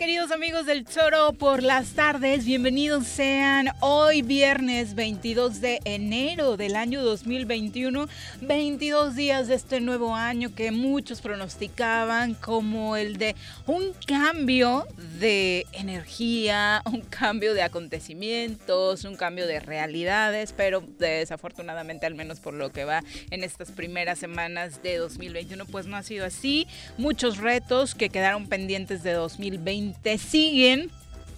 queridos amigos del Choro por las tardes? Bienvenidos sean hoy viernes 22 de enero del año 2021, 22 días de este nuevo año que muchos pronosticaban como el de un cambio de energía, un cambio de acontecimientos, un cambio de realidades, pero desafortunadamente al menos por lo que va en estas primeras semanas de 2021 pues no ha sido así. Muchos retos que quedaron pendientes de 2020 siguen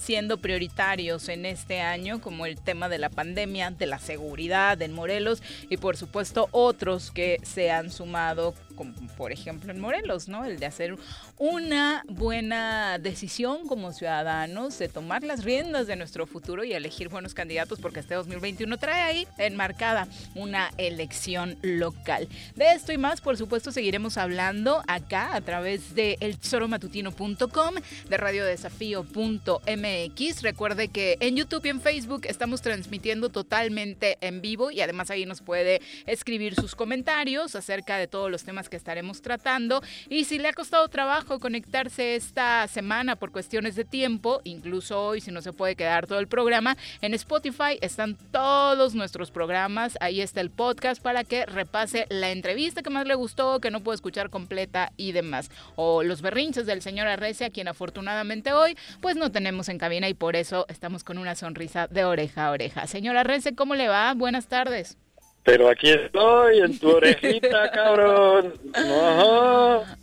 siendo prioritarios en este año, como el tema de la pandemia, de la seguridad en Morelos y por supuesto otros que se han sumado como por ejemplo en Morelos, ¿no? El de hacer una buena decisión como ciudadanos, de tomar las riendas de nuestro futuro y elegir buenos candidatos, porque este 2021 trae ahí enmarcada una elección local. De esto y más, por supuesto, seguiremos hablando acá a través de elchoromatutino.com, de radiodesafío.mx. Recuerde que en YouTube y en Facebook estamos transmitiendo totalmente en vivo y además ahí nos puede escribir sus comentarios acerca de todos los temas que estaremos tratando. Y si le ha costado trabajo conectarse esta semana por cuestiones de tiempo, incluso hoy si no se puede quedar todo el programa, en Spotify están todos nuestros programas. Ahí está el podcast para que repase la entrevista que más le gustó, que no puede escuchar completa y demás. O los berrinches del señor Arrecia, quien afortunadamente hoy pues no tenemos en cabina y por eso estamos con una sonrisa de oreja a oreja. Señor Arrece, ¿cómo le va? Buenas tardes. Pero aquí estoy, en tu orejita, cabrón.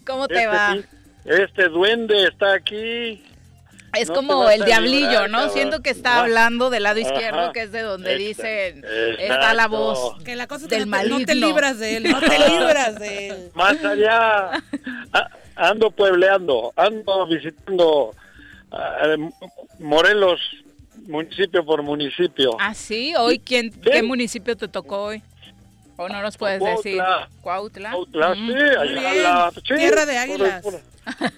¿Cómo te este va? Este duende está aquí. Es como el diablillo, ¿no? Siento que está hablando del lado izquierdo, que es de donde dicen, está la voz que la cosa del maligno. No te libras de él, no te libras de él. Más allá, ando puebleando, ando visitando Morelos municipio por municipio. ¿Ah, sí? ¿Hoy quién, qué municipio te tocó hoy? ¿O no nos puedes decir? Cuautla. Cuautla, sí, allá Tierra de águilas.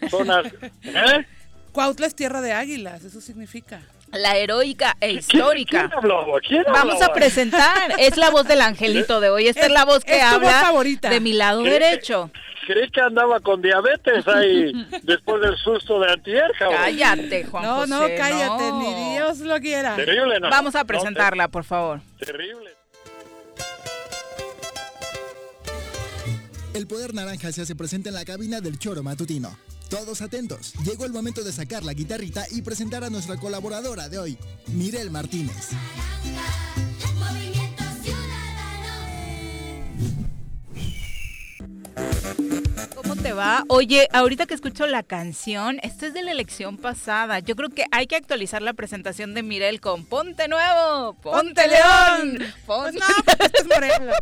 zonas, ¿eh? Cuautla es tierra de águilas, eso significa. La heroica e histórica. ¿Quién, habló? ¿Quién Vamos a presentar. Es la voz del angelito de hoy. Esta es, la voz que habla de mi lado derecho creí que andaba con diabetes ahí después del susto de antier, Cállate, Juan No, no, cállate, ni Dios lo quiera. Terrible, no. Vamos a presentarla, por favor. Terrible. El poder naranja se hace presente en la cabina del choro matutino. Todos atentos, llegó el momento de sacar la guitarrita y presentar a nuestra colaboradora de hoy, Mirel Martínez. Te va? Oye, ahorita que escucho la canción, esto es de la elección pasada. Yo creo que hay que actualizar la presentación de Mirel con Ponte Nuevo, Ponte, León. Pues no, pues este es Morelos.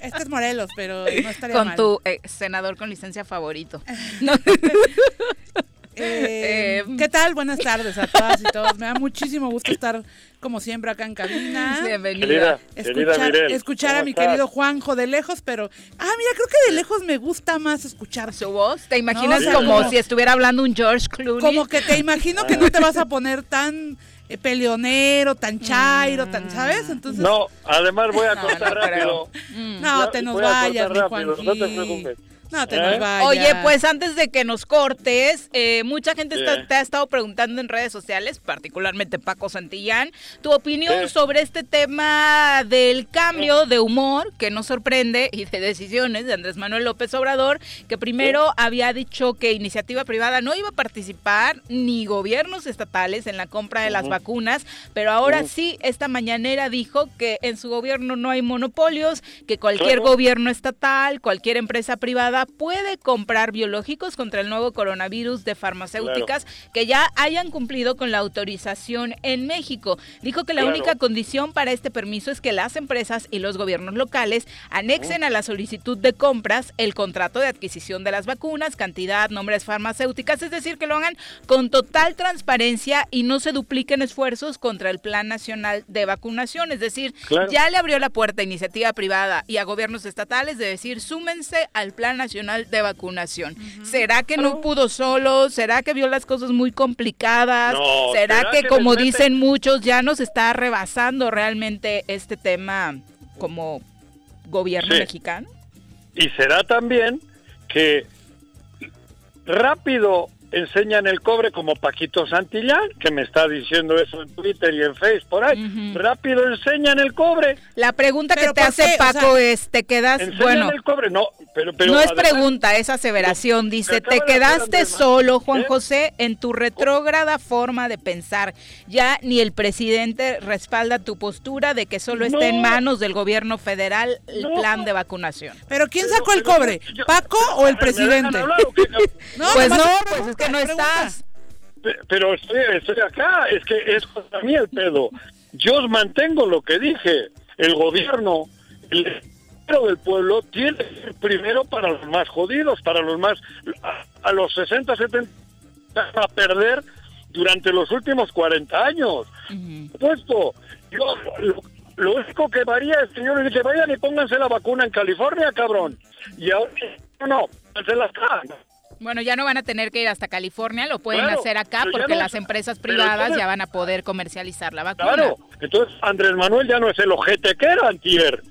Este es Morelos, pero no estaría Con tu eh, senador con licencia favorito. Eh, ¿Qué tal? Buenas tardes a todas y todos. Me da muchísimo gusto estar, como siempre, acá en cabina. Bienvenida. Querida, querida Escuchar, escuchar a ¿cómo mi estás? querido Juanjo de lejos, pero... Ah, mira, creo que de lejos me gusta más escuchar Su voz, ¿te imaginas No, como si estuviera hablando un George Clooney? Como que te imagino que no te vas a poner tan eh, peleonero, tan chairo, tan, ¿sabes? Entonces, No, además voy a No, cortar no rápido. no, te nos vayas, mi rápido, no te Juanji. preocupes. No te ¿Eh? nos vayas. Oye, pues antes de que nos cortes, eh, mucha gente está- te ha estado preguntando en redes sociales, particularmente Paco Santillán, tu opinión sobre este tema del cambio de humor que nos sorprende y de decisiones de Andrés Manuel López Obrador, que primero había dicho que iniciativa privada no iba a participar ni gobiernos estatales en la compra de las vacunas, pero ahora sí, esta mañanera dijo que en su gobierno no hay monopolios, que cualquier Claro. gobierno estatal, cualquier empresa privada puede comprar biológicos contra el nuevo coronavirus de farmacéuticas que ya hayan cumplido con la autorización en México. Dijo que la Claro. única condición para este permiso es que las empresas y los gobiernos locales anexen a la solicitud de compras el contrato de adquisición de las vacunas, cantidad, nombres farmacéuticas, es decir, que lo hagan con total transparencia y no se dupliquen esfuerzos contra el Plan Nacional de Vacunación. Es decir, Claro. ya le abrió la puerta a iniciativa privada y a gobiernos estatales de decir, súmense al Plan Nacional de Vacunación. ¿Será que no pudo solo? ¿Será que vio las cosas muy complicadas? No, ¿Será, ¿será que, que como dicen muchos, ya nos está rebasando realmente este tema como gobierno Sí. mexicano? Y será también que rápido enseñan el cobre como Paquito Santillán, que me está diciendo eso en Twitter y en Facebook por ahí. Rápido enseñan el cobre. La pregunta que ¿Pero te hace qué? O Paco sea, es, ¿te quedas? Enseñan Bueno, el cobre. No, pero, pero no es además- pregunta, es aseveración. No, Dice, te quedaste solo, Juan ¿eh? José, en tu retrógrada forma de pensar. Ya ni el presidente respalda tu postura de que solo está en No. manos del gobierno federal el No. plan de vacunación. ¿Pero quién Pero- sacó el cobre? yo- ¿Paco o el ¿me dejan presidente? hablar o? No, pues no, es pues que no pregunta. estás. Pe- Pero estoy, estoy acá, es que es contra mí el pedo. Yo mantengo lo que dije. El gobierno, el dinero del pueblo, tiene que ser primero para los más jodidos, para los más. A, a los 60, 70 a perder durante los últimos 40 años. Ujú. Puesto, yo, lo, lo único que varía es, señores, dice, vayan y pónganse la vacuna en California, cabrón. Y ahora, no, no, póngansela acá. Bueno, ya no van a tener que ir hasta California, lo pueden Claro, hacer acá porque no- las empresas privadas ya van a poder comercializar la vacuna. Claro, entonces Andrés Manuel ya no es el ojete que era antier.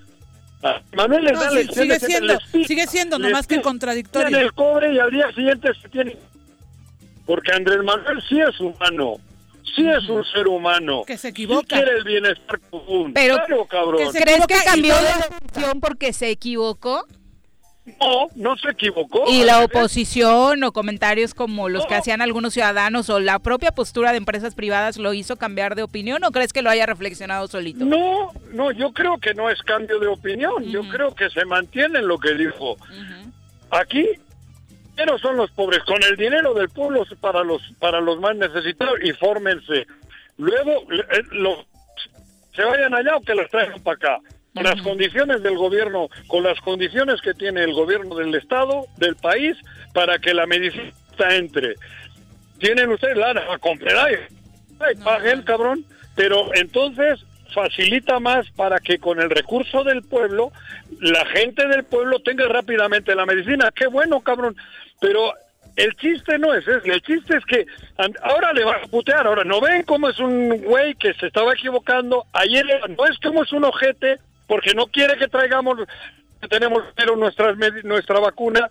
Ah, Manuel les No, da sí, lecciones sigue en siendo, speech. sigue siendo, Les nomás que contradictorio. tiene el cobre y al día siguiente se tiene... Porque Andrés Manuel sí es humano, sí es un ser humano. Que se Sí equivoca. quiere el bienestar común. Pero- claro, cabrón. ¿Crees que cambió de decisión porque se equivocó? No, no se equivocó. Y la oposición o comentarios como los que hacían algunos ciudadanos o la propia postura de empresas privadas lo hizo cambiar de opinión o crees que lo haya reflexionado solito? No, no, yo creo que no es cambio de opinión. Yo creo que se mantiene en lo que dijo. Aquí primero son los pobres, con el dinero del pueblo para los para los más necesitados y fórmense. Luego eh, se vayan allá o que las traigan para acá. Con las condiciones del gobierno, con las condiciones que tiene el gobierno del estado, del país, para que la medicina entre. Tienen ustedes lana a comprar, ay, ay, paguen, cabrón, pero entonces facilita más para que con el recurso del pueblo la gente del pueblo tenga rápidamente la medicina. Qué bueno, cabrón. Pero el chiste no es ese. El chiste es que ahora le van a putear. Ahora, ¿no ven cómo es un güey que se estaba equivocando? Ayer no es como es un ojete porque no quiere que traigamos, que tenemos pero nuestras medi- nuestra vacuna.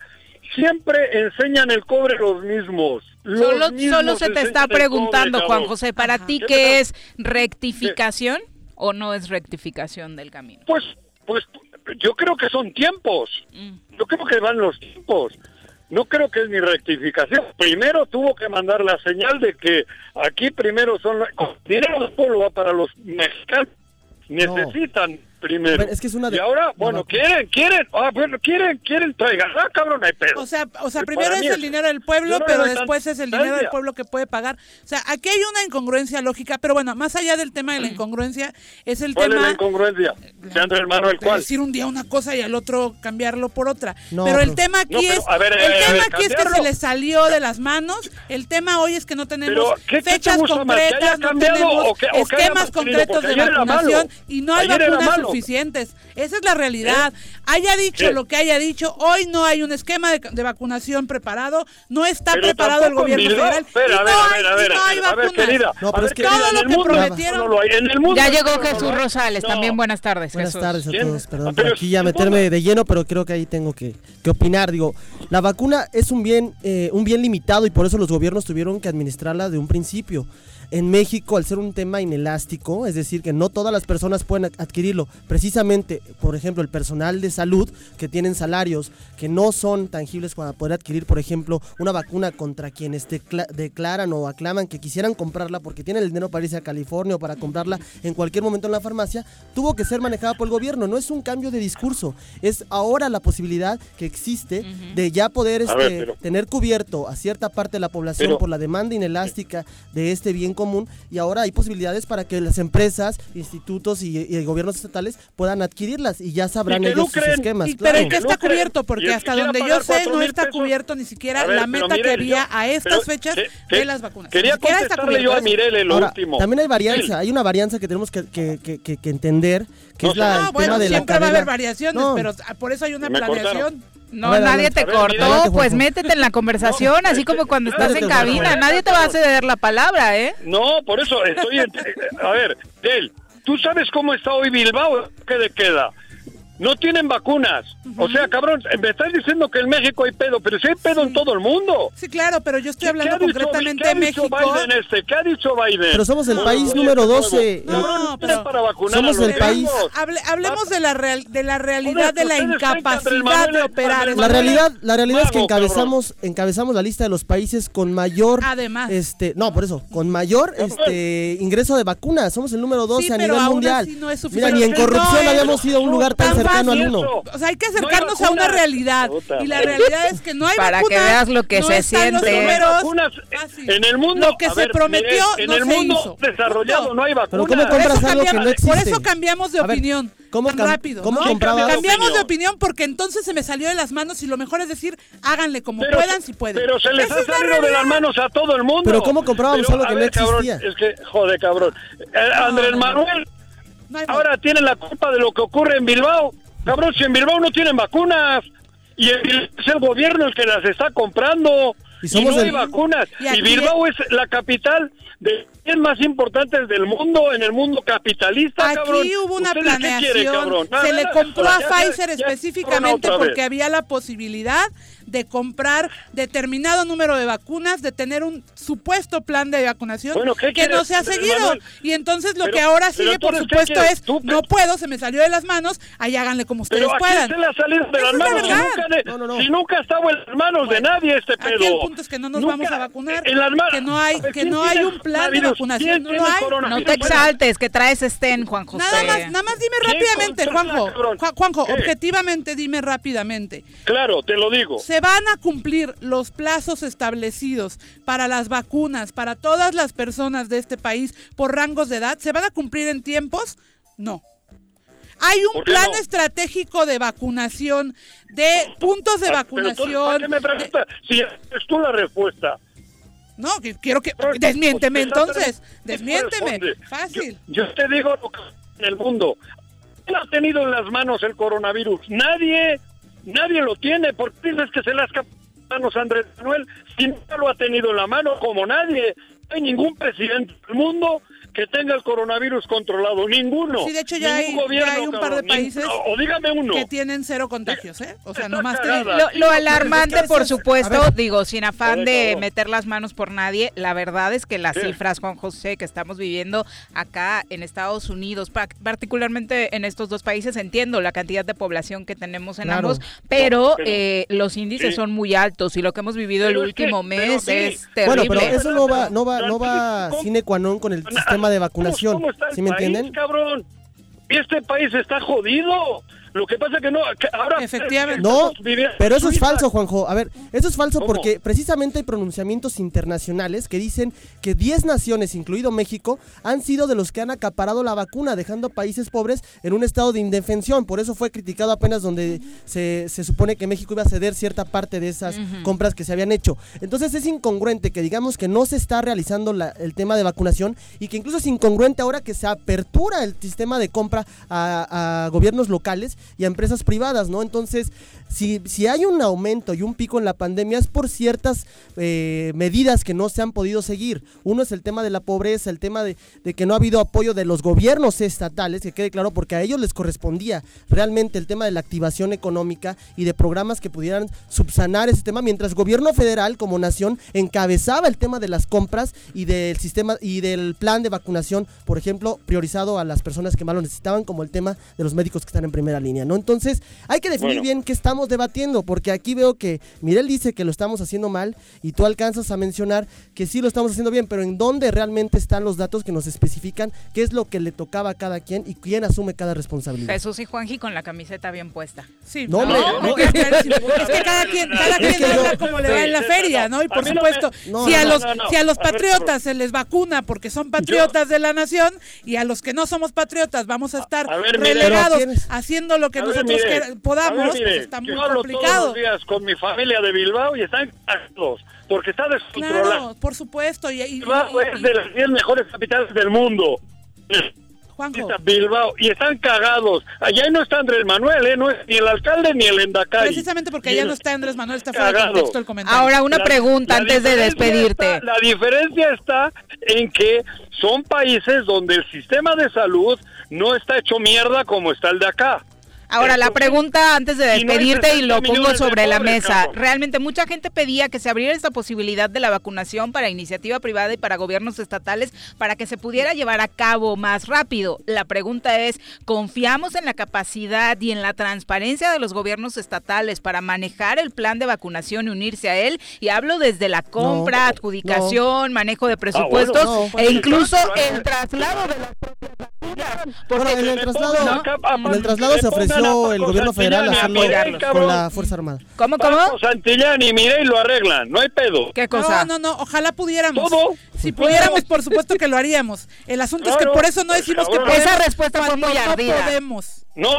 Siempre enseñan el cobre los mismos. Los Solo, mismos solo se te está cobre, preguntando, Juan. José, ¿para Ajá. ti ¿Qué es rectificación o no es rectificación del camino? Pues, pues yo creo que son tiempos. Mm. Yo creo que van los tiempos. No creo que es ni rectificación. Primero tuvo que mandar la señal de que aquí primero son... dinero del pueblo va para los mexicanos. Necesitan primero. Bueno, es que es una de- y ahora, la bueno, quieren, quieren, ah, bueno, quieren, quieren, traigan, ah, cabrón, hay pedo. O sea, o sea, primero es el dinero del pueblo, no pero después es el dinero del pueblo que puede pagar. O sea, aquí hay una incongruencia lógica, pero bueno, más allá del tema de la incongruencia, es el ¿Cuál es la tema incongruencia? De Andrés Manuel, de ¿cuál? decir un día una cosa y al otro cambiarlo por otra. No, pero el tema aquí No, pero, es, a ver, el a ver, a tema ver, aquí es que se le salió de las manos. El tema hoy es que no tenemos Pero, ¿qué- qué te fechas concretas, no tenemos o que- o que haya esquemas concretos de vacunación y no hay malo. Suficientes. Esa es la realidad. Haya dicho ¿Qué? lo que haya dicho, hoy no hay un esquema de, de vacunación preparado, no está Pero preparado el gobierno federal. Espera, y a no ver, a hay- ver, a y ver, no hay a ver, vacunas. querida. No, a pero ver, es que- querida, Todo en lo el que mundo prometieron- no lo hay. En el mundo Ya llegó Jesús hay. Rosales, No. también buenas tardes. Buenas Jesús. tardes a ¿Quién? todos, perdón por aquí ya ¿quién meterme de lleno, pero creo que ahí tengo que, que opinar. Digo, la vacuna es un bien, eh, un bien limitado y por eso los gobiernos tuvieron que administrarla de un principio. En México, al ser un tema inelástico, es decir, que no todas las personas pueden ad- adquirirlo, precisamente, por ejemplo, el personal de salud que tienen salarios que no son tangibles para poder adquirir, por ejemplo, una vacuna contra quienes decla- declaran o aclaman que quisieran comprarla porque tienen el dinero para irse a California o para comprarla en cualquier momento en la farmacia, tuvo que ser manejada por el gobierno. No es un cambio de discurso, es ahora la posibilidad que existe de ya poder ver, este, pero- tener cubierto a cierta parte de la población Pero- por la demanda inelástica de este bien común y ahora hay posibilidades para que las empresas, institutos y, y gobiernos estatales puedan adquirirlas y ya sabrán Y ellos sus lucren. esquemas. Y- claro. pero ¿y qué está cubierto? Porque el que hasta donde yo sé no está pesos. cubierto ni siquiera ver, la meta que había yo- a estas pero, fechas ¿qué- de las vacunas. Quería ni siquiera está contestarle yo a. Mirele lo Ahora, último. también hay varianza, Sí. hay una varianza que tenemos que, que- que- que- que entender, que No es la, No, el Ah, bueno, tema de la siempre va a haber variaciones, No. pero ah, por eso hay una planeación. No, ver, nadie te ver, cortó, pues métete en la conversación, así como cuando estás en cabina. Nadie te va a ceder la palabra, ¿eh? No, por eso estoy... en- a ver, Del, ¿tú sabes cómo está hoy Bilbao? ¿Qué le queda? No tienen vacunas. O sea, cabrón, me estás diciendo que en México hay pedo, pero si hay pedo en todo el mundo. Sí, claro, pero yo estoy ¿Qué- hablando qué ha dicho- concretamente qué ha de dicho México. Biden este? ¿Qué ha dicho Biden? Pero somos el país número este 12. nuevo. No, Cabrón, pero para vacunar somos el país-. Hable- hablemos de la real, de la realidad de la incapacidad de operar. La realidad, la realidad es que encabezamos, encabezamos la lista de los países con mayor, Además. este, no, por eso, con mayor, este, ingreso de vacunas. Somos el número 12 Sí, a nivel mundial. no Mira, ni en corrupción no habíamos ido a un lugar tan tan cercano al fácil uno. eso. O sea, hay que No hay acercarnos a una realidad. Puta Y la realidad es que no hay Para que veas lo que no se siente. números. vacunas Fácil. en el mundo Lo que a se ver, prometió en no el se mundo hizo. desarrollado no hay Pero vacunas ¿cómo Por compras eso, algo que cambiamos, no existe? por eso cambiamos de opinión. ¿cómo tan rápido. cómo ¿no? Cambiamos de opinión? porque entonces se me salió de las manos y lo mejor es decir, háganle como Pero- puedan si pueden. Pero se les ha salido de las manos a todo el mundo. Pero ¿cómo comprábamos Pero, algo que no ver, cabrón, existía? es que, joder, cabrón. Eh, Andrés no, no. Manuel No ahora tiene la culpa de lo que ocurre en Bilbao. Cabrón, si en Bilbao no tienen vacunas y es el gobierno el que las está comprando Y no hay vacunas. Y Bilbao es la capital de los más importantes del mundo en el mundo capitalista, cabrón. Aquí hubo una ¿Ustedes qué quieren, planeación, cabrón? No, se le compró a Pfizer ya, específicamente porque había la posibilidad de comprar determinado número de vacunas, de tener un supuesto plan de vacunación Bueno, ¿qué que no se ha seguido. Manuel? Y entonces lo Pero- que ahora sigue, por entonces, ¿qué supuesto, es, tú? no puedo, se me salió de las manos, ahí háganle como ustedes Pero aquí puedan. se le de las manos. Si nunca, de- No, no, no. si nunca estaba en las manos de nadie este pedo. Aquí el punto es que no nos Nunca- vamos a vacunar, en las manos- que no hay- que ¿quién no hay un plan de vacunación, ¿Quién no lo hay. No te exaltes, que traes estén, Juan José. Nada más, nada más dime ¿Quién rápidamente, Juanjo. Juanjo, objetivamente dime rápidamente. Claro, te lo digo. ¿Se van a cumplir los plazos establecidos para las vacunas, para todas las personas de este país por rangos de edad? ¿Se van a cumplir en tiempos? No. Hay un ¿Por qué plan no? estratégico de vacunación, de puntos de Ah, pero entonces, ¿para vacunación. qué me preguntas? Si es tú la respuesta. No, quiero que... Pero, Desmiénteme pues, entonces, desmiénteme. Fácil. Yo, yo te digo lo que en el mundo. ¿Quién ha tenido en las manos el coronavirus? Nadie. Nadie lo tiene. ¿Por qué dices que se las manos Andrés Manuel? Si nunca lo ha tenido en la mano como nadie. No hay ningún presidente del mundo que tenga el coronavirus controlado. Ninguno. Sí, de hecho ya hay- gobierno, ya hay un par de cabrón. países. O dígame uno. Que tienen cero contagios, ¿eh? O sea, nomás te. Lo, lo alarmante, por supuesto, digo, sin afán de cabrón. meter las manos por nadie, la verdad es que las Sí. cifras, Juan José, que estamos viviendo acá en Estados Unidos, pa- particularmente en estos dos países, entiendo la cantidad de población que tenemos en Claro. ambos, pero, No, pero- eh, los índices Sí. son muy altos y lo que hemos vivido Pero el que- último pero mes sí. es Bueno, terrible. pero eso no va, no va, no va ¿Cómo- sine qua non con el sistema de vacunación. ¿Cómo está el ¿Sí me país, entienden? cabrón? este país está jodido. Lo que pasa que no, que ahora Efectivamente. No, pero eso es falso, Juanjo. A ver, eso es falso ¿Cómo? porque precisamente hay pronunciamientos internacionales que dicen que 10 naciones, incluido México, han sido de los que han acaparado la vacuna, dejando a países pobres en un estado de indefensión. Por eso fue criticado apenas donde se, se supone que México iba a ceder cierta parte de esas compras que se habían hecho. Entonces es incongruente que digamos que no se está realizando la- el tema de vacunación y que incluso es incongruente ahora que se apertura el sistema de compra a, a gobiernos locales y a empresas privadas, ¿no? Entonces, si, si hay un aumento y un pico en la pandemia es por ciertas eh, medidas que no se han podido seguir. Uno es el tema de la pobreza, el tema de, de que no ha habido apoyo de los gobiernos estatales, que quede claro, porque a ellos les correspondía realmente el tema de la activación económica y de programas que pudieran subsanar ese tema, mientras gobierno federal como nación encabezaba el tema de las compras y del sistema y del plan de vacunación, por ejemplo, priorizado a las personas que más lo necesitaban, como el tema de los médicos que están en primera línea, ¿no? Entonces, hay que definir Bueno. bien qué estamos debatiendo, porque aquí veo que Mirel dice que lo estamos haciendo mal y tú alcanzas a mencionar que sí lo estamos haciendo bien, pero en dónde realmente están los datos que nos especifican qué es lo que le tocaba a cada quien y quién asume cada responsabilidad. Jesús y Juanji con la camiseta bien puesta. Sí, No, hombre, no. es que cada quien, cada Es quien que yo- habla como le va en la feria, no, ¿no? Y por no supuesto, no, si, a no, los, no, no. si a los ver, patriotas se les vacuna porque son patriotas de la nación y a los que no somos patriotas vamos a estar A ver, mire. relegados haciendo lo que A ver, nosotros mire, quer- podamos, a ver, pues mire, muy yo hablo todos los días con mi familia de Bilbao y están cagados porque está descontrolado. Claro, por supuesto. Y, y- Bilbao y- es de las 10 mejores capitales del mundo. Juanjo, Bilbao y están cagados. Allá no está Andrés Manuel, ¿eh? No es ni el alcalde ni el Endacari. precisamente porque allá no está Andrés Manuel, está fuera de Cagado. contexto el comentario. Ahora una La- pregunta la antes de despedirte. está- la diferencia está en que son países donde el sistema de salud no está hecho mierda como está el de acá. Ahora, la pregunta antes de y no hay despedirte y 60 lo pongo sobre la mesa. Realmente mucha gente pedía que se abriera esta posibilidad de la vacunación para iniciativa privada y para gobiernos estatales para que se pudiera llevar a cabo más rápido. La pregunta es, ¿confiamos en la capacidad y en la transparencia de los gobiernos estatales para manejar el plan de vacunación y unirse a él? Y hablo desde la compra, No, adjudicación, manejo de presupuestos no, e incluso el traslado de las propias vacunas. Bueno, Porque en el traslado, en el traslado se ofreció el gobierno federal hacerlo con la Fuerza Armada. ¿Cómo, cómo? Paco Santillán y Mireille lo arreglan, no hay pedo. ¿Qué cosa? No, no, no, ojalá pudiéramos. Todo. Si pudiéramos, por supuesto que lo haríamos. El asunto es que por eso no decimos que podemos. Esa respuesta fue muy no ardida. podemos. No,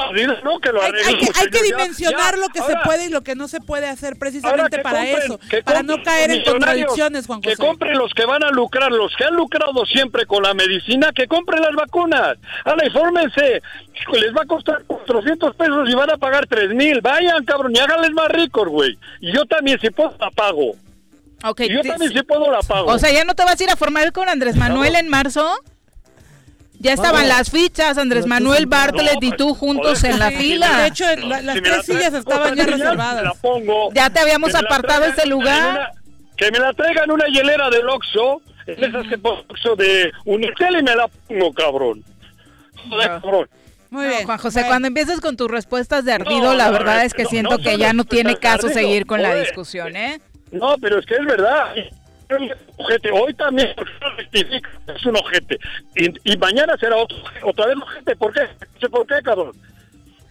no que lo Hay, arreglen. hay que, hay que dimensionar ya. lo que Ahora, se puede y lo que no se puede hacer precisamente que para compren- eso, que para no caer en contradicciones, Juan Que José. compren los que van a lucrar, los que han lucrado siempre con la medicina, que compren las vacunas. Ahora, infórmense. Les va a costar 400 pesos y van a pagar 3 mil. Vayan, cabrón, y háganles más ricos, güey. Y yo también, si puedo, la pago. Ok, Y yo también, si puedo, la pago. O sea, ¿ya no te vas a ir a formar con Andrés Manuel en marzo? Ya estaban las fichas, Andrés Manuel, Bartlett y tú No, juntos joder. en la Sí, fila. De hecho, la- las Si tres sillas estaban ya reservadas. La pongo. Ya te habíamos apartado traigan ese lugar. una- que me la traigan una hielera del Oxxo, esas que Oxxo de Unitel y me la pongo, cabrón. Joder, No. cabrón. Muy No, bien. Juan José, Bueno, cuando empieces con tus respuestas de ardido, No, la verdad no, es que no, siento no que ya no tiene caso ardido, seguir con la discusión, ¿eh? No, pero es que es verdad. Ojete, hoy también es un ojete. Y, y mañana será otro, otra vez ojete. ¿Por qué? Por qué, cabrón.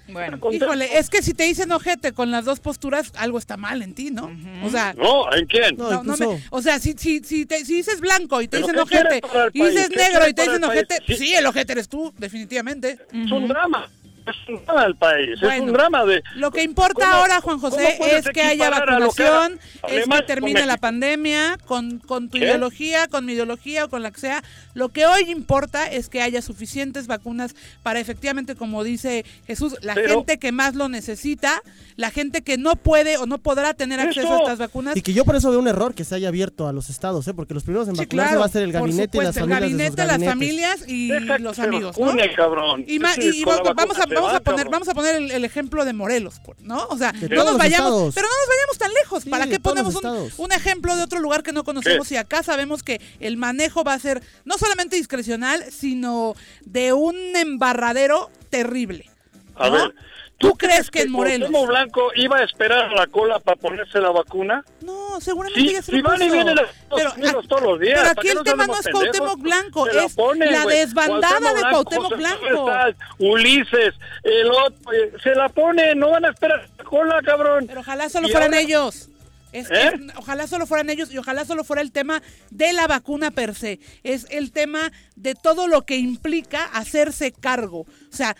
Bueno, Híjole, es que si te dicen ojete con las dos posturas, algo está mal en ti, ¿no? O sea, No, ¿en quién? No, no, no incluso- me- o sea, si, si, si, te- si dices blanco y te ¿Pero dicen ojete y dices negro y te dicen ojete, Sí. sí, el ojete eres tú, definitivamente. Es un drama. Es un drama del país. es un drama de. Lo que importa ¿Cómo- ahora, Juan José, es que haya que vacunación, haga es que termine la pandemia con, con tu ¿Qué? ideología, con mi ideología o con la que sea. Lo que hoy importa es que haya suficientes vacunas para efectivamente, como dice Jesús, la Pero- gente que más lo necesita, la gente que no puede o no podrá tener acceso Eso. a estas vacunas. Y que yo por eso veo un error que se haya abierto a los estados, ¿eh? porque los primeros en Sí, vacunarse claro, va a ser el gabinete y las el familias de sus gabinete, las familias y Deja que los amigos, ¿no? vacune, cabrón. Y, Sí, vamos, vamos a, vamos a poner, vamos a poner el, el ejemplo de Morelos, ¿no? O sea, De no nos vayamos, estados. pero no nos vayamos tan lejos. Sí, ¿Para qué ponemos un, ejemplo de otro lugar que no conocemos y acá sabemos que el manejo va a ser no solamente discrecional, sino de un embarradero terrible. A ¿no? ver, ¿Tú crees que en Morelos? Cuauhtémoc Blanco iba a esperar a la cola para ponerse la vacuna? No, seguramente Sí, ya se si van y vienen Pero, a- todos los días. pero ¿para aquí el tema no es? Cuauhtémoc Blanco, la es ponen, la desbandada de Cuauhtémoc Blanco. Ulises, el otro, eh, se la ponen, no van a esperar la cola, cabrón. Pero ojalá solo Y fueran ahora- ellos. Es, ¿Eh? es- ojalá solo fueran ellos y ojalá solo fuera el tema de la vacuna per se. Es el tema de todo lo que implica hacerse cargo. O sea,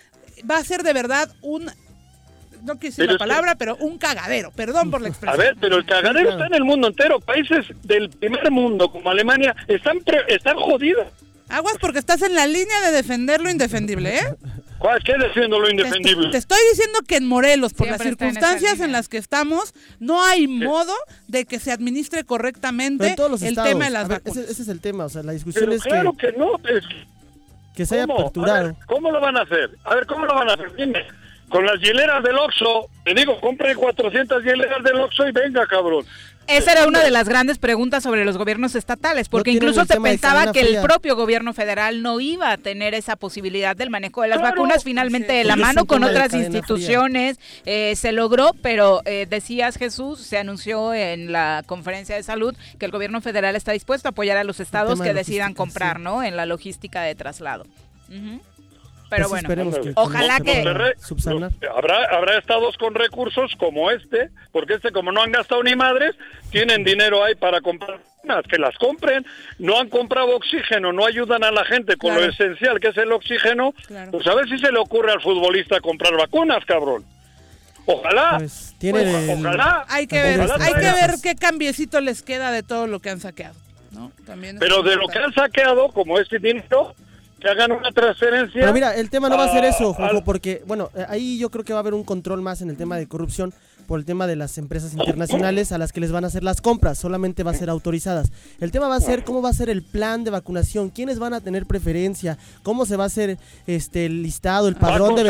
va a ser de verdad un, no quiero decir Pero la que- palabra, pero un cagadero. Perdón por la A expresión. ver, pero el cagadero está en el mundo entero. Países del primer mundo, como Alemania, están, pre- están jodidos. Aguas porque estás en la línea de defender lo indefendible, ¿eh? ¿Cuál? ¿Qué defiendo lo Te, indefendible? te estoy diciendo que en Morelos, por las Siempre circunstancias en, las que estamos, no hay modo de que se administre correctamente en todos los el estados. tema de las A ver, vacunas. ese, ese es el tema, o sea, la discusión Pero es claro que, que, no. es- que se haya ¿cómo? A aperturado. ver, ¿Cómo lo van a hacer? A ver, ¿cómo lo van a hacer? Dime. Con las hieleras del Oxxo. Te digo, compre 400 hieleras del Oxxo y venga, cabrón. Esa era una de las grandes preguntas sobre los gobiernos estatales, porque incluso se pensaba que el propio gobierno federal no iba a tener esa posibilidad del manejo de las Claro. vacunas, finalmente de la mano con otras instituciones eh, se logró, pero eh, decías Jesús, se anunció en la conferencia de salud que el gobierno federal está dispuesto a apoyar a los estados que de decidan comprar, sí. ¿no? En la logística de traslado. Pero Pues bueno, esperemos que ojalá que-. Habrá, habrá estados con recursos como este, porque este como no han gastado ni madres, tienen dinero ahí para comprar vacunas, que las compren, no han comprado oxígeno, no ayudan a la gente con Claro. lo esencial que es el oxígeno, Claro. pues a ver si se le ocurre al futbolista comprar vacunas, cabrón. Ojalá, Pues tiene Pues, el- ojalá. Hay que ver, Ojalá hay que ver qué cambiecito les queda de todo lo que han saqueado, ¿no? También Pero de lo que han saqueado, como este dinero, que hagan una transferencia. Pero mira, el tema no va a ser eso, Juanjo, al- porque, bueno, eh, ahí yo creo que va a haber un control más en el tema de corrupción por el tema de las empresas internacionales a las que les van a hacer las compras, solamente va a ser autorizadas. El tema va a ser cómo va a ser el plan de vacunación, quiénes van a tener preferencia, cómo se va a hacer este el listado, el padrón de.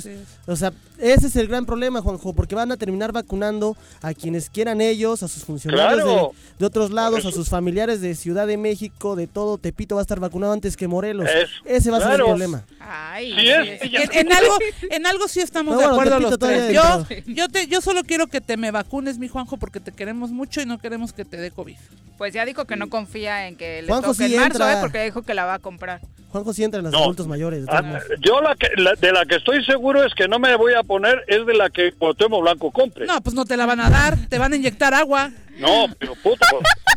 Sí. O sea, ese es el gran problema, Juanjo, porque van a terminar vacunando a quienes quieran ellos, a sus funcionarios Claro. de, de otros lados, a sus familiares de Ciudad de México, de todo. Tepito va a estar vacunado antes que Morelos. Es- ese va a ser el problema. ay, Sí es, ella- En, en algo, en algo sí estamos No, de bueno, acuerdo Tepito los todavía tres. dentro. Yo, yo, te, yo solo quiero que te me vacunes, mi Juanjo, porque te queremos mucho y no queremos que te dé COVID. pues ya dijo que no confía en que le Juanjo toque sí en marzo, entra. ¿eh? porque dijo que la va a comprar. Juanjo sí entra en los No. adultos mayores. Ah, yo la que, la- de la que estoy seguro es que no me voy a poner es de la que Cuauhtémoc Blanco compre. No, pues no te la van a dar, te van a inyectar agua. No, pero puta,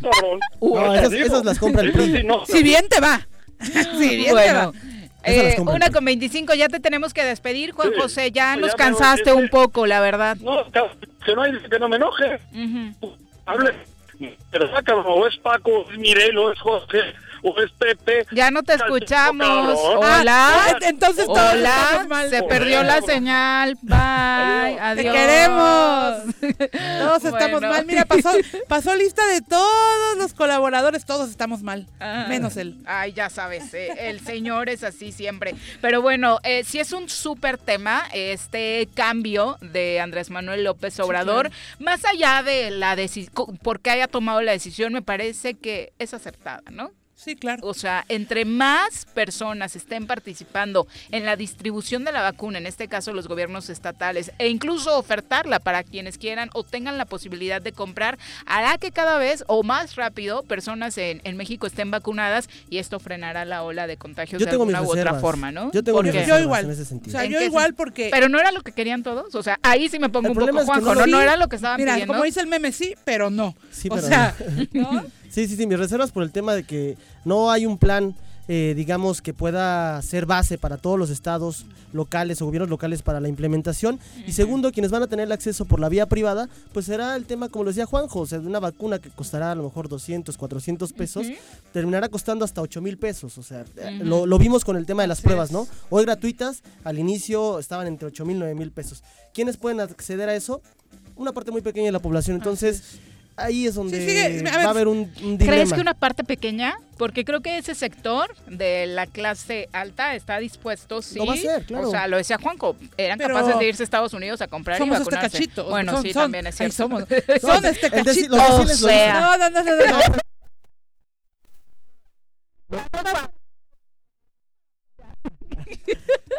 cabrón. No, Te esas- esas las compra el PRI. sí no. Si bien te va. Si bien te Bueno, va. Esa las eh, una con 25, ya te tenemos que despedir, Juan Sí, José. Ya pues nos ya cansaste un poco, la verdad. No, que no hay que no me enoje. Ujú. Hable. Pero cabrón, o es Paco, es Mirelo, es Jorge, o es Pepe. Ya no te escuchamos. cabrón. Hola. Ah, entonces todos Hola, mal. se perdió la señal. Bye, adiós. Te queremos. Todos estamos Bueno. mal. Mira, pasó, pasó lista de todos los colaboradores. Todos estamos mal. Ah. Menos él. Ay, ya sabes, eh, el señor es así siempre. Pero bueno, eh, sí es un súper tema este cambio de Andrés Manuel López Obrador. Más allá de la decisión, por qué haya tomado la decisión, me parece que es acertada, ¿no? Sí, claro. O sea, entre más personas estén participando en la distribución de la vacuna, en este caso los gobiernos estatales, e incluso ofertarla para quienes quieran o tengan la posibilidad de comprar, hará que cada vez o más rápido personas en, en México estén vacunadas y esto frenará la ola de contagios Yo de alguna u otra forma, ¿no? Yo tengo mis Yo igual. en ese O sentido. sea, ¿En yo igual porque... Pero no era lo que querían todos, o sea, ahí sí me pongo El un poco es que Juanjo, no era lo que estaban Mira, pidiendo. como dice el meme, sí, pero no. Sí, o sea, ¿no? Sí, sí, sí, mis reservas por el tema de que no hay un plan, eh, digamos, que pueda ser base para todos los estados locales o gobiernos locales para la implementación. Y segundo, quienes van a tener el acceso por la vía privada, pues será el tema, como lo decía Juanjo, o sea, de una vacuna que costará a lo mejor 200, 400 pesos, terminará costando hasta 8 mil pesos. O sea, eh, lo, lo vimos con el tema de las pruebas, ¿no? Hoy gratuitas, al inicio estaban entre 8 mil, 9 mil pesos. ¿Quiénes pueden acceder a eso? Una parte muy pequeña de la población. Entonces, ahí es donde Sí, sigue, a ver, va a haber un, un dilema. ¿Crees que una parte pequeña? Porque creo que ese sector de la clase alta está dispuesto, sí. Lo va a hacer, claro. O sea, lo decía Juanco, eran Pero capaces de irse a Estados Unidos a comprar y somos este vacunarse. cachito. Bueno, son- sí, son- también es cierto. somos. Son este cachito. los O sea. No, no, no, no, no, no. No,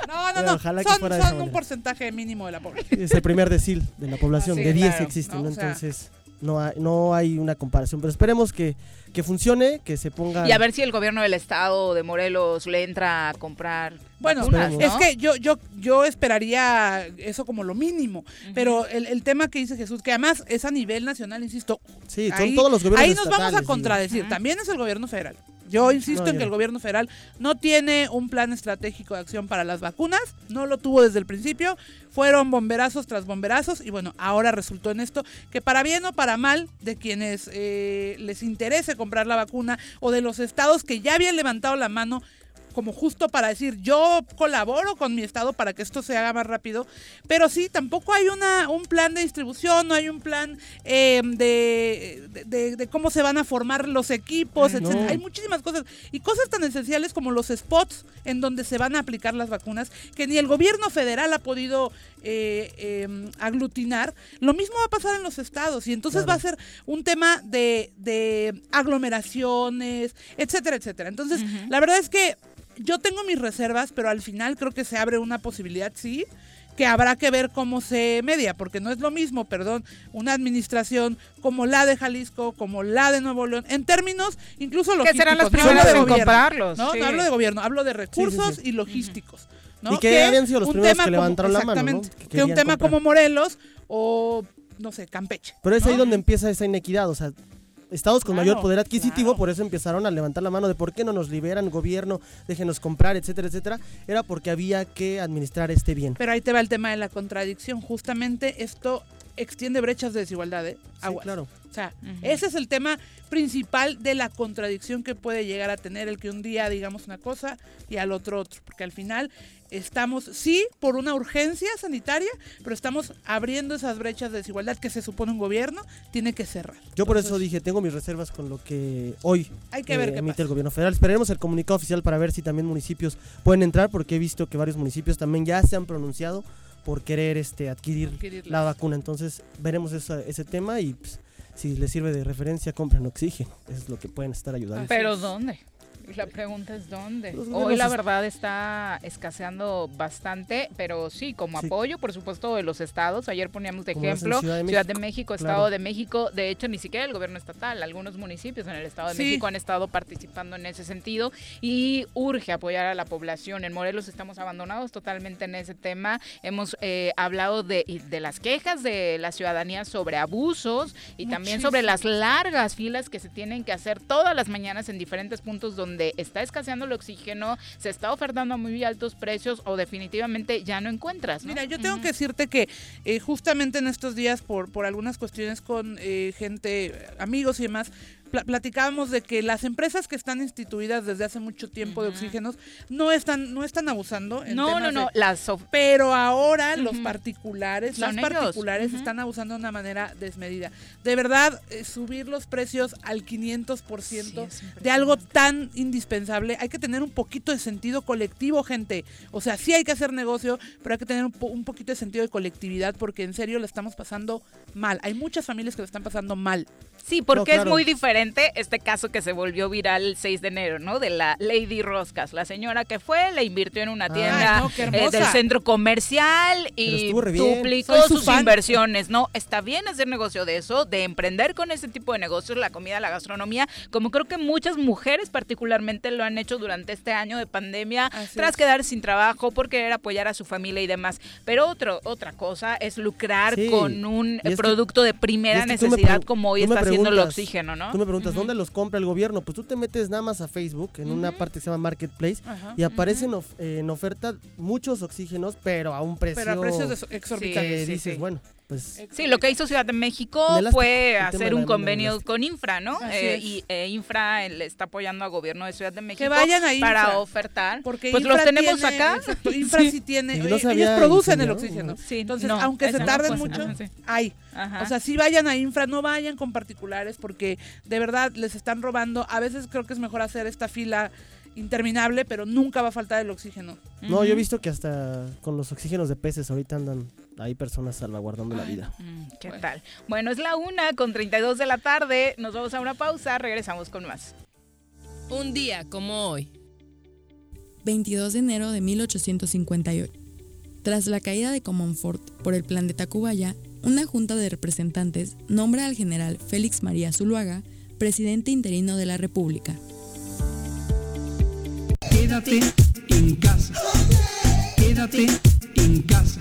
No, no, no. Ojalá que Son, son un porcentaje mínimo de la población. Es el primer decil de la población, Sí, de 10 claro, existen, ¿no? ¿no? O sea- Entonces, no hay, no hay una comparación. Pero esperemos que, que funcione, que se ponga. Y a ver si el gobierno del estado de Morelos le entra a comprar Bueno, vacunas, Esperemos. ¿no? Es que yo, yo, yo esperaría eso como lo mínimo. Pero el, el tema que dice Jesús, que además es a nivel nacional, insisto. Sí, son todos los gobiernos ahí nos vamos a contradecir. También es el gobierno federal. Yo insisto No, en que el no. gobierno federal no tiene un plan estratégico de acción para las vacunas, no lo tuvo desde el principio, fueron bomberazos tras bomberazos y bueno, ahora resultó en esto que para bien o para mal de quienes eh, les interese comprar la vacuna o de los estados que ya habían levantado la mano como justo para decir yo colaboro con mi estado para que esto se haga más rápido, pero sí, tampoco hay una, un plan de distribución, no hay un plan eh, de, de- de- de cómo se van a formar los equipos, No. etcétera. Hay muchísimas cosas y cosas tan esenciales como los spots en donde se van a aplicar las vacunas que ni el gobierno federal ha podido eh, eh, aglutinar. Lo mismo va a pasar en los estados y entonces Claro. va a ser un tema de, de aglomeraciones, etcétera, etcétera. Entonces, la verdad es que yo tengo mis reservas, pero al final creo que se abre una posibilidad, sí, que habrá que ver cómo se media, porque no es lo mismo, perdón, una administración como la de Jalisco, como la de Nuevo León, en términos incluso Que logísticos. serán los no hablo primeros de en gobierno, comprarlos. ¿no? sí. no hablo de gobierno, hablo de recursos sí. y logísticos. ¿no? Y que habían sido los primeros que como- levantaron la mano, ¿no? exactamente, Que Que, un tema comprar. como Morelos o, no sé, Campeche. Pero es ahí ¿no? donde empieza esa inequidad, o sea, estados con Claro, mayor poder adquisitivo, claro. por eso empezaron a levantar la mano de por qué no nos liberan gobierno, déjenos comprar, etcétera, etcétera, era porque había que administrar este bien. Pero ahí te va el tema de la contradicción. Justamente esto extiende brechas de desigualdad, ¿eh? Sí, claro. O sea, ese es el tema principal de la contradicción que puede llegar a tener el que un día digamos una cosa y al otro otro. Porque al final estamos, sí, por una urgencia sanitaria, pero estamos abriendo esas brechas de desigualdad que se supone un gobierno tiene que cerrar. Yo por eso dije, tengo mis reservas con lo que hoy Hay que ver eh, qué emite pasa. el gobierno federal. Esperaremos el comunicado oficial para ver si también municipios pueden entrar, porque he visto que varios municipios también ya se han pronunciado por querer este adquirir la vacuna. Entonces veremos esa- ese tema y pues, si les sirve de referencia, compren oxígeno. Eso es lo que pueden estar ayudando. Pero ¿dónde? La pregunta es dónde. Los Hoy la verdad está escaseando bastante, pero sí, como Sí. apoyo, por supuesto, de los estados. Ayer poníamos de Como ejemplo Ciudad de Ciudad de México, claro. Estado de México. De hecho, ni siquiera el gobierno estatal, algunos municipios en el Estado de Sí. México han estado participando en ese sentido y urge apoyar a la población. En Morelos estamos abandonados totalmente en ese tema. Hemos eh, hablado de, de las quejas de la ciudadanía sobre abusos y también sobre las largas filas que se tienen que hacer todas las mañanas en diferentes puntos donde está escaseando el oxígeno, se está ofertando a muy altos precios o definitivamente ya no encuentras. ¿no? Mira, yo tengo que decirte que eh, justamente en estos días, por, por algunas cuestiones con eh, gente, amigos y demás, pla- platicábamos de que las empresas que están instituidas desde hace mucho tiempo de oxígenos no están, no están abusando. En No, no, no, de- las pero ahora los particulares, las ellos. particulares están abusando de una manera desmedida. De verdad, eh, subir los precios al 500% Sí, de algo tan indispensable, hay que tener un poquito de sentido colectivo, gente. O sea, sí hay que hacer negocio, pero hay que tener un, po- un poquito de sentido de colectividad porque en serio le estamos pasando mal. Hay muchas familias que lo están pasando mal. Sí, porque No, claro. es muy diferente este caso que se volvió viral el 6 de enero, ¿no? De la Lady Roscas, la señora que fue, le invirtió en una Ay, tienda no, eh, del centro comercial y duplicó su sus fan. inversiones, ¿no? Está bien hacer negocio de eso, de emprender con ese tipo de negocios, la comida, la gastronomía, como creo que muchas mujeres particularmente lo han hecho durante este año de pandemia, Así tras es. quedar sin trabajo por querer apoyar a su familia y demás. Pero otro, otra cosa es lucrar Sí, con un que- producto de primera necesidad como hoy está haciendo el oxígeno, ¿no? Tú me preguntas, Ujú. ¿dónde los compra el gobierno? Pues tú te metes nada más a Facebook, en una Ujú. parte que se llama Marketplace, Ajá. y aparecen of- eh, en oferta muchos oxígenos, pero a un precio Pero a precios exorbitantes. Sí, dices, sí. bueno, pues Sí, lo que hizo Ciudad de México fue hacer un convenio con Infra, ¿no? Eh, y eh, Infra eh, le está apoyando al gobierno de Ciudad de México vayan a Infra. para ofertar. Porque pues Infra los tenemos tiene- acá. exacto, Infra sí, tiene. No ellos producen el oxígeno. ¿no? Sí, Entonces, no, aunque se no tarden mucho, ajá, sí. hay. Ajá. O sea, sí vayan a infra, no vayan con particulares porque de verdad les están robando. A veces creo que es mejor hacer esta fila interminable, pero nunca va a faltar el oxígeno. No, yo he visto que hasta con los oxígenos de peces ahorita andan ahí personas salvaguardando la vida. Mm, ¿Qué Bueno. tal? Bueno, es la una con 32 de la tarde. Nos vamos a una pausa. Regresamos con más. Un día como hoy. 22 de enero de 1858. Tras la caída de Comonfort por el plan de Tacubaya, una junta de representantes nombra al general Félix María Zuluaga presidente interino de la República. Quédate en casa. Quédate en casa.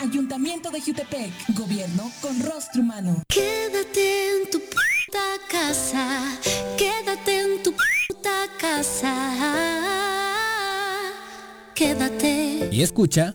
Ayuntamiento de Jutepec, gobierno con rostro humano. Quédate en tu puta casa, quédate en tu puta casa. Quédate. Y escucha.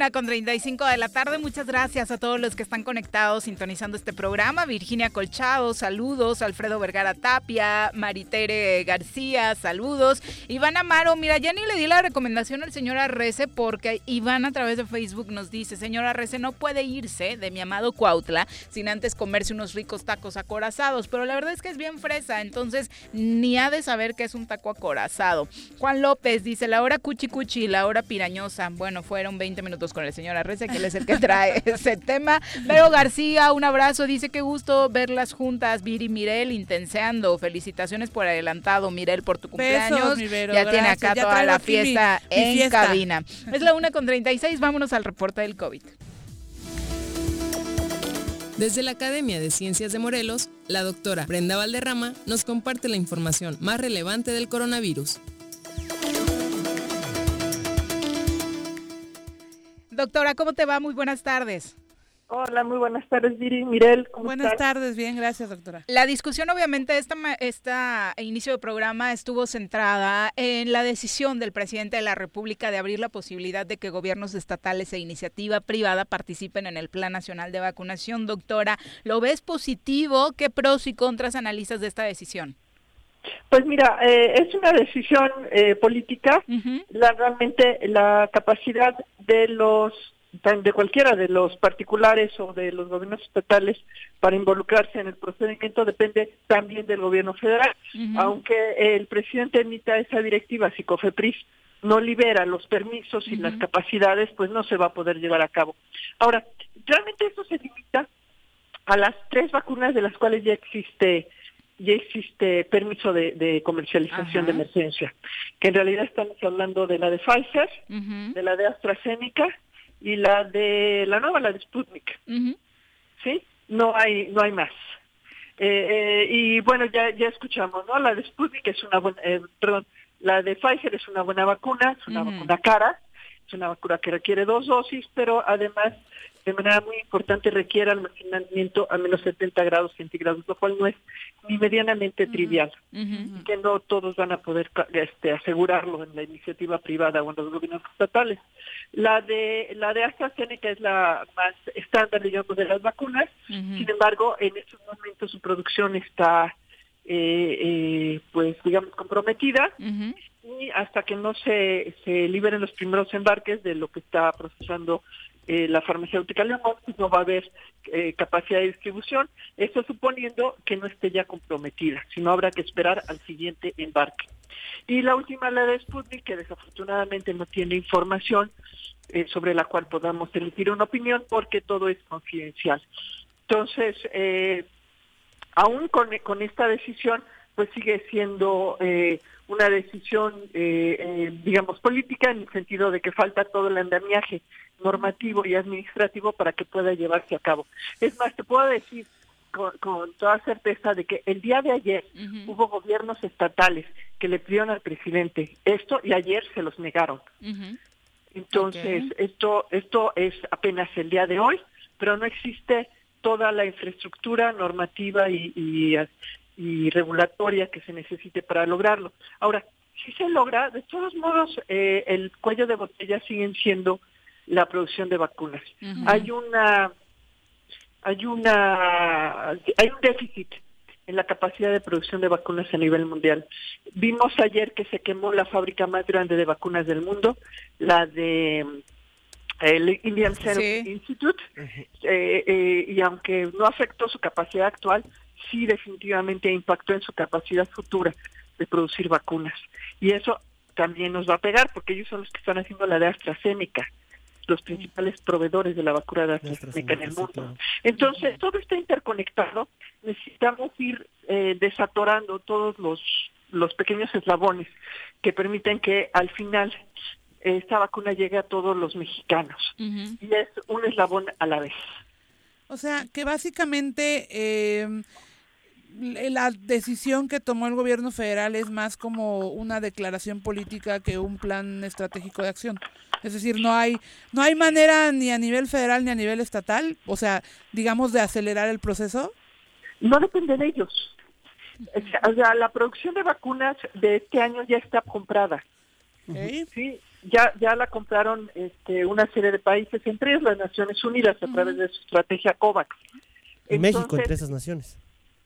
Con 35 de la tarde. Muchas gracias a todos los que están conectados, sintonizando este programa. Virginia Colchado, saludos. Alfredo Vergara Tapia, Maritere García, saludos. Iván Amaro, mira, ya ni le di la recomendación al señor Arrece porque Iván a través de Facebook nos dice, señor Arrece, no puede irse de mi amado Cuautla sin antes comerse unos ricos tacos acorazados. Pero la verdad es que es bien fresa, entonces ni ha de saber que es un taco acorazado. Juan López dice, la hora cuchi cuchi, la hora pirañosa. Bueno, fueron 20 minutos con el señor Arrece, que él es el que trae ese tema. Pero García, un abrazo, dice que gusto verlas juntas, Viri Mirel, intenseando. Felicitaciones por adelantado, Mirel, por tu cumpleaños. Besos, mi Vero, ya tiene acá Ya toda la mi- fiesta mi en fiesta. cabina. Es la una con 36, vámonos al reporte del COVID. Desde la Academia de Ciencias de Morelos, la doctora Brenda Valderrama nos comparte la información más relevante del coronavirus. Doctora, ¿cómo te va? Muy buenas tardes. Hola, muy buenas tardes, Viri. Mirel, ¿cómo Buenas estás? tardes, bien, gracias, doctora. La discusión, obviamente, esta, esta inicio de programa estuvo centrada en la decisión del presidente de la República de abrir la posibilidad de que gobiernos estatales e iniciativa privada participen en el Plan Nacional de Vacunación. Doctora, ¿lo ves positivo? ¿Qué pros y contras analizas de esta decisión? Pues mira, eh, es una decisión eh, política. la, realmente la capacidad de los de cualquiera de los particulares o de los gobiernos estatales para involucrarse en el procedimiento depende también del gobierno federal. Aunque el presidente emita esa directiva, si COFEPRIS no libera los permisos y las capacidades, pues no se va a poder llevar a cabo. Ahora, realmente eso se limita a las tres vacunas de las cuales ya existe ya existe permiso de, de comercialización de emergencia, que en realidad estamos hablando de la de Pfizer, de la de AstraZeneca y la de la nueva, la de Sputnik. ¿Sí? No hay no hay más. Eh, eh, y bueno, ya ya escuchamos, ¿no? La de Sputnik es una buena, eh, perdón, La de Pfizer es una buena vacuna, es una vacuna cara, es una vacuna que requiere dos dosis, pero además de manera muy importante requiere almacenamiento a menos 70 grados centígrados, lo cual no es ni medianamente trivial, y que no todos van a poder este, asegurarlo en la iniciativa privada o en los gobiernos estatales. La de la de AstraZeneca es la más estándar, digamos, de las vacunas. Sin embargo, en estos momentos su producción está, eh, eh, pues, digamos, comprometida. Y hasta que no se, se liberen los primeros embarques de lo que está procesando eh, la farmacéutica pues no va a haber eh, capacidad de distribución, esto suponiendo que no esté ya comprometida, sino habrá que esperar al siguiente embarque. Y la última, la de Sputnik, que desafortunadamente no tiene información eh, sobre la cual podamos emitir una opinión porque todo es confidencial. Entonces, eh, aún con, con esta decisión, pues sigue siendo eh, una decisión, eh, eh, digamos, política en el sentido de que falta todo el andamiaje normativo y administrativo para que pueda llevarse a cabo. Es más, te puedo decir con, con toda certeza de que el día de ayer hubo gobiernos estatales que le pidieron al presidente esto y ayer se los negaron. Entonces, esto, esto es apenas el día de hoy, pero no existe toda la infraestructura normativa y, y, y regulatoria que se necesite para lograrlo. Ahora, si se logra, de todos modos, eh, el cuello de botella siguen siendo la producción de vacunas. Hay una, hay una, hay un déficit en la capacidad de producción de vacunas a nivel mundial. Vimos ayer que se quemó la fábrica más grande de vacunas del mundo, la de el Indian Serum Institute, eh, eh, y aunque no afectó su capacidad actual, sí definitivamente impactó en su capacidad futura de producir vacunas. Y eso también nos va a pegar, porque ellos son los que están haciendo la de AstraZeneca, los principales proveedores de la vacuna de AstraZeneca en el mundo. Entonces, todo está interconectado. Necesitamos ir eh, desatorando todos los, los pequeños eslabones que permiten que al final eh, esta vacuna llegue a todos los mexicanos. Y es un eslabón a la vez. O sea, que básicamente eh, la decisión que tomó el gobierno federal es más como una declaración política que un plan estratégico de acción. Es decir, no hay no hay manera ni a nivel federal ni a nivel estatal, o sea, digamos de acelerar el proceso. No depende de ellos. O sea, la producción de vacunas de este año ya está comprada. Sí, ya ya la compraron este, una serie de países, entre ellos las Naciones Unidas a través de su estrategia COVAX. Y México Entonces, entre esas naciones.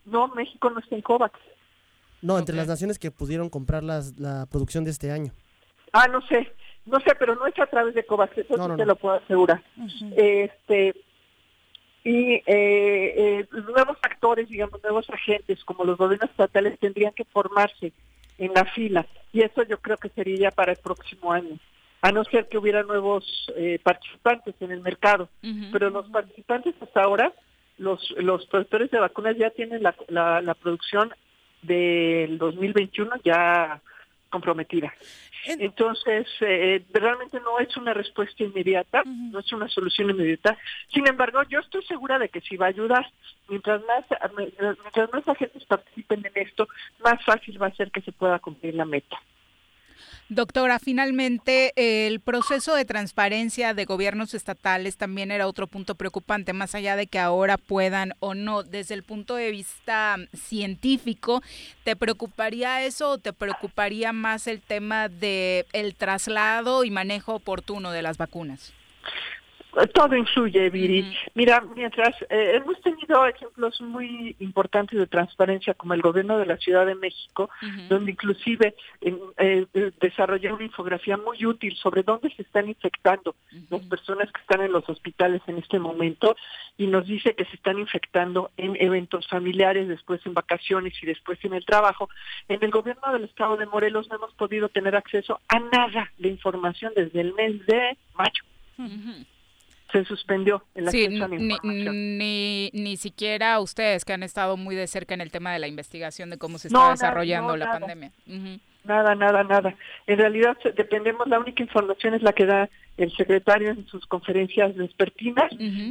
No, México no está en COVAX. No, entre las naciones que pudieron comprar las, la producción de este año. Ah, no sé, no sé, pero no es a través de COVAX, eso No, te no. lo puedo asegurar. Este y eh, eh, nuevos actores, digamos, nuevos agentes, como los gobiernos estatales, tendrían que formarse en la fila. Y eso yo creo que sería ya para el próximo año, a no ser que hubiera nuevos eh, participantes en el mercado. Pero los participantes hasta ahora, los, los productores de vacunas ya tienen la, la, la producción del 2021 ya comprometida. Entonces, eh, realmente no es una respuesta inmediata, no es una solución inmediata. Sin embargo, yo estoy segura de que sí va a ayudar. Mientras más, mientras más agentes participen en esto, más fácil va a ser que se pueda cumplir la meta. Doctora, finalmente el proceso de transparencia de gobiernos estatales también era otro punto preocupante, más allá de que ahora puedan o no, desde el punto de vista científico, ¿te preocuparía eso o te preocuparía más el tema de el traslado y manejo oportuno de las vacunas? Todo influye, Viri. Mira, mientras eh, hemos tenido ejemplos muy importantes de transparencia, como el gobierno de la Ciudad de México, donde inclusive eh, eh, desarrolló una infografía muy útil sobre dónde se están infectando las personas que están en los hospitales en este momento, y nos dice que se están infectando en eventos familiares, después en vacaciones y después en el trabajo. En el gobierno del estado de Morelos no hemos podido tener acceso a nada de información desde el mes de mayo se suspendió el Sí, acceso a la ni, información. ni, ni siquiera ustedes que han estado muy de cerca en el tema de la investigación de cómo se No, está nada, desarrollando no, la nada. pandemia. Nada, nada, nada. En realidad dependemos, la única información es la que da el secretario en sus conferencias vespertinas.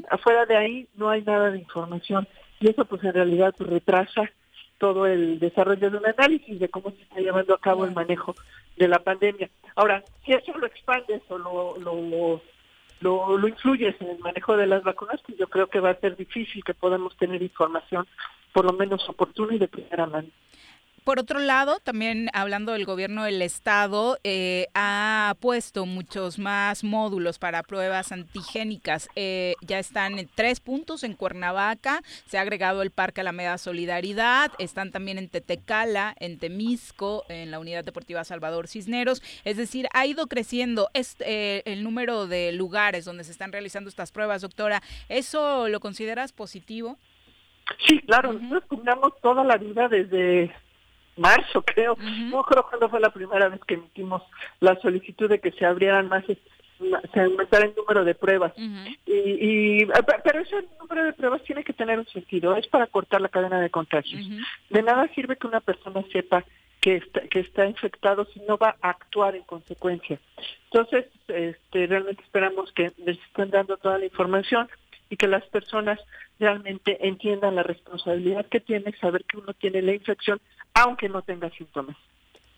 Afuera de ahí no hay nada de información. Y eso pues en realidad pues, retrasa todo el desarrollo de un análisis de cómo se está llevando a cabo el manejo de la pandemia. Ahora, si eso lo expandes o lo, lo, lo, lo influyes en el manejo de las vacunas, pues yo creo que va a ser difícil que podamos tener información por lo menos oportuna y de primera mano. Por otro lado, también hablando del gobierno del estado, eh, ha puesto muchos más módulos para pruebas antigénicas. Eh, ya están en tres puntos en Cuernavaca, se ha agregado el Parque Alameda Solidaridad, están también en Tetecala, en Temisco, en la Unidad Deportiva Salvador Cisneros. Es decir, ha ido creciendo este, el número de lugares donde se están realizando estas pruebas, doctora. ¿Eso lo consideras positivo? Sí, claro, nosotros cuidamos toda la vida desde marzo, creo. No creo cuándo fue la primera vez que emitimos la solicitud de que se abrieran más, se aumentara el número de pruebas. y, y, pero ese número de pruebas tiene que tener un sentido, es para cortar la cadena de contagios. De nada sirve que una persona sepa que está, que está infectado si no va a actuar en consecuencia. Entonces, este, realmente esperamos que les estén dando toda la información y que las personas realmente entiendan la responsabilidad que tiene saber que uno tiene la infección aunque no tenga síntomas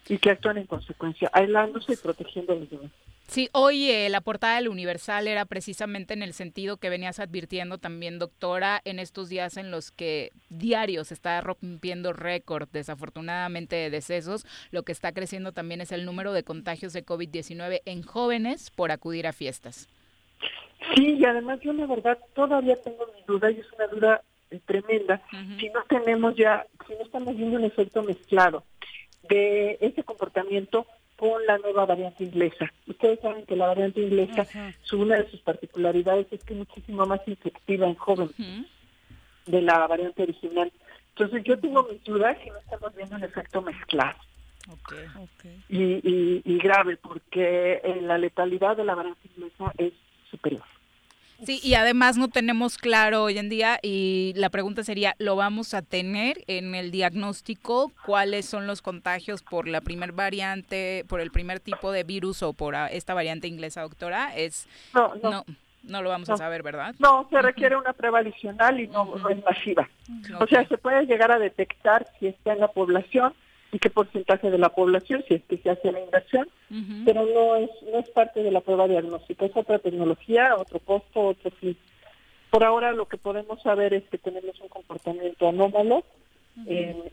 y que actúen en consecuencia, aislándose y protegiendo a los demás. Sí, hoy eh, la portada del Universal era precisamente en el sentido que venías advirtiendo también, doctora, en estos días en los que diarios está rompiendo récord, desafortunadamente, de decesos. Lo que está creciendo también es el número de contagios de COVID-19 en jóvenes por acudir a fiestas. Sí, y además yo la verdad todavía tengo mi duda y es una duda eh, tremenda si no tenemos ya, si no estamos viendo un efecto mezclado de ese comportamiento con la nueva variante inglesa. Ustedes saben que la variante inglesa, su, una de sus particularidades es que es muchísimo más infectiva en jóvenes de la variante original. Entonces yo tengo mis dudas si no estamos viendo un efecto mezclado. Y, y, y, grave, porque eh, la letalidad de la variante inglesa es superior. Sí, y además no tenemos claro hoy en día y la pregunta sería, ¿lo vamos a tener en el diagnóstico? ¿Cuáles son los contagios por la primer variante, por el primer tipo de virus o por esta variante inglesa, doctora? Es no, no. no, lo vamos a saber, ¿verdad? No, se requiere una prueba adicional y no, es masiva. O sea, se puede llegar a detectar si está en la población, y qué porcentaje de la población, si es que se hace la inversión, pero no es, no es parte de la prueba diagnóstica, es otra tecnología, otro costo, otro fin. Por ahora lo que podemos saber es que tenemos un comportamiento anómalo en,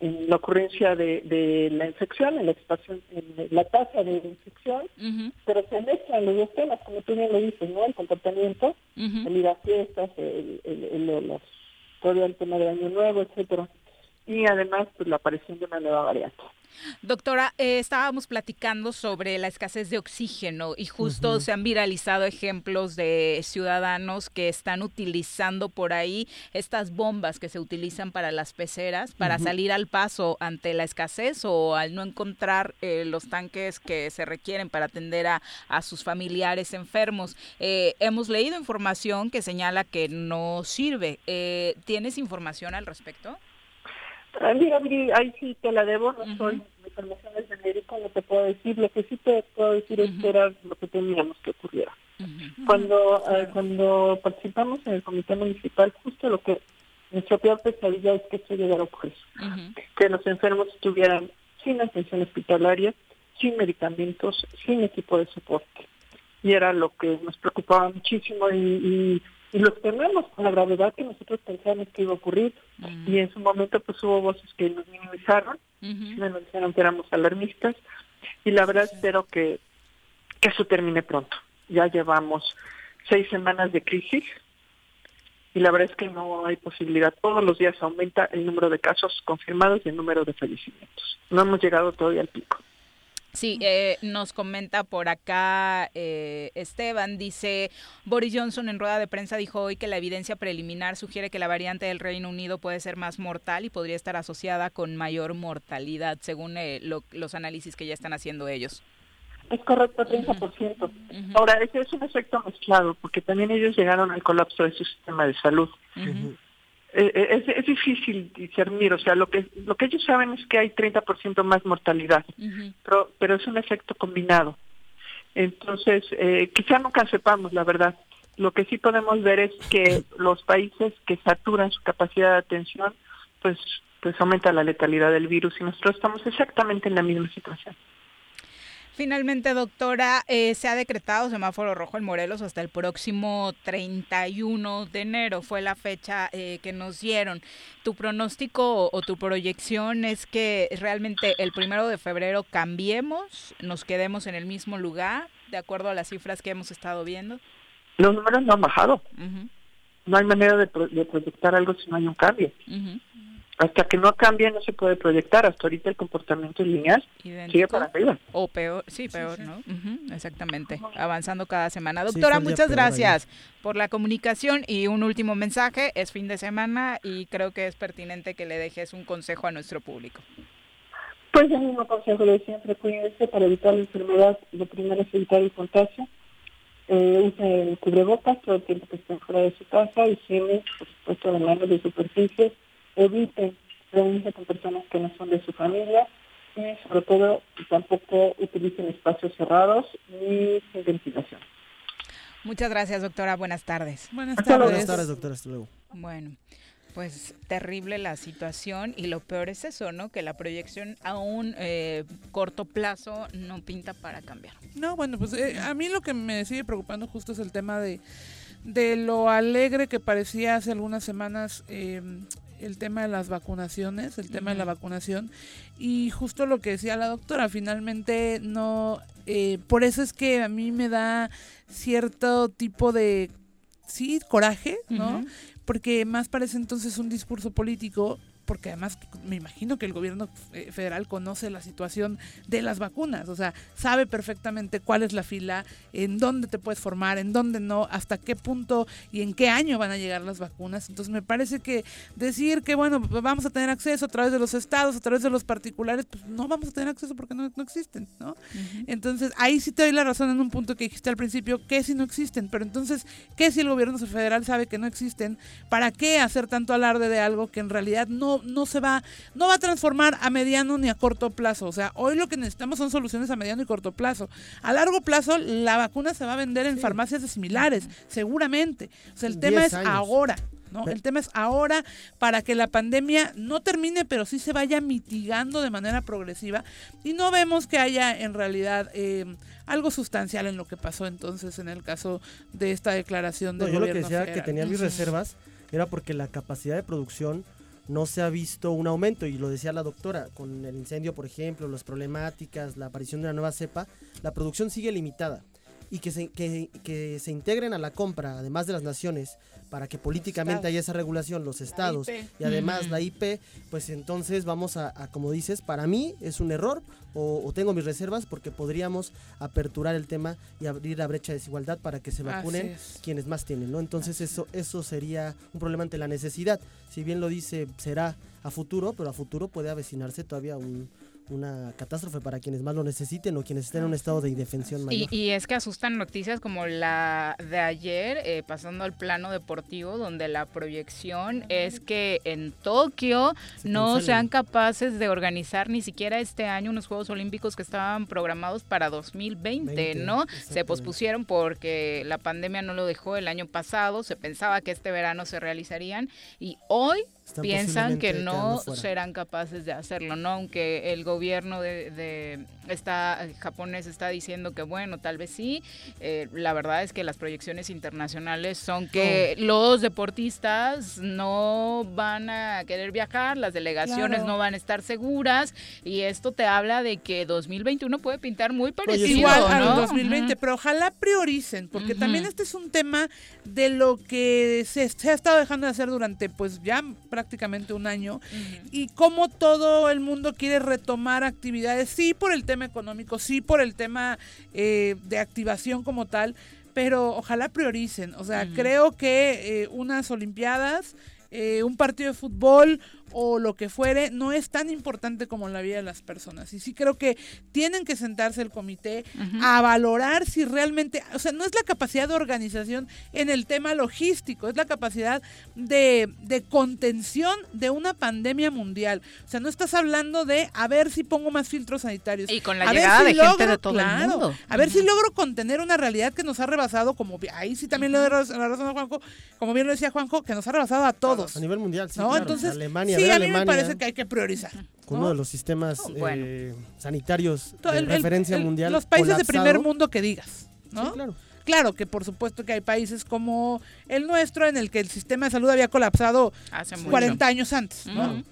en, la ocurrencia de, de, la infección, en la expansión, en la tasa de infección, pero se mezclan los dos temas, como tú bien lo dices, ¿no? El comportamiento, el ir a fiestas, el, el, todo el tema del año nuevo, etcétera y además pues la aparición de una nueva variante. Doctora, eh, estábamos platicando sobre la escasez de oxígeno y justo se han viralizado ejemplos de ciudadanos que están utilizando por ahí estas bombas que se utilizan para las peceras para salir al paso ante la escasez o al no encontrar eh, los tanques que se requieren para atender a, a sus familiares enfermos. Eh, hemos leído información que señala que no sirve. ¿Tienes información al respecto? Ah, mira, ahí sí te la debo, no soy, mi formación es de médico, no te puedo decir, lo que sí te puedo decir es que era lo que teníamos que ocurriera. Cuando eh, cuando participamos en el comité municipal, justo lo que nuestra peor pesadilla es que esto llegara a ocurrir, que los enfermos estuvieran sin atención hospitalaria, sin medicamentos, sin equipo de soporte. Y era lo que nos preocupaba muchísimo y, y y los tenemos con la gravedad que nosotros pensábamos que iba a ocurrir y en su momento pues hubo voces que nos minimizaron, nos dijeron que éramos alarmistas y la verdad espero que, que eso termine pronto. Ya llevamos seis semanas de crisis y la verdad es que no hay posibilidad. Todos los días aumenta el número de casos confirmados y el número de fallecimientos. No hemos llegado todavía al pico. Sí, eh, nos comenta por acá eh, Esteban, dice, Boris Johnson en rueda de prensa dijo hoy que la evidencia preliminar sugiere que la variante del Reino Unido puede ser más mortal y podría estar asociada con mayor mortalidad, según eh, los análisis que ya están haciendo ellos. Es correcto, 30%. Ahora, ese es un efecto mezclado, porque también ellos llegaron al colapso de su sistema de salud. Eh, eh, es, es, difícil discernir, o sea, lo que lo que ellos saben es que hay 30% más mortalidad, pero, pero es un efecto combinado. Entonces, eh, quizá nunca sepamos la verdad. Lo que sí podemos ver es que los países que saturan su capacidad de atención, pues pues aumenta la letalidad del virus y nosotros estamos exactamente en la misma situación. Finalmente, doctora, eh, se ha decretado semáforo rojo en Morelos hasta el próximo 31 de enero. Fue la fecha eh, que nos dieron. ¿Tu pronóstico o, o tu proyección es que realmente el primero de febrero cambiemos, nos quedemos en el mismo lugar, de acuerdo a las cifras que hemos estado viendo? Los números no han bajado. No hay manera de, pro- de proyectar algo si no hay un cambio. Hasta que no cambie no se puede proyectar. Hasta ahorita el comportamiento es lineal. Idéntico. Sigue para arriba. O peor, sí, peor, ¿no? Exactamente, avanzando cada semana. Doctora, muchas gracias por la comunicación y un último mensaje. Es fin de semana y creo que es pertinente que le dejes un consejo a nuestro público. Pues el mismo consejo de siempre, cuídense para evitar la enfermedad. Lo primero es evitar el contagio. Eh, use el cubrebocas todo el tiempo que estén fuera de su casa, higiene, por supuesto, de manos de superficies. Eviten reunirse con personas que no son de su familia y sobre todo tampoco utilicen espacios cerrados ni sin ventilación. Muchas gracias, doctora. Buenas tardes. Buenas Buenas tardes, doctora. Hasta luego. Bueno, pues terrible la situación y lo peor es eso, ¿no? Que la proyección a un eh, corto plazo no pinta para cambiar. No, bueno, pues eh, a mí lo que me sigue preocupando justo es el tema de, de lo alegre que parecía hace algunas semanas eh, el tema de las vacunaciones, el tema de la vacunación. Y justo lo que decía la doctora, finalmente no, eh, por eso es que a mí me da cierto tipo de, sí, coraje, ¿no? Porque más parece entonces un discurso político porque además me imagino que el gobierno eh, federal conoce la situación de las vacunas, o sea, sabe perfectamente cuál es la fila, en dónde te puedes formar, en dónde no, hasta qué punto y en qué año van a llegar las vacunas. Entonces me parece que decir que, bueno, vamos a tener acceso a través de los estados, a través de los particulares, pues no vamos a tener acceso porque no, no existen, ¿no? Entonces ahí sí te doy la razón en un punto que dijiste al principio, que si no existen, pero entonces, ¿qué si el gobierno federal sabe que no existen? ¿Para qué hacer tanto alarde de algo que en realidad no, no se va, no va a transformar a mediano ni a corto plazo? O sea, hoy lo que necesitamos son soluciones a mediano y corto plazo. A largo plazo, la vacuna se va a vender en farmacias de similares, seguramente. O sea, el tema 10 es años. ahora. ¿no? El tema es ahora para que la pandemia no termine, pero sí se vaya mitigando de manera progresiva y no vemos que haya en realidad eh, algo sustancial en lo que pasó entonces en el caso de esta declaración No, del yo lo que decía que tenía mis reservas era porque la capacidad de producción no se ha visto un aumento y lo decía la doctora, con el incendio por ejemplo, las problemáticas, la aparición de una nueva cepa, la producción sigue limitada y que se, que, que se integren a la compra, además de las naciones, para que políticamente haya esa regulación, los estados y además la IP, pues entonces vamos a, a, como dices, para mí es un error o, o tengo mis reservas porque podríamos aperturar el tema y abrir la brecha de desigualdad para que se vacunen es. quienes más tienen, ¿no? Entonces eso, eso sería un problema ante la necesidad. Si bien lo dice, será a futuro, pero a futuro puede avecinarse todavía un- una catástrofe para quienes más lo necesiten o quienes estén en un estado de indefensión Y, mayor. y es que asustan noticias como la de ayer, eh, pasando al plano deportivo, donde la proyección es que en Tokio Se no sean capaces de organizar ni siquiera este año unos Juegos Olímpicos que estaban programados para 2020, 20, ¿no? Se pospusieron porque la pandemia no lo dejó el año pasado, se pensaba que este verano se realizarían y hoy Están piensan que no serán capaces de hacerlo, ¿no? Aunque el gobierno de, de esta, japonés está diciendo que bueno, tal vez sí, eh, la verdad es que las proyecciones internacionales son que los deportistas no van a querer viajar, las delegaciones Claro. no van a estar seguras y esto te habla de que 2021 puede pintar muy parecido, Igual ¿no? al 2020, Ujú. pero ojalá prioricen, porque también este es un tema de lo que se, se ha estado dejando de hacer durante pues ya prácticamente un año y cómo todo el mundo quiere retomar actividades, sí por el tema económico, sí por el tema eh, de activación como tal, pero ojalá prioricen, o sea, creo que eh, unas olimpiadas, eh, un partido de fútbol o lo que fuere, no es tan importante como la vida de las personas. Y sí creo que tienen que sentarse el comité a valorar si realmente, o sea, no es la capacidad de organización en el tema logístico, es la capacidad de, de contención de una pandemia mundial. O sea, no estás hablando de a ver si pongo más filtros sanitarios. Y con la a ver llegada si de gente de todo el mundo. A ver si logro contener una realidad que nos ha rebasado, como ahí sí también le doy la razón a Juanjo, como bien lo decía Juanjo, que nos ha rebasado a todos. A nivel mundial, sí, No, claro. entonces, Alemania, ver sí, a mí me Alemania parece que hay que priorizar. con uno de los sistemas Oh, bueno. eh, sanitarios Todo de el- referencia el- mundial. Los países de colapsado. primer mundo que digas, ¿no? Sí, claro. Claro que por supuesto que hay países como el nuestro en el que el sistema de salud había colapsado Hace mucho. 40 años antes. Claro.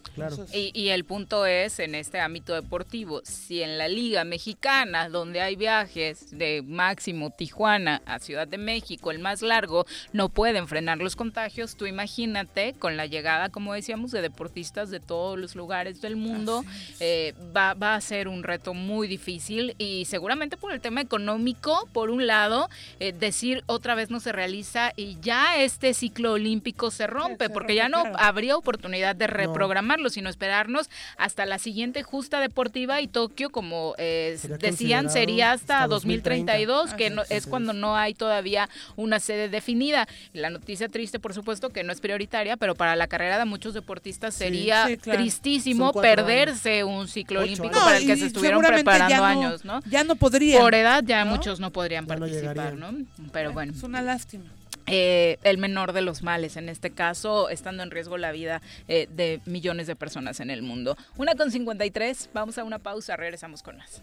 Y, y el punto es, en este ámbito deportivo, si en la Liga Mexicana, donde hay viajes de máximo Tijuana a Ciudad de México, el más largo, no pueden frenar los contagios, tú imagínate con la llegada, como decíamos, de deportistas de todos los lugares del mundo, eh, va, va a ser un reto muy difícil y seguramente por el tema económico, por un lado, eh, decir otra vez no se realiza y ya este ciclo olímpico se rompe, se porque rompe, ya no claro. habría oportunidad de reprogramarlo, sino esperarnos hasta la siguiente justa deportiva y Tokio, como eh, Sería decían, sería hasta, hasta 2032, que Así no- es. es cuando no hay todavía una sede definida. La noticia triste, por supuesto, que no es prioritaria, pero para la carrera de muchos deportistas sería claro. Tristísimo perderse un ciclo Ocho olímpico para el que se estuvieron preparando años, ¿no? Ya no podrían. Por edad ya muchos no podrían participar. ¿no? Pero bueno. Es una lástima. eh, el menor de los males, en este caso, estando en riesgo la vida eh, de millones de personas en el mundo. Una con 53, vamos a una pausa, regresamos con más.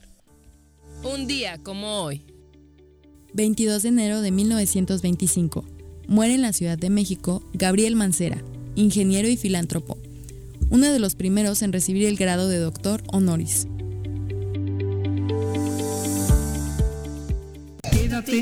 Un día como hoy. 22 de enero de 1925. Muere en la Ciudad de México Gabriel Mancera, ingeniero y filántropo, uno de los primeros en recibir el grado de doctor honoris. Quédate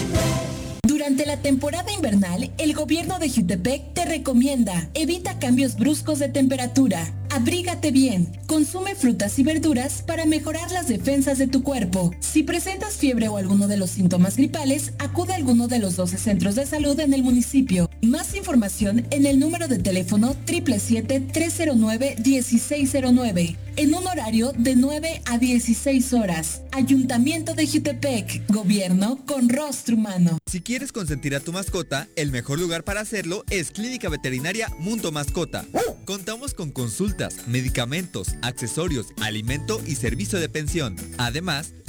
Durante la temporada invernal, el gobierno de Jutepec te recomienda evita cambios bruscos de temperatura, abrígate bien, consume frutas y verduras para mejorar las defensas de tu cuerpo. Si presentas fiebre o alguno de los síntomas gripales, acude a alguno de los 12 centros de salud en el municipio. Más información en el número de teléfono 777-309-1609, en un horario de 9 a 16 horas. Ayuntamiento de Jutepec, gobierno con rostro humano. Si quieres consentir a tu mascota, el mejor lugar para hacerlo es Clínica Veterinaria Mundo Mascota. Contamos con consultas, medicamentos, accesorios, alimento y servicio de pensión. Además,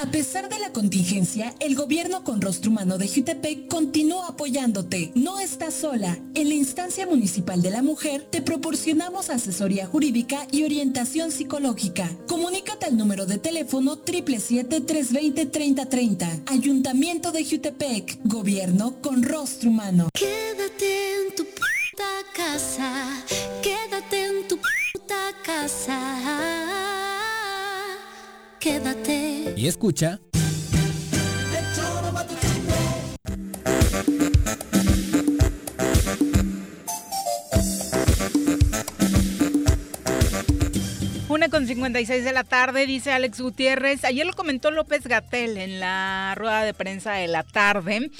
A pesar de la contingencia, el gobierno con rostro humano de Jutepec continúa apoyándote. No estás sola. En la instancia municipal de la mujer te proporcionamos asesoría jurídica y orientación psicológica. Comunícate al número de teléfono 777-320-3030. Ayuntamiento de Jutepec. Gobierno con rostro humano. Quédate en tu puta casa, quédate en tu puta casa. Quédate. Y escucha... Una con 56 de la tarde, dice Alex Gutiérrez. Ayer lo comentó López Gatel en la rueda de prensa de la tarde.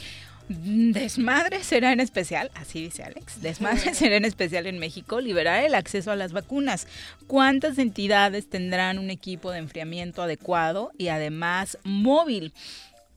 Desmadre será en especial, así dice Alex, desmadre será en especial en México liberar el acceso a las vacunas. ¿Cuántas entidades tendrán un equipo de enfriamiento adecuado y además móvil?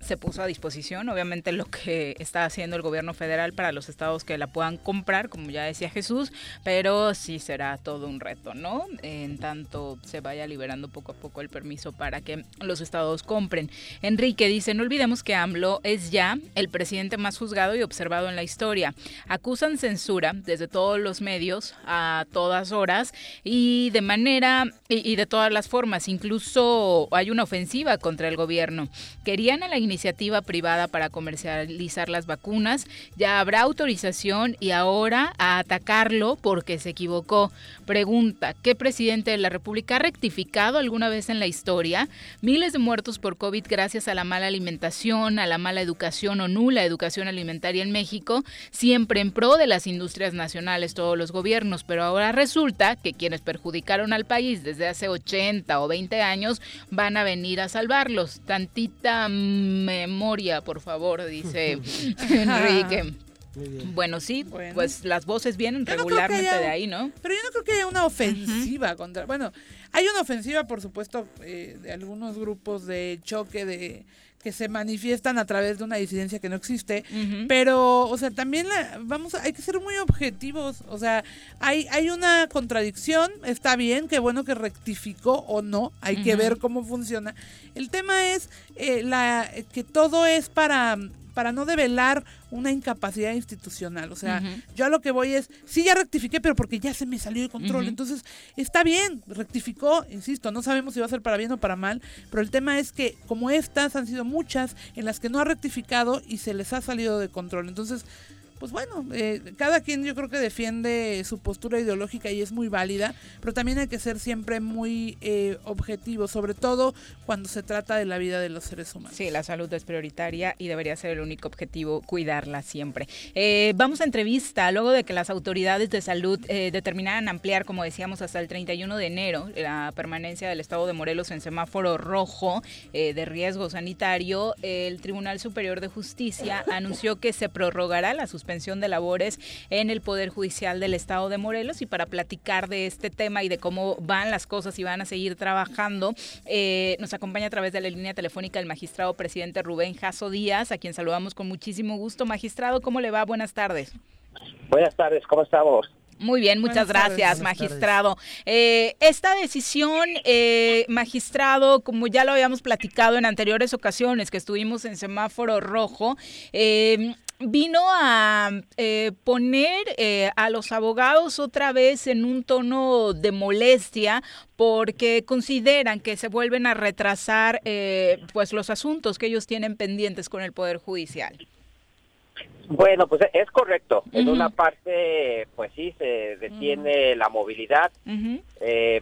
Se puso a disposición, obviamente lo que está haciendo el gobierno federal para los estados que la puedan comprar, como ya decía Jesús, pero sí será todo un reto, ¿no? En tanto se vaya liberando poco a poco el permiso para que los estados compren. Enrique dice, no olvidemos que AMLO es ya el presidente más juzgado y observado en la historia. Acusan censura desde todos los medios a todas horas y de manera y, de todas las formas, incluso hay una ofensiva contra el gobierno. Querían a la iniciativa privada para comercializar las vacunas, ya habrá autorización y ahora a atacarlo porque se equivocó. Pregunta, ¿qué presidente de la República ha rectificado alguna vez en la historia? Miles de muertos por COVID gracias a la mala alimentación, a la mala educación o nula educación alimentaria en México, siempre en pro de las industrias nacionales, todos los gobiernos, pero ahora resulta que quienes perjudicaron al país desde hace 80 o 20 años van a venir a salvarlos. Tantita memoria, por favor, dice Enrique. Bueno, sí, pues las voces vienen Yo no regularmente haya- de ahí, ¿no? Pero yo no creo que haya una ofensiva contra. Bueno, hay una ofensiva, por supuesto, eh, de algunos grupos de choque de que se manifiestan a través de una disidencia que no existe, pero, o sea, también la- vamos, hay que ser muy objetivos, o sea, hay, hay una contradicción, está bien, qué bueno que rectificó o no, hay que ver cómo funciona. El tema es eh, la que todo es para para no develar una incapacidad institucional. O sea, yo a lo que voy es, sí ya rectifiqué, pero porque ya se me salió de control. Entonces, está bien, rectificó, insisto, no sabemos si va a ser para bien o para mal, pero el tema es que como estas han sido muchas en las que no ha rectificado y se les ha salido de control. Entonces, pues bueno, eh, cada quien yo creo que defiende su postura ideológica y es muy válida, pero también hay que ser siempre muy eh, objetivo, sobre todo cuando se trata de la vida de los seres humanos. Sí, la salud es prioritaria y debería ser el único objetivo cuidarla siempre. Eh, vamos a entrevista luego de que las autoridades de salud eh, determinaran ampliar, como decíamos, hasta el 31 de enero la permanencia del estado de Morelos en semáforo rojo de riesgo sanitario. El Tribunal Superior de Justicia anunció que se prorrogará la suspensión de labores en el Poder Judicial del estado de Morelos y para platicar de este tema y de cómo van las cosas y van a seguir trabajando, eh, nos acompaña a través de la línea telefónica el magistrado presidente Rubén Jasso Díaz, a quien saludamos con muchísimo gusto. Magistrado, ¿cómo le va? Buenas tardes. Buenas tardes, ¿cómo estamos? Muy bien, muchas Buenas gracias, magistrado. Eh, esta decisión, eh, magistrado, como ya lo habíamos platicado en anteriores ocasiones que estuvimos en semáforo rojo, eh, vino a eh, poner eh, a los abogados otra vez en un tono de molestia porque consideran que se vuelven a retrasar eh, pues los asuntos que ellos tienen pendientes con el Poder Judicial. Bueno, pues es correcto. En una parte, pues sí, se detiene la movilidad. Eh,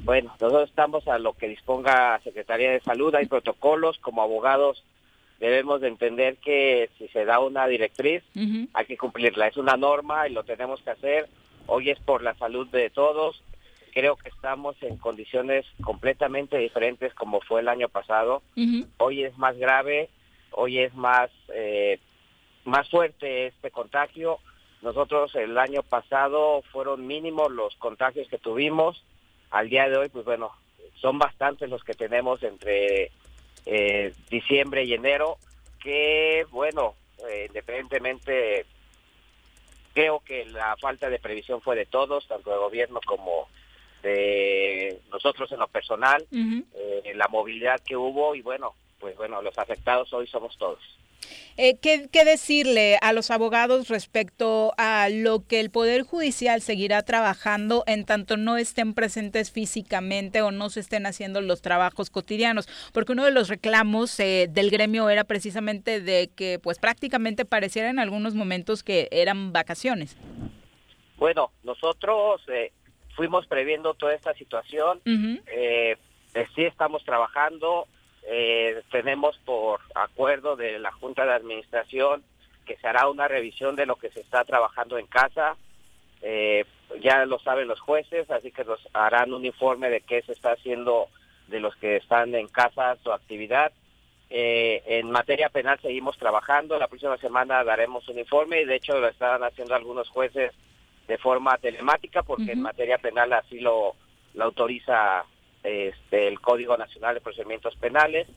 bueno, nosotros estamos a lo que disponga Secretaría de Salud, hay protocolos, como abogados debemos de entender que si se da una directriz, hay que cumplirla. Es una norma y lo tenemos que hacer. Hoy es por la salud de todos. Creo que estamos en condiciones completamente diferentes como fue el año pasado. Hoy es más grave, hoy es más eh, más fuerte este contagio. Nosotros el año pasado fueron mínimos los contagios que tuvimos. Al día de hoy, pues bueno, son bastantes los que tenemos entre eh, diciembre y enero, que bueno, eh, independientemente, creo que la falta de previsión fue de todos, tanto de gobierno como de nosotros en lo personal, eh, la movilidad que hubo y bueno, pues bueno, los afectados hoy somos todos. Eh, ¿qué, qué decirle a los abogados respecto a lo que el Poder Judicial seguirá trabajando en tanto no estén presentes físicamente o no se estén haciendo los trabajos cotidianos? Porque uno de los reclamos eh, del gremio era precisamente de que pues prácticamente pareciera en algunos momentos que eran vacaciones. Bueno, nosotros eh, fuimos previendo toda esta situación. Eh, sí estamos trabajando. Eh, tenemos por acuerdo de la Junta de Administración que se hará una revisión de lo que se está trabajando en casa. Eh, ya lo saben los jueces, así que nos harán un informe de qué se está haciendo de los que están en casa su actividad. Eh, en materia penal seguimos trabajando. La próxima semana daremos un informe y de hecho lo están haciendo algunos jueces de forma telemática porque en materia penal así lo, lo autoriza este, el Código Nacional de Procedimientos Penales.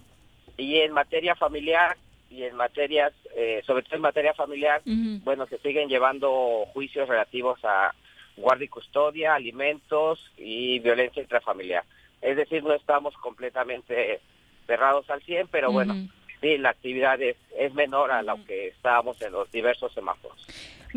y en materia familiar y en materias, eh, sobre todo en materia familiar, bueno, se siguen llevando juicios relativos a guardia y custodia, alimentos y violencia intrafamiliar. Es decir, no estamos completamente cerrados al 100, pero bueno, sí, la actividad es, es menor a lo que estábamos en los diversos semáforos.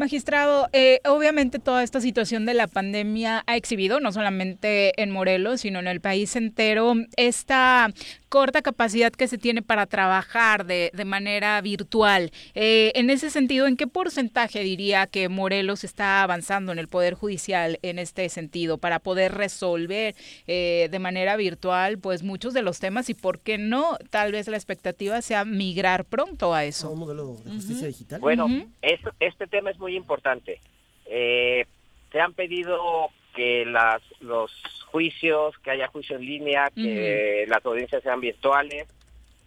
Magistrado, eh, obviamente toda esta situación de la pandemia ha exhibido, no solamente en Morelos, sino en el país entero, esta corta capacidad que se tiene para trabajar de, de manera virtual. Eh, en ese sentido, ¿en qué porcentaje diría que Morelos está avanzando en el Poder Judicial en este sentido para poder resolver eh, de manera virtual pues muchos de los temas y por qué no? Tal vez la expectativa sea migrar pronto a eso. Un modelo de justicia digital. Bueno, es- este tema es muy importante. Eh, se han pedido que las, los juicios, que haya juicio en línea, que las audiencias sean virtuales.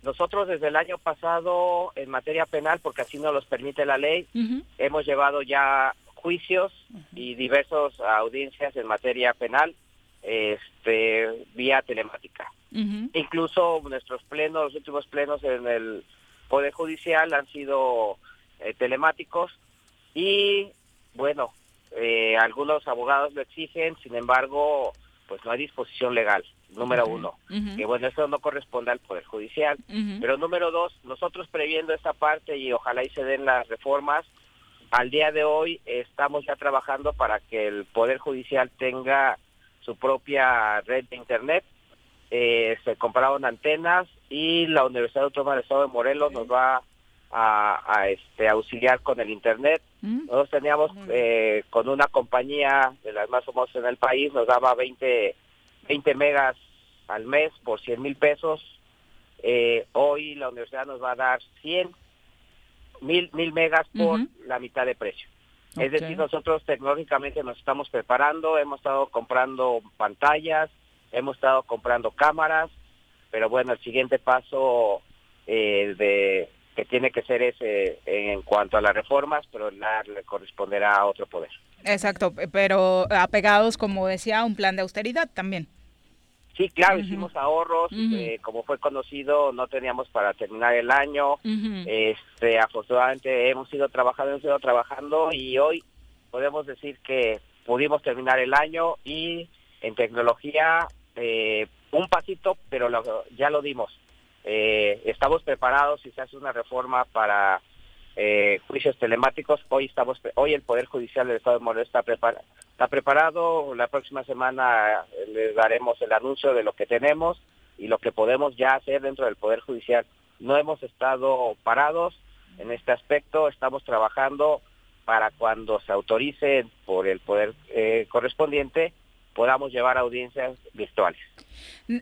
Nosotros desde el año pasado, en materia penal, porque así nos los permite la ley, hemos llevado ya juicios y diversas audiencias en materia penal este, vía telemática. Incluso nuestros plenos, los últimos plenos en el Poder Judicial han sido eh, telemáticos y bueno, eh, algunos abogados lo exigen, sin embargo, pues no hay disposición legal, número uno. Que bueno, eso no corresponde al Poder Judicial. Pero número dos, nosotros previendo esta parte y ojalá y se den las reformas, al día de hoy estamos ya trabajando para que el Poder Judicial tenga su propia red de Internet. Eh, se compraron antenas y la Universidad Autónoma del Estado de Morelos nos va a, a, este, auxiliar con el Internet. Nosotros teníamos eh, con una compañía de las más famosas en el país, nos daba 20, 20 megas al mes por 100 mil pesos. Eh, hoy la universidad nos va a dar 100 mil, mil megas por la mitad de precio. Es decir, nosotros tecnológicamente nos estamos preparando, hemos estado comprando pantallas, hemos estado comprando cámaras, pero bueno, el siguiente paso eh, de que tiene que ser ese en cuanto a las reformas, pero la, le corresponderá a otro poder. Exacto, pero apegados, como decía, a un plan de austeridad también. Sí, claro, hicimos ahorros, eh, como fue conocido, no teníamos para terminar el año, este, afortunadamente hemos ido trabajando, hemos ido trabajando y hoy podemos decir que pudimos terminar el año y en tecnología eh, un pasito, pero lo- ya lo dimos. Eh, estamos preparados si se hace una reforma para eh, juicios telemáticos. Hoy estamos, hoy el Poder Judicial del Estado de Morelos está preparado. Está preparado. La próxima semana eh, les daremos el anuncio de lo que tenemos y lo que podemos ya hacer dentro del Poder Judicial. No hemos estado parados en este aspecto. Estamos trabajando para cuando se autorice por el poder eh, correspondiente podamos llevar audiencias virtuales.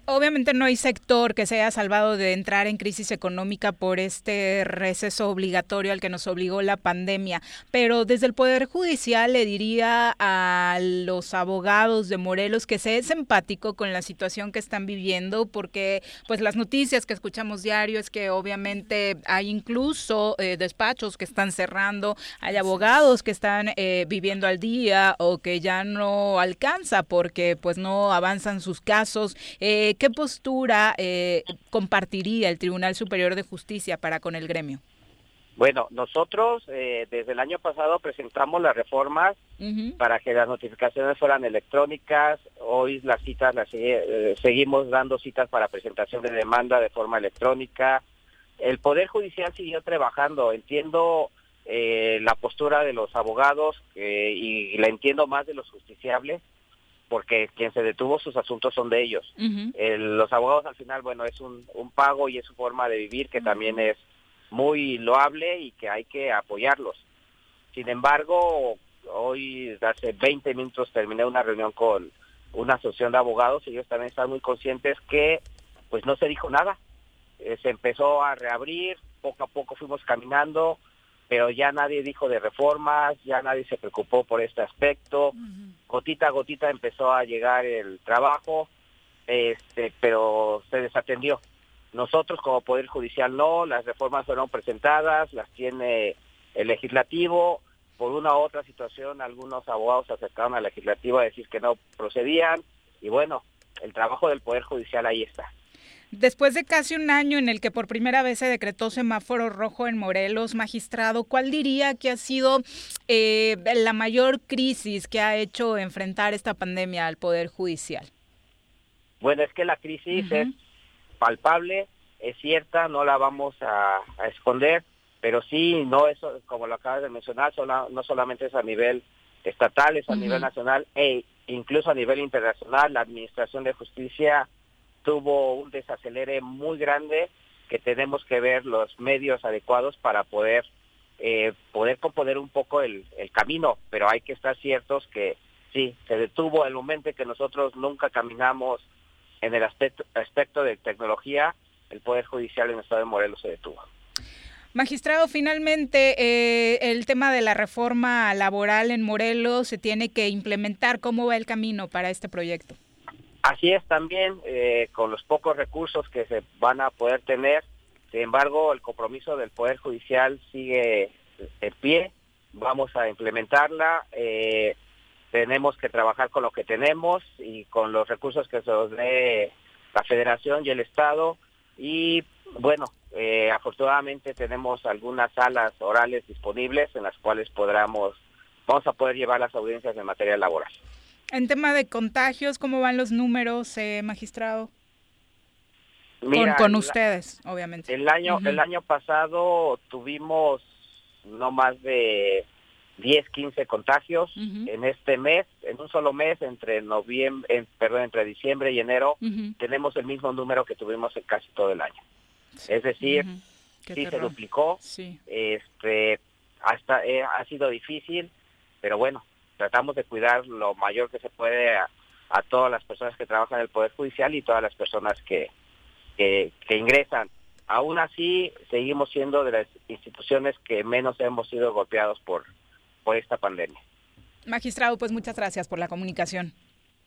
Obviamente no hay sector que se haya salvado de entrar en crisis económica por este receso obligatorio al que nos obligó la pandemia, pero desde el Poder Judicial le diría a los abogados de Morelos que se es empático con la situación que están viviendo porque pues las noticias que escuchamos diario es que obviamente hay incluso eh, despachos que están cerrando, hay abogados que están eh, viviendo al día o que ya no alcanza porque pues no avanzan sus casos. Eh, ¿Qué postura eh, compartiría el Tribunal Superior de Justicia para con el gremio? Bueno, nosotros eh, desde el año pasado presentamos las reformas para que las notificaciones fueran electrónicas. Hoy las citas las eh, seguimos dando citas para presentación de demanda de forma electrónica. El Poder Judicial siguió trabajando. Entiendo eh, la postura de los abogados eh, y la entiendo más de los justiciables porque quien se detuvo sus asuntos son de ellos. El- los abogados al final, bueno, es un, un pago y es su forma de vivir que también es muy loable y que hay que apoyarlos. Sin embargo, hoy hace 20 minutos terminé una reunión con una asociación de abogados y ellos también están muy conscientes que pues no se dijo nada. Eh, se empezó a reabrir, poco a poco fuimos caminando, pero ya nadie dijo de reformas, ya nadie se preocupó por este aspecto. Gotita a gotita empezó a llegar el trabajo, este, pero se desatendió. Nosotros como Poder Judicial no, las reformas fueron presentadas, las tiene el legislativo. Por una u otra situación, algunos abogados se acercaron al legislativo a decir que no procedían y bueno, el trabajo del Poder Judicial ahí está. Después de casi un año en el que por primera vez se decretó semáforo rojo en Morelos, magistrado, ¿cuál diría que ha sido eh, la mayor crisis que ha hecho enfrentar esta pandemia al Poder Judicial? Bueno, es que la crisis es palpable, es cierta, no la vamos a, a esconder, pero sí, no eso, como lo acabas de mencionar, sola- no solamente es a nivel estatal, es a nivel nacional e incluso a nivel internacional. La Administración de Justicia tuvo un desacelere muy grande que tenemos que ver los medios adecuados para poder eh, poder componer un poco el, el camino, pero hay que estar ciertos que sí, se detuvo el momento en que nosotros nunca caminamos en el aspecto, aspecto de tecnología, el Poder Judicial en el Estado de Morelos se detuvo. Magistrado, finalmente eh, el tema de la reforma laboral en Morelos se tiene que implementar. ¿Cómo va el camino para este proyecto? Así es también, eh, con los pocos recursos que se van a poder tener, sin embargo, el compromiso del Poder Judicial sigue en pie, vamos a implementarla, eh, tenemos que trabajar con lo que tenemos y con los recursos que se nos dé la Federación y el Estado. Y bueno, eh, afortunadamente tenemos algunas salas orales disponibles en las cuales podamos, vamos a poder llevar las audiencias en materia laboral. En tema de contagios, ¿cómo van los números, eh, magistrado? Mira, con con la- ustedes, obviamente. El año, el año pasado tuvimos no más de 10, 15 contagios. En este mes, en un solo mes, entre noviembre, en- perdón, entre diciembre y enero, tenemos el mismo número que tuvimos en casi todo el año. Es decir, sí se duplicó. Sí. Este, hasta eh, ha sido difícil, pero bueno, tratamos de cuidar lo mayor que se puede a, todas las personas que trabajan en el Poder Judicial y todas las personas que, que, que ingresan. Aún así, seguimos siendo de las instituciones que menos hemos sido golpeados por, por esta pandemia. Magistrado, pues muchas gracias por la comunicación.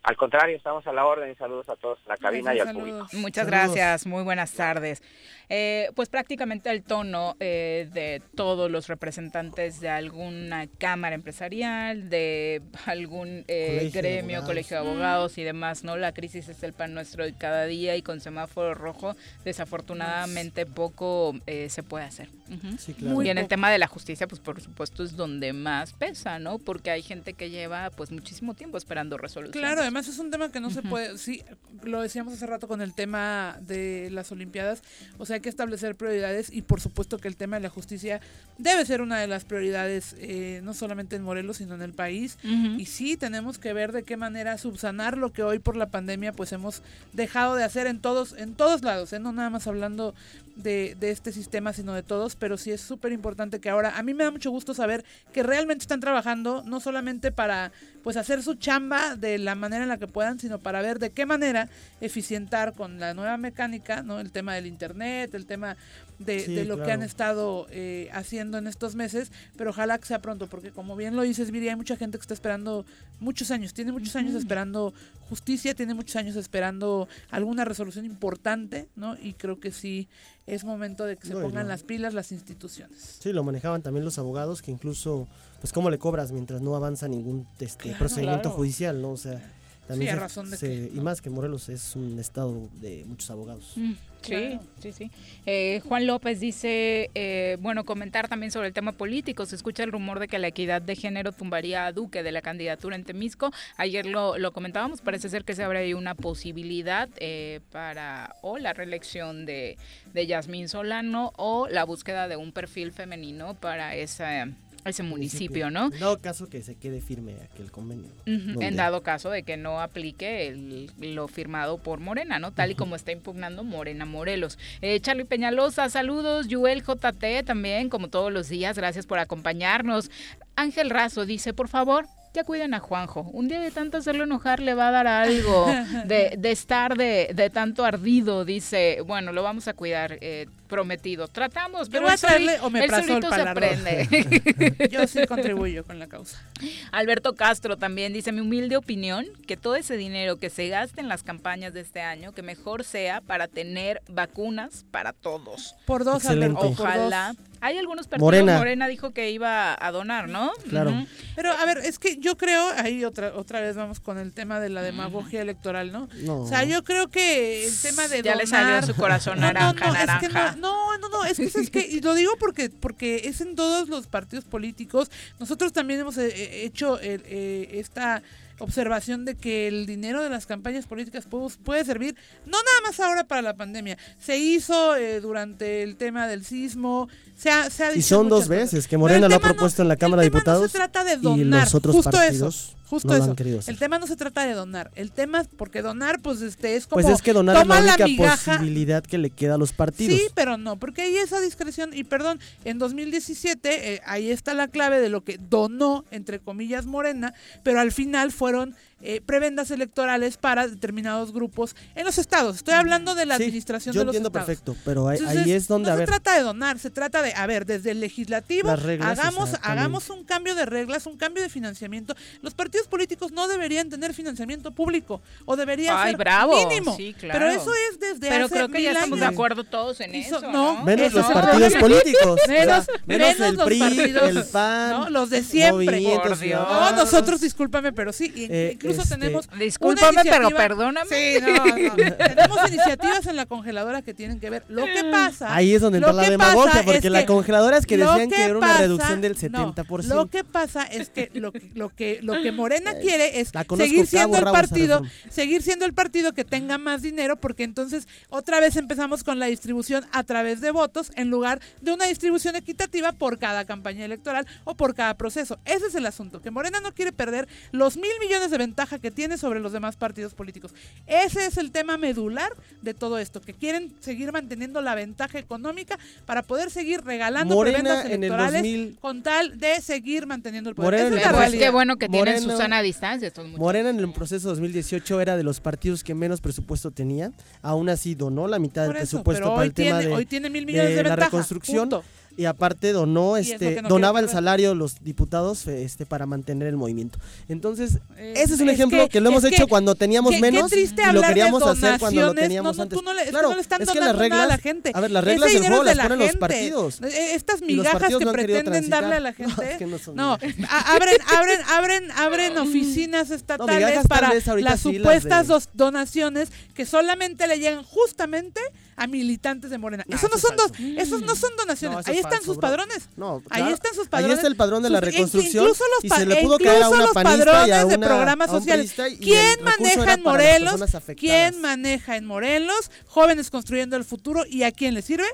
Al contrario, estamos a la orden saludos a todos en la cabina y al público. Muchas Saludos. gracias, muy buenas tardes. Eh, pues prácticamente el tono eh, de todos los representantes de alguna cámara empresarial, de algún eh, Colegio gremio, colegio de abogados y demás, ¿no? La crisis es el pan nuestro de cada día y con semáforo rojo desafortunadamente poco eh, se puede hacer. Ujú. Sí, claro. Y en el tema de la justicia, pues por supuesto es donde más pesa, ¿no? Porque hay gente que lleva pues muchísimo tiempo esperando resolución. Claro, además es un tema que no se puede, sí, lo decíamos hace rato con el tema de las Olimpiadas, o sea, hay que establecer prioridades y por supuesto que el tema de la justicia debe ser una de las prioridades, eh, no solamente en Morelos, sino en el país. Y sí, tenemos que ver de qué manera subsanar lo que hoy por la pandemia pues hemos dejado de hacer en todos, en todos lados, ¿eh? no nada más hablando de, de este sistema, sino de todos, pero sí es súper importante que ahora, a mí me da mucho gusto saber que realmente están trabajando, no solamente para pues hacer su chamba de la manera en la que puedan, sino para ver de qué manera eficientar con la nueva mecánica, ¿no? El tema del internet, el tema de, Sí, de lo que han estado eh, haciendo en estos meses, pero ojalá que sea pronto, porque como bien lo dices, Viri, hay mucha gente que está esperando muchos años, tiene muchos años esperando justicia, tiene muchos años esperando alguna resolución importante, ¿no? Y creo que sí es momento de que se No, pongan no. las pilas las instituciones. Sí, lo manejaban también los abogados, que incluso, pues, ¿cómo le cobras mientras no avanza ningún este, Claro. procedimiento Claro. judicial, no? O sea, también a se- razón de se- que, Y más que Morelos es un estado de muchos abogados. Mm, Sí, Claro. sí, sí. Eh, Juan López dice, eh, bueno, comentar también sobre el tema político. Se escucha el rumor de que la equidad de género tumbaría a Duque de la candidatura en Temisco. Ayer lo, lo comentábamos, parece ser que se abre ahí una posibilidad eh, para o la reelección de, de Yasmín Solano o la búsqueda de un perfil femenino para esa, ese municipio, ¿no? En dado caso que se quede firme aquel convenio. En dado caso de que no aplique el- lo firmado por Morena, ¿no? Tal y como está impugnando Morena Morelos. Eh, Charlie Peñalosa, saludos. Yuel JT también, como todos los días, gracias por acompañarnos. Ángel Razo dice, por favor, ya cuiden a Juanjo. Un día de tanto hacerlo enojar le va a dar algo de, de estar de, de tanto ardido. Dice, bueno, lo vamos a cuidar, eh, prometido. Tratamos, pero él, soli- traerle él solito se aprende. Yo sí contribuyo con la causa. Alberto Castro también dice mi humilde opinión que todo ese dinero que se gaste en las campañas de este año que mejor sea para tener vacunas para todos. Por dos, Excelente. Alberto, por Ojalá dos. Hay algunos partidos, Morena. Morena, dijo que iba a donar, ¿no? Claro. Pero a ver, es que yo creo, ahí otra otra vez vamos con el tema de la demagogia electoral, ¿no? No. O sea, yo creo que el tema de Ya le donar- salió su corazón No, no, naranja, no, es que naranja. no, no, no, es que, es que y lo digo porque porque es en todos los partidos políticos. Nosotros también hemos eh, eh, hecho el, eh, esta observación de que el dinero de las campañas políticas puede, puede servir no nada más ahora para la pandemia. Se hizo eh, durante el tema del sismo, se ha, se ha Y son dos cosas. veces que Morena lo ha no- propuesto en la Cámara de Diputados No se trata de y donar, los otros justo partidos eso, justo no lo eso. han hacer. El tema no se trata de donar, el tema es porque donar pues este es como Pues es que donar es la única posibilidad que le queda a los partidos. Sí, pero no, porque hay esa discreción y perdón, en 2017 eh, ahí está la clave de lo que donó entre comillas Morena, pero al final fueron eh, prebendas electorales para determinados grupos en los estados. Estoy hablando de la Sí, administración yo de los entiendo estados. perfecto, pero ahí, Entonces, ahí es donde, no a se ver, trata de donar, se trata de, a ver, desde el legislativo, hagamos, hagamos un cambio de reglas, un cambio de financiamiento. Los partidos políticos no deberían tener financiamiento público o debería Ay, ser bravo. mínimo. Sí, claro. Pero eso es desde Pero hace creo que ya estamos de acuerdo todos en eso, no, ¿no? menos eso los partidos políticos. Menos, menos menos el los PRI, partidos, el PAN, ¿no? los de siempre. Por Dios. No, nosotros, discúlpame, pero sí, Eh, incluso este, tenemos. Discúlpame, pero perdóname. Sí, no, no. tenemos iniciativas en la congeladora que tienen que ver. Lo que pasa. Ahí es donde entra la que demagogia, porque es la que congeladora es que decían que era una pasa- reducción del no, 70%. lo que pasa es que lo que, lo que, lo que Morena quiere es seguir siendo cabo, el partido, seguir siendo el partido que tenga más dinero, porque entonces otra vez empezamos con la distribución a través de votos en lugar de una distribución equitativa por cada campaña electoral o por cada proceso. Ese es el asunto, que Morena no quiere perder los mil millones de ventaja que tiene sobre los demás partidos políticos. Ese es el tema medular de todo esto, que quieren seguir manteniendo la ventaja económica para poder seguir regalando Morena prebendas en el electorales 2000 con tal de seguir manteniendo el poder. Morena es el la Pues qué bueno que tienen Morena- Susana a distancia estos. Morena en el proceso 2018 era de los partidos que menos presupuesto tenía. Aún así donó la mitad Por del eso, presupuesto para hoy el tema tiene- de, hoy tiene mil millones de la ventaja, reconstrucción. punto. Y aparte donó, este, no donaba el salario a los diputados este, para mantener el movimiento. Entonces, Eh, ese es un es ejemplo que- que, lo hemos hecho que- cuando teníamos menos y lo de queríamos hacer cuando lo teníamos No, no, antes. tú no le- claro, no le están es que las reglas, a la gente. A ver, las reglas del juego de las la ponen los partidos. Eh, Estas Y los migajas que pretenden darle a la gente. no abren, abren, abren, abren oficinas estatales para las supuestas de- donaciones que solamente le llegan justamente a militantes de Morena. No, eso no son dos, esos no son donaciones. No, Ahí es están falso, sus bro. padrones. No, Ahí están sus Ahí padrones. está el padrón de la reconstrucción incluso los y se le pudo caer a incluso una los panista y a padrones de programas sociales. ¿Quién maneja en Morelos? ¿Quién maneja en Morelos? Jóvenes construyendo el futuro. ¿Y a quién le sirve?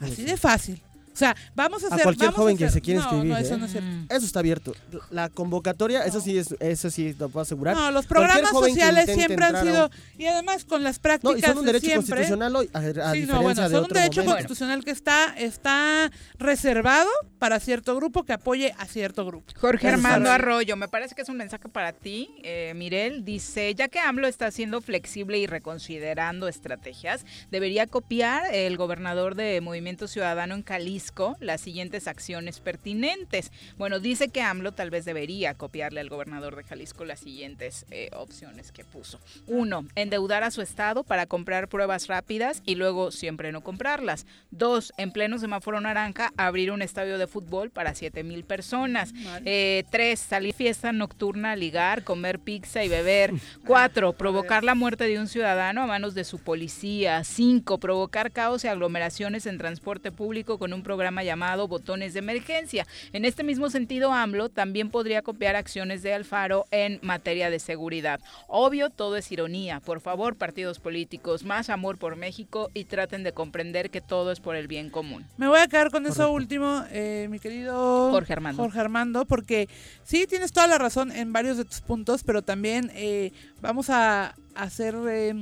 Así de fácil. O sea, vamos a hacer. a cualquier vamos joven a que hacer- se quiera no, inscribir. No, eso ¿eh? no es cierto. Eso está abierto. La convocatoria, eso sí es, eso sí lo puedo asegurar. No, los Cualquier programas joven que sociales siempre han sido. un- Y además con las prácticas. No, y son un de derecho siempre, constitucional hoy, a, a Sí, diferencia no, bueno, de son un derecho momento. constitucional que está, está reservado para cierto grupo que apoye a cierto grupo. Jorge Armando Arroyo, me parece que es un mensaje para ti, eh, Mirel. Dice, ya que AMLO está siendo flexible y reconsiderando estrategias, debería copiar el gobernador de Movimiento Ciudadano en Jalisco las siguientes acciones pertinentes. Bueno, dice que AMLO tal vez debería copiarle al gobernador de Jalisco las siguientes eh, opciones que puso. Uno, endeudar a su estado para comprar pruebas rápidas y luego siempre no comprarlas. Dos, en pleno semáforo naranja, abrir un estadio de fútbol para 7 mil personas. Eh, tres, salir fiesta nocturna, ligar, comer pizza y beber. Cuatro, provocar la muerte de un ciudadano a manos de su policía. Cinco, provocar caos y aglomeraciones en transporte público con un programa llamado botones de emergencia. En este mismo sentido, AMLO también podría copiar acciones de Alfaro en materia de seguridad. Obvio, todo es ironía. Por favor, partidos políticos, más amor por México y traten de comprender que todo es por el bien común. Me voy a quedar con eso último, eh, mi querido Jorge Armando. Jorge Armando, porque sí, tienes toda la razón en varios de tus puntos, pero también eh, vamos a hacer eh,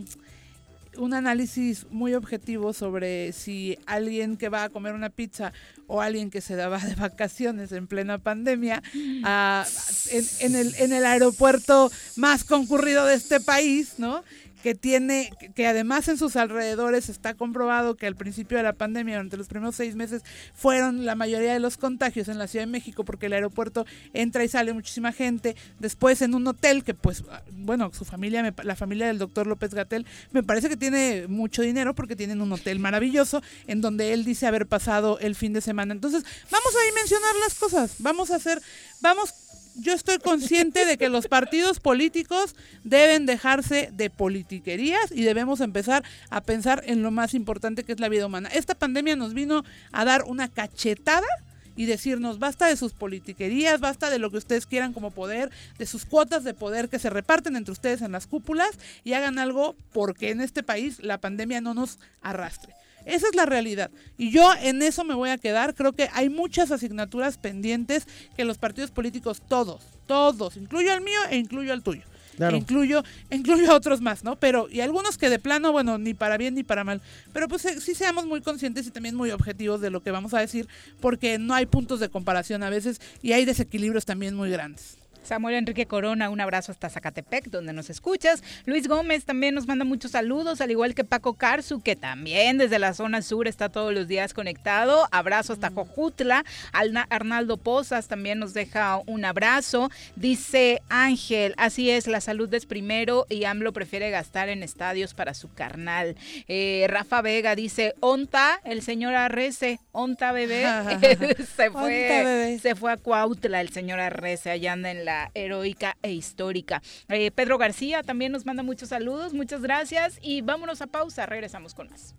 un análisis muy objetivo sobre si alguien que va a comer una pizza o alguien que se daba de vacaciones en plena pandemia ah, en, en el, en el aeropuerto más concurrido de este país, ¿no? Que tiene, que además en sus alrededores está comprobado que al principio de la pandemia, durante los primeros seis meses, fueron la mayoría de los contagios en la Ciudad de México, porque el aeropuerto entra y sale muchísima gente. Después en un hotel que, pues, bueno, su familia, la familia del doctor López Gatel, me parece que tiene mucho dinero porque tienen un hotel maravilloso en donde él dice haber pasado el fin de semana. Entonces, vamos a mencionar las cosas, vamos a hacer, vamos yo estoy consciente de que los partidos políticos deben dejarse de politiquerías y debemos empezar a pensar en lo más importante que es la vida humana. Esta pandemia nos vino a dar una cachetada y decirnos basta de sus politiquerías, basta de lo que ustedes quieran como poder, de sus cuotas de poder que se reparten entre ustedes en las cúpulas y hagan algo porque en este país la pandemia no nos arrastre. Esa es la realidad. Y yo en eso me voy a quedar. Creo que hay muchas asignaturas pendientes que los partidos políticos, todos, todos, incluyo al mío e incluyo al tuyo. Claro. Incluyo, incluyo a otros más, ¿no? Pero, y algunos que de plano, bueno, ni para bien ni para mal. Pero pues eh, sí seamos muy conscientes y también muy objetivos de lo que vamos a decir, porque no hay puntos de comparación a veces y hay desequilibrios también muy grandes. Samuel Enrique Corona, un abrazo hasta Zacatepec, donde nos escuchas. Luis Gómez también nos manda muchos saludos, al igual que Paco Carzu, que también desde la zona sur está todos los días conectado. Abrazo hasta Jojutla. Alna- Arnaldo Pozas también nos deja un abrazo. Dice Ángel, así es, la salud es primero y AMLO prefiere gastar en estadios para su carnal. Eh, Rafa Vega dice, onta, el señor Arrece, onta bebé. se fue, Onta, bebé. se fue a Cuautla el señor Arrece, allá anda en la heroica e histórica. Eh, Pedro García también nos manda muchos saludos, muchas gracias y vámonos a pausa, regresamos con más.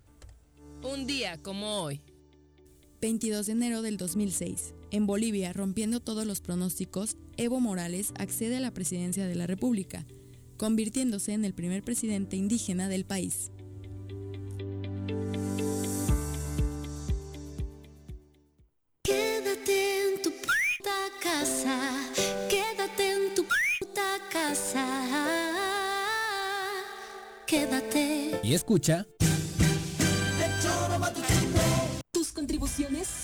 Un día como hoy. 22 de enero del 2006. En Bolivia, rompiendo todos los pronósticos, Evo Morales accede a la presidencia de la República, convirtiéndose en el primer presidente indígena del país. Quédate en tu puta casa. Casa. Quédate. Y escucha. Tus contribuciones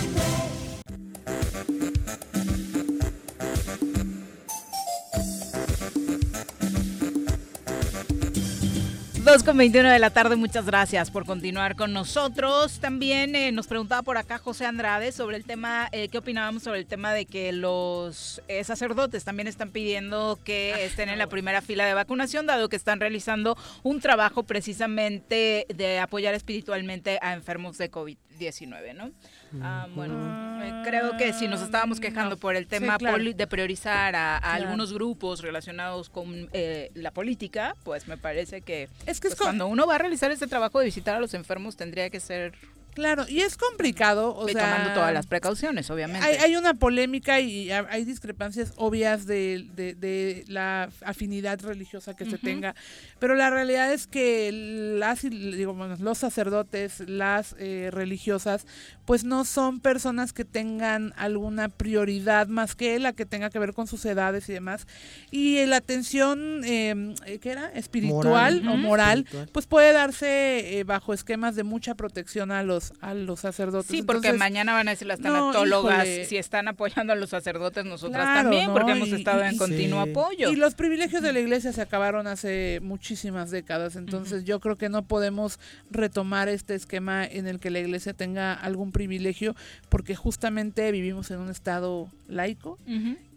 2 con 21 de la tarde, muchas gracias por continuar con nosotros. También eh, nos preguntaba por acá José Andrade sobre el tema, eh, ¿qué opinábamos sobre el tema de que los eh, sacerdotes también están pidiendo que estén en la primera fila de vacunación, dado que están realizando un trabajo precisamente de apoyar espiritualmente a enfermos de COVID-19, ¿no? Ah, bueno, creo que si nos estábamos quejando por el tema claro. de priorizar a, a Claro. algunos grupos relacionados con eh, la política, pues me parece que, Es que pues, cuando uno va a realizar este trabajo de visitar a los enfermos tendría que ser Claro, y es complicado, o y sea, tomando todas las precauciones, obviamente. Hay, hay una polémica y ha- hay discrepancias obvias de, de- de la afinidad religiosa que se tenga, pero la realidad es que las, digo, bueno, los sacerdotes, las eh, religiosas, pues no son personas que tengan alguna prioridad más que la que tenga que ver con sus edades y demás. Y la atención, eh, ¿qué era? Espiritual Moral. o moral, Espiritual. pues puede darse eh, bajo esquemas de mucha protección a los, a los sacerdotes. Sí, porque Entonces, mañana van a decir las tanatólogas si están apoyando a los sacerdotes, nosotras Claro, también, ¿no? porque hemos estado y- en continuo Sí. apoyo. Y los privilegios de la iglesia se acabaron hace muchísimas décadas, entonces yo creo que no podemos retomar este esquema en el que la iglesia tenga algún privilegio, porque justamente vivimos en un estado laico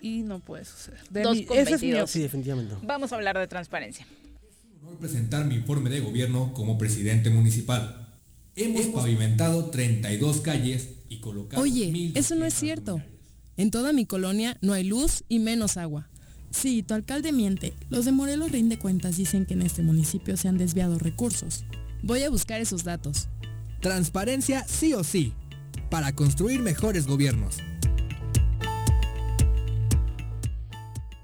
y no puede suceder. De Dos mi- con ese es mi 22. Sí, definitivamente. Vamos a hablar de transparencia. Voy a presentar mi informe de gobierno como presidente municipal. Hemos pavimentado 32 calles y colocado Oye, 1,200 eso no es cierto. En toda mi colonia no hay luz y menos agua. Sí, tu alcalde miente. Los de Morelos rinde cuentas dicen que en este municipio se han desviado recursos. Voy a buscar esos datos. Transparencia sí o sí, para construir mejores gobiernos.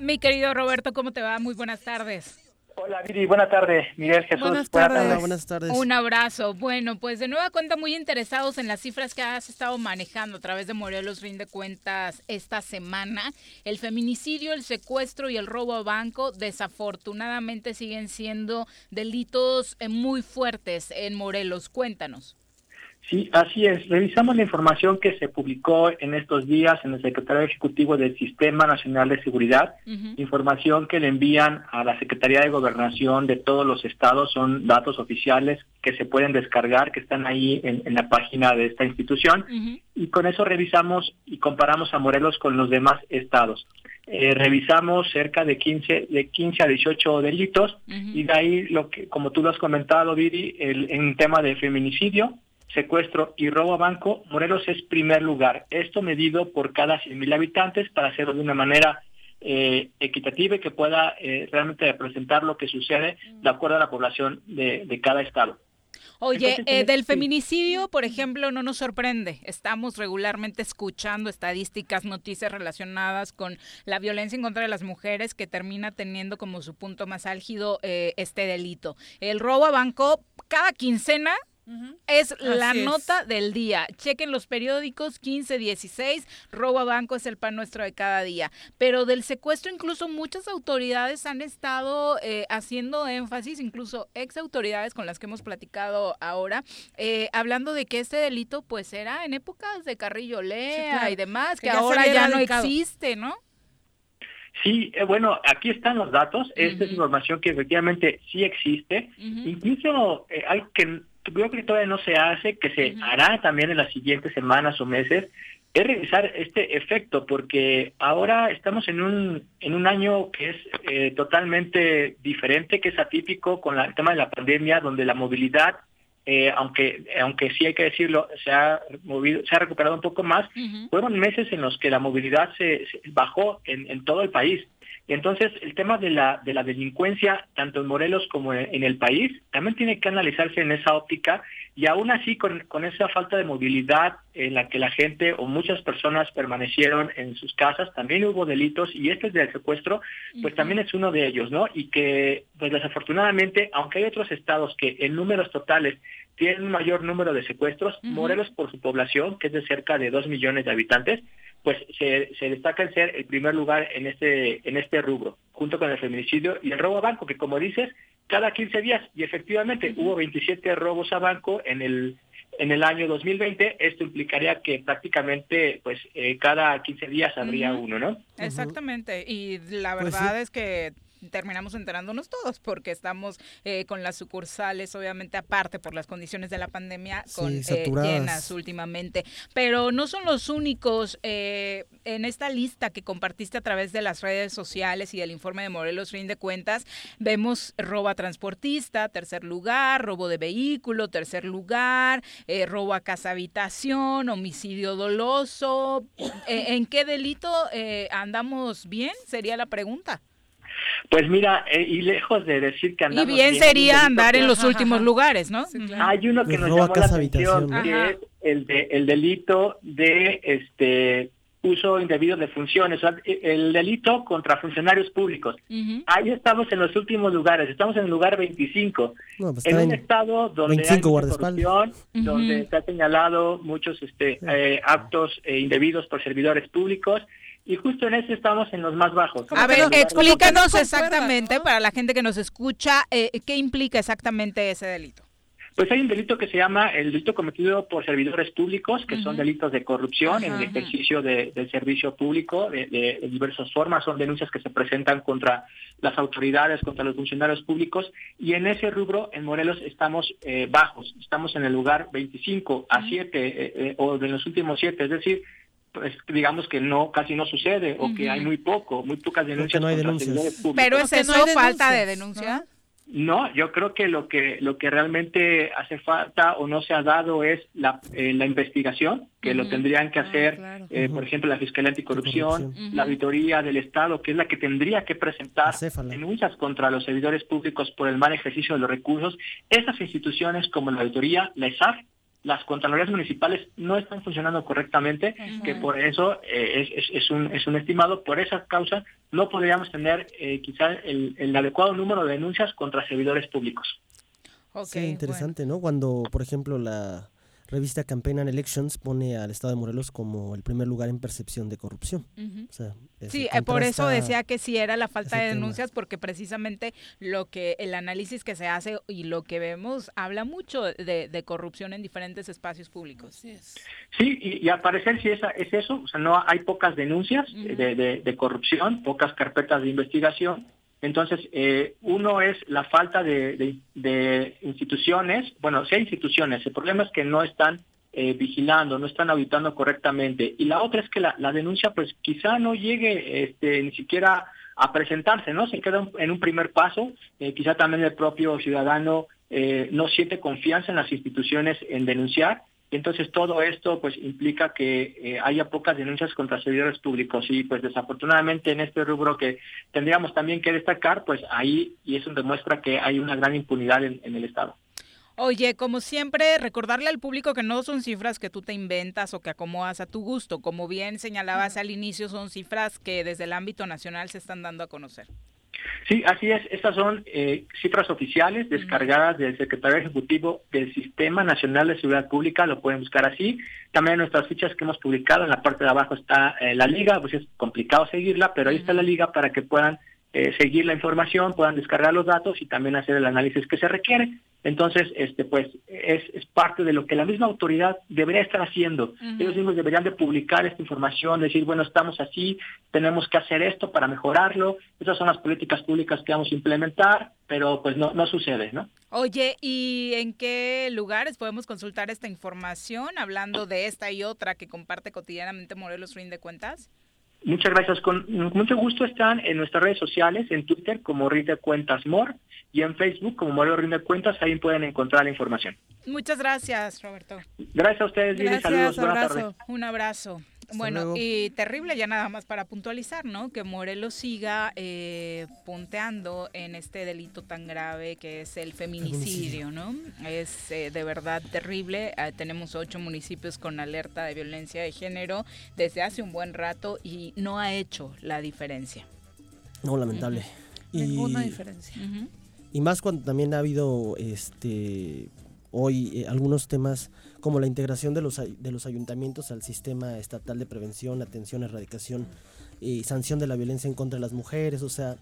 Mi querido Roberto, ¿cómo te va? Muy buenas tardes. Hola, Viri, buenas tardes. Miguel Jesús, Buenas tardes. Hola, buenas tardes. Un abrazo. Bueno, pues de nueva cuenta muy interesados en las cifras que has estado manejando a través de Morelos Rinde Cuentas esta semana. El feminicidio, el secuestro y el robo a banco desafortunadamente siguen siendo delitos eh, muy fuertes en Morelos. Cuéntanos. Sí, así es. Revisamos la información que se publicó en estos días en el Secretario Ejecutivo del Sistema Nacional de Seguridad. Información que le envían a la Secretaría de Gobernación de todos los estados. Son datos oficiales que se pueden descargar, que están ahí en, en la página de esta institución. Y con eso revisamos y comparamos a Morelos con los demás estados. Eh, revisamos cerca de 15, de 15 a 18 delitos y de ahí lo que, como tú lo has comentado, Viri, el, en tema de feminicidio, secuestro y robo a banco, Morelos es primer lugar. Esto medido por cada 100.000 habitantes para hacerlo de una manera eh, equitativa y que pueda eh, realmente representar lo que sucede de acuerdo a la población de, de cada estado. Oye, Entonces, eh, del sí. feminicidio, por ejemplo, no nos sorprende. Estamos regularmente escuchando estadísticas, noticias relacionadas con la violencia en contra de las mujeres que termina teniendo como su punto más álgido eh, este delito. El robo a banco, cada quincena es la es. nota del día. Chequen los periódicos 15, 16, robo a banco es el pan nuestro de cada día. Pero del secuestro incluso muchas autoridades han estado eh, haciendo énfasis, incluso ex autoridades con las que hemos platicado ahora, eh, hablando de que este delito pues era en épocas de Carrillo Lea claro. y demás, Que que, ya se ahora ya no existe, ¿no? Sí, eh, bueno, aquí están los datos. Esta es información que efectivamente sí existe. Incluso eh, algo que creo que todavía no se hace, que se hará también en las siguientes semanas o meses, es revisar este efecto, porque ahora estamos en un, en un año que es eh, totalmente diferente, que es atípico con la- el tema de la pandemia, donde la movilidad, eh, aunque, aunque sí hay que decirlo, se ha, movido, se ha recuperado un poco más, fueron meses en los que la movilidad se, se bajó en, en todo el país. Entonces el tema de la, de la delincuencia, tanto en Morelos como en, en el país, también tiene que analizarse en esa óptica. Y aún así con, con esa falta de movilidad en la que la gente o muchas personas permanecieron en sus casas, también hubo delitos y este del secuestro, pues también es uno de ellos, ¿no? Y que pues desafortunadamente, aunque hay otros estados que en números totales tienen un mayor número de secuestros, Morelos por su población, que es de cerca de dos millones de habitantes, pues se, se destaca en ser el primer lugar en este en este rubro, junto con el feminicidio y el robo a banco, que como dices, cada 15 días, y efectivamente hubo 27 robos a banco en el en el año 2020, esto implicaría que prácticamente pues eh, cada 15 días habría uno, ¿no? Exactamente. Y la Pues verdad sí. es que terminamos enterándonos todos porque estamos eh, con las sucursales, obviamente aparte por las condiciones de la pandemia, con eh, llenas últimamente. Pero no son los únicos. eh, en esta lista que compartiste a través de las redes sociales y del informe de Morelos Rinde Cuentas, vemos robo a transportista, tercer lugar, robo de vehículo, tercer lugar, eh, robo a casa habitación, homicidio doloso. Eh, ¿En qué delito eh, andamos bien? Sería la pregunta. Pues mira, eh, y lejos de decir que Y andamos bien hay un sería andar en los últimos lugares, ¿no? Hay uno que nos llamó la atención, habitación. que Ajá. es el, de, el delito de este uso indebido de funciones, o sea, el delito contra funcionarios públicos. Ahí estamos en los últimos lugares, estamos en el lugar 25, No, pues en un en estado donde 25 hay corrupción, donde se ha señalado muchos este, eh, actos eh, indebidos por servidores públicos, y justo en ese estamos en los más bajos. A ver, no explícanos exactamente, para la gente que nos escucha, eh, qué implica exactamente ese delito. Pues hay un delito que se llama el delito cometido por servidores públicos, que son delitos de corrupción en el ejercicio de- del servicio público de, de- de diversas formas. Son denuncias que se presentan contra las autoridades, contra los funcionarios públicos. Y en ese rubro, en Morelos, estamos eh, bajos. Estamos en el lugar 25 a 7 eh, eh, o de los últimos 7. Es decir, pues digamos que no casi no sucede o que hay muy poco, muy pocas denuncias no hay contra denuncias. servidores públicos. Pero es no eso, hay falta de denuncias, denuncia. No, yo creo que lo que lo que realmente hace falta o no se ha dado es la, eh, la investigación, que lo tendrían que Ah, hacer, claro. eh, por ejemplo, la Fiscalía Anticorrupción, Anticorrupción. la Auditoría del Estado, que es la que tendría que presentar Acéfala. denuncias contra los servidores públicos por el mal ejercicio de los recursos. Esas instituciones como la Auditoría, la ESAF, las Contralorías Municipales no están funcionando correctamente, que por eso eh, es, es- es un, es un estimado, por esa causa no podríamos tener eh, quizá el, el adecuado número de denuncias contra servidores públicos. Ok, Sí, interesante, ¿no? Cuando, por ejemplo, la revista Campaign and Elections pone al estado de Morelos como el primer lugar en percepción de corrupción. O sea, Sí, eh, por eso decía que sí era la falta de tema. denuncias, porque precisamente lo que el análisis que se hace y lo que vemos habla mucho de, de corrupción en diferentes espacios públicos. Sí, y, y al parecer sí es, es eso, o sea, no hay pocas denuncias de- de corrupción, pocas carpetas de investigación. Entonces, eh, uno es la falta de, de- instituciones, bueno, sí hay instituciones, el problema es que no están eh, vigilando, no están auditando correctamente. Y la otra es que la, denuncia, pues quizá no llegue este, ni siquiera a presentarse, ¿no? Se queda en un primer paso, eh, quizá también el propio ciudadano eh, no siente confianza en las instituciones en denunciar y entonces todo esto pues implica que eh, haya pocas denuncias contra servidores públicos y pues desafortunadamente en este rubro que tendríamos también que destacar pues ahí y eso demuestra que hay una gran impunidad en, en el Estado. Oye, como siempre, recordarle al público que no son cifras que tú te inventas o que acomodas a tu gusto. Como bien señalabas al inicio, son cifras que desde el ámbito nacional se están dando a conocer. Sí, así es. Estas son eh, cifras oficiales descargadas del Secretario Ejecutivo del Sistema Nacional de Seguridad Pública, lo pueden buscar así. También nuestras fichas que hemos publicado, en la parte de abajo está eh, la liga, pues es complicado seguirla, pero ahí está la liga para que puedan eh, seguir la información, puedan descargar los datos y también hacer el análisis que se requiere. Entonces, este, pues, es, es parte de lo que la misma autoridad debería estar haciendo. Ellos mismos deberían de publicar esta información, decir, bueno, estamos así, tenemos que hacer esto para mejorarlo. Esas son las políticas públicas que vamos a implementar, pero pues no, no sucede, ¿no? Oye, ¿y en qué lugares podemos consultar esta información hablando de esta y otra que comparte cotidianamente Morelos Rinde Cuentas? Muchas gracias. Con mucho gusto están en nuestras redes sociales, en Twitter como Rinde Cuentas Mor y en Facebook como Morelo Rinde Cuentas, ahí pueden encontrar la información. Muchas gracias, Roberto. Gracias a ustedes, Gracias, saludos, buenas abrazo. tardes. Un abrazo. Bueno, luego. y terrible ya nada más para puntualizar, ¿no? Que Morelos siga eh, punteando en este delito tan grave que es el feminicidio, ¿no? Es eh, de verdad terrible. Ah, tenemos ocho municipios con alerta de violencia de género desde hace un buen rato y no ha hecho la diferencia. No, lamentable. Y, Ninguna diferencia. y más cuando también ha habido este hoy eh, algunos temas como la integración de los, de los ayuntamientos al sistema estatal de prevención, atención, erradicación y sanción de la violencia en contra de las mujeres. O sea,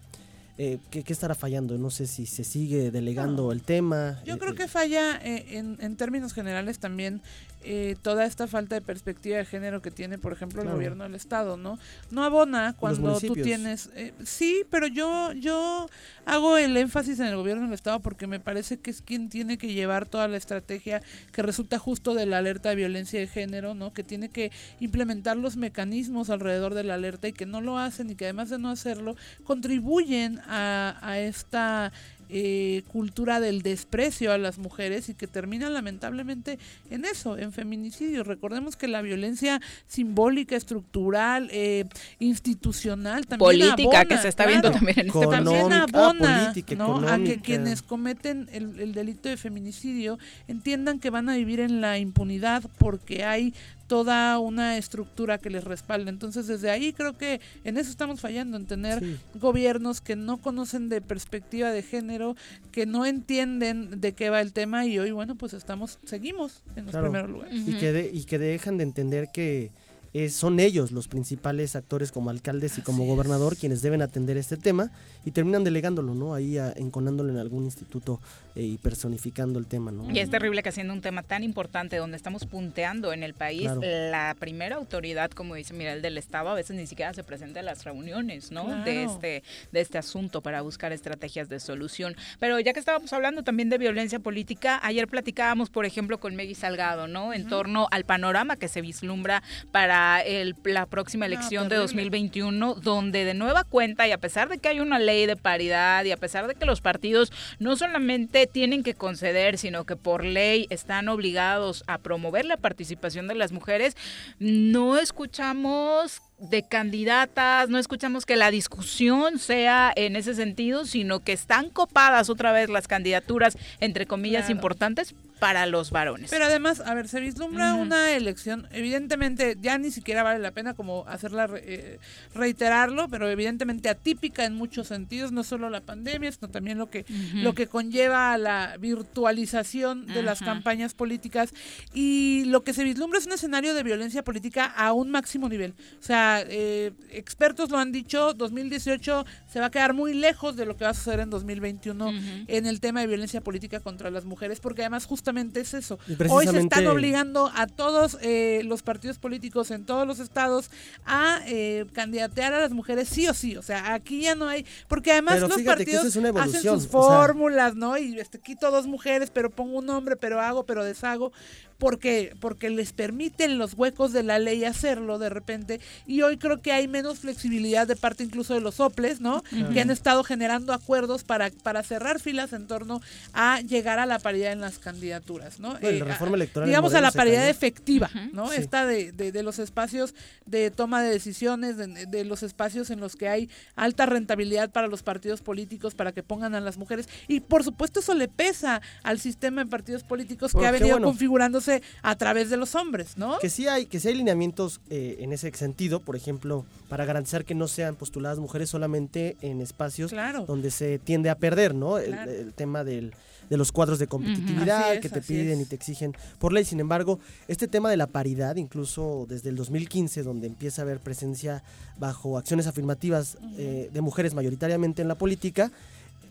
eh, ¿qué, qué estará fallando? No sé si se sigue delegando el tema. Yo eh, creo eh, que falla eh, en, en términos generales también eh, toda esta falta de perspectiva de género que tiene, por ejemplo, el Claro. gobierno del estado, ¿no? No abona cuando tú tienes, eh, sí, pero yo yo hago el énfasis en el gobierno del estado porque me parece que es quien tiene que llevar toda la estrategia que resulta justo de la alerta de violencia de género, ¿no? Que tiene que implementar los mecanismos alrededor de la alerta y que no lo hacen y que además de no hacerlo contribuyen a, a esta eh, cultura del desprecio a las mujeres y que termina lamentablemente en eso, en feminicidio. Recordemos que la violencia simbólica, estructural, eh, institucional, también Política, abona, que se está viendo también en este también abona política, ¿no? a que quienes cometen el, el delito de feminicidio entiendan que van a vivir en la impunidad porque hay toda una estructura que les respalda. Entonces, desde ahí creo que en eso estamos fallando, en tener Sí. gobiernos que no conocen de perspectiva de género, que no entienden de qué va el tema y hoy, bueno, pues estamos, seguimos en los Claro. primeros lugares. y, que de- y que dejan de entender que eh, son ellos los principales actores como alcaldes y como gobernador quienes deben atender este tema y terminan delegándolo, ¿no? Ahí a- enconándolo en algún instituto y personificando el tema, ¿no? Y es terrible que siendo un tema tan importante donde estamos punteando en el país, Claro. la primera autoridad, como dice Miguel del Estado, a veces ni siquiera se presenta a las reuniones, ¿no? De este de este asunto para buscar estrategias de solución. Pero ya que estábamos hablando también de violencia política, ayer platicábamos, por ejemplo, con Meggy Salgado, ¿no? En torno al panorama que se vislumbra para el- la próxima No, elección de terrible. 2021, donde de nueva cuenta y a pesar de que hay una ley de paridad y a pesar de que los partidos no solamente tienen que conceder, sino que por ley están obligados a promover la participación de las mujeres, no escuchamos de candidatas, no escuchamos que la discusión sea en ese sentido, sino que están copadas otra vez las candidaturas, entre comillas, Claro. importantes para los varones. Pero además, a ver, se vislumbra una elección, evidentemente ya ni siquiera vale la pena como hacerla, eh, reiterarlo, pero evidentemente atípica en muchos sentidos, no solo la pandemia, sino también lo que, lo que conlleva a la virtualización de las campañas políticas. Y lo que se vislumbra es un escenario de violencia política a un máximo nivel. O sea, eh, expertos lo han dicho, 2018 se va a quedar muy lejos de lo que va a suceder en 2021 en el tema de violencia política contra las mujeres, porque además justamente es eso. Hoy se están obligando a todos eh, los partidos políticos en todos los estados a eh, candidatear a las mujeres sí o sí. O sea, aquí ya no hay, porque además Pero los partidos es hacen sus o sea- fórmulas, ¿no? Y este, quito dos mujeres, pero pongo un hombre, pero hago, pero deshago. Porque Porque les permiten los huecos de la ley hacerlo de repente. Y hoy creo que hay menos flexibilidad de parte incluso de los soples, ¿no? Que han estado generando acuerdos para, para cerrar filas en torno a llegar a la paridad en las candidaturas, ¿no? Bueno, la Eh, reforma electoral Digamos a la paridad cayó. efectiva, ¿no? Sí. Esta de, de, de los espacios de toma de decisiones, de, de los espacios en los que hay alta rentabilidad para los partidos políticos, para que pongan a las mujeres. Y por supuesto eso le pesa al sistema de partidos políticos que Porque, ha venido bueno, configurándose a través de los hombres, ¿no? Que sí hay, que sí hay lineamientos eh, en ese sentido, por ejemplo, para garantizar que no sean postuladas mujeres solamente en espacios Claro. donde se tiende a perder, ¿no? El, Claro. el tema del, de los cuadros de competitividad es, que te piden es. y te exigen por ley. Sin embargo, este tema de la paridad, incluso desde el 2015, donde empieza a haber presencia bajo acciones afirmativas eh, de mujeres mayoritariamente en la política,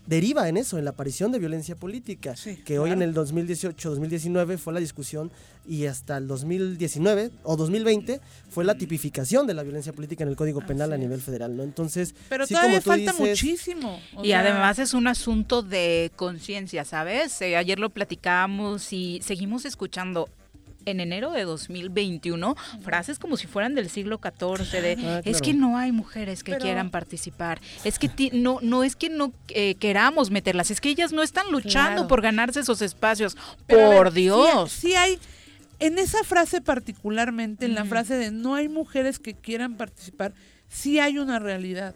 deriva en eso, en la aparición de violencia política, que hoy en el 2018-2019 fue la discusión y hasta el 2019 o 2020 fue la tipificación de la violencia política en el Código Penal a nivel federal, ¿no? Entonces, Pero sí, todavía como tú falta dices, muchísimo. o Y sea, además es un asunto de conciencia, ¿sabes? Eh, ayer lo platicábamos y seguimos escuchando en enero de 2021 frases como si fueran del siglo XIV de Ah, es claro. que no hay mujeres que Pero- quieran participar es que ti- no no es que no eh, queramos meterlas es que ellas no están luchando Claro. por ganarse esos espacios Pero a ver, por sí- Dios Sí, hay, en esa frase particularmente, en la frase de no hay mujeres que quieran participar, sí hay una realidad.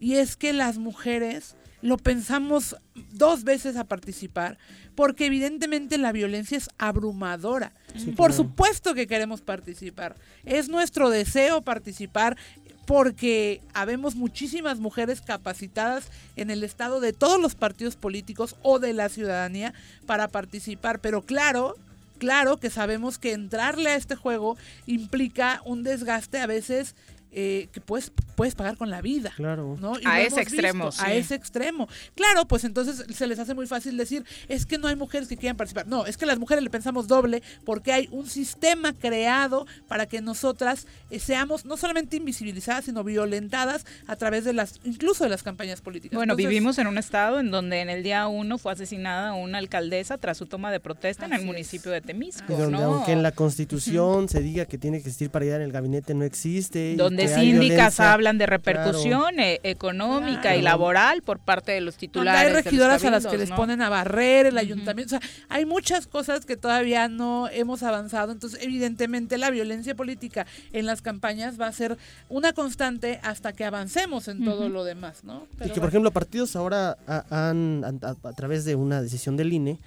Y es que las mujeres lo pensamos dos veces a participar, porque evidentemente la violencia es abrumadora. Sí, Por claro. supuesto que queremos participar. Es nuestro deseo participar porque habemos muchísimas mujeres capacitadas en el estado de todos los partidos políticos o de la ciudadanía para participar. Pero claro, claro que sabemos que entrarle a este juego implica un desgaste a veces eh, que puedes, puedes pagar con la vida. Claro. ¿no? Y A ese extremo, visto, A ese extremo. Claro, pues entonces se les hace muy fácil decir, es que no hay mujeres que quieran participar. No, es que las mujeres le pensamos doble porque hay un sistema creado para que nosotras eh, seamos no solamente invisibilizadas, sino violentadas a través de las, incluso de las campañas políticas. Bueno, Entonces, vivimos en un estado en donde en el día uno fue asesinada una alcaldesa tras su toma de protesta en el municipio de Temisco, Y donde ¿no? aunque en la constitución se diga que tiene que existir paridad en el gabinete, no existe. Donde síndicas hablan de Claro. repercusión eh, económica Claro. y laboral por parte de los Donde titulares. hay regidoras a las que les ponen a barrer el ayuntamiento. O sea, hay muchas cosas que todavía no hemos avanzado. Entonces, evidentemente, la violencia política en las campañas va a ser una constante hasta que avancemos en todo lo demás, ¿no? Y que, por ejemplo, partidos ahora ha- han, han- a, a través de una decisión del INE,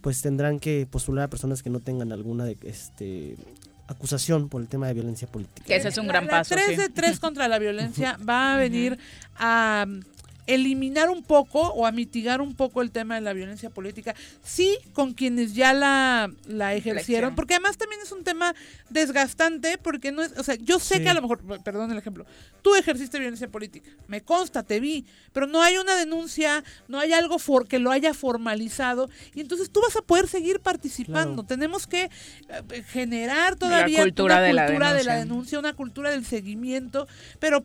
pues tendrán que postular a personas que no tengan alguna de, este, acusación por el tema de violencia política. Que ese es un La- gran la paso. 3 sí. de 3 contra la violencia va a venir a eliminar un poco o a mitigar un poco el tema de la violencia política, sí con quienes ya la, la ejercieron, porque además también es un tema desgastante, porque no es, o sea, yo sé que a lo mejor, perdón el ejemplo, tú ejerciste violencia política, me consta, te vi, pero no hay una denuncia, no hay algo for, que lo haya formalizado, y entonces tú vas a poder seguir participando, tenemos que eh, generar todavía una cultura de la denuncia, una cultura del seguimiento, pero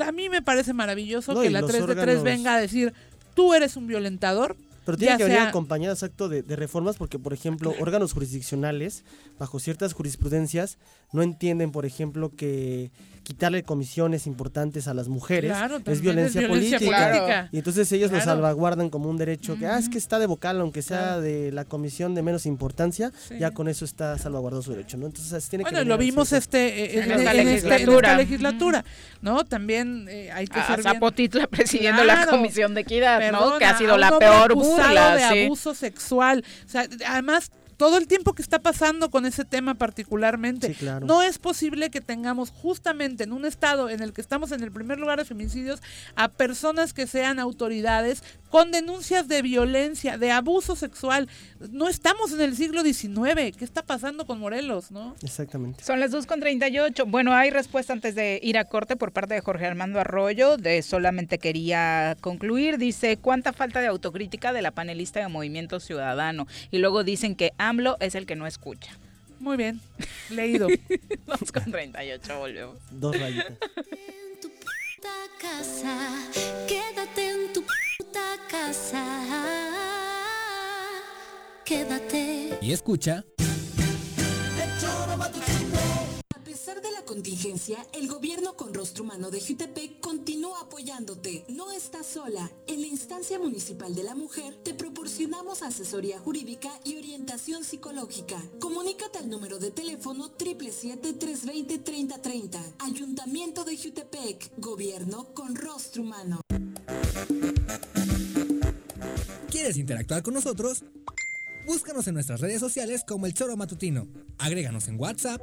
a mí me parece maravilloso que la 3 de tres venga a decir, tú eres un violentador. Pero tiene que sea... venir acompañada, exacto, de, reformas, porque, por ejemplo, órganos jurisdiccionales, bajo ciertas jurisprudencias, no entienden, por ejemplo, que quitarle comisiones importantes a las mujeres Claro, es violencia, es violencia política. política. Y entonces ellos lo Claro. salvaguardan como un derecho, que, ah, es que está de vocal, aunque sea Claro. de la comisión de menos importancia, Sí. ya con eso está salvaguardado su derecho, ¿no? Entonces tiene que Bueno, venir lo vimos este eh, En en, esta en esta- en legislatura. esta legislatura, ¿no? También eh, hay que A ser bien- Zapotitla presidiendo la. Comisión de Equidad, ¿no? Que ha sido la peor burla. de sí. abuso sexual. O sea, además todo el tiempo que está pasando con ese tema particularmente. Sí, claro. No es posible que tengamos justamente en un estado en el que estamos en el primer lugar de feminicidios a personas que sean autoridades con denuncias de violencia, de abuso sexual. No estamos en el siglo XIX. ¿Qué está pasando con Morelos, no? Exactamente. Son las 2.38. Bueno, hay respuesta antes de ir a corte por parte de Jorge Armando Arroyo. De solamente quería concluir. Dice, ¿cuánta falta de autocrítica de la panelista de Movimiento Ciudadano? Y luego dicen que AMLO es el que no escucha. Muy bien, leído. 2.38, volvemos. Dos rayitas. En tu puta casa, quédate en tu puta casa. Quédate. Y escucha. Pesar de la contingencia, el gobierno con rostro humano de Jutepec continúa apoyándote. No estás sola. En la instancia municipal de la mujer te proporcionamos asesoría jurídica y orientación psicológica. Comunícate al número de teléfono 777-320-3030. Ayuntamiento de Jutepec. Gobierno con rostro humano. ¿Quieres interactuar con nosotros? Búscanos en nuestras redes sociales como El Choro Matutino. Agréganos en WhatsApp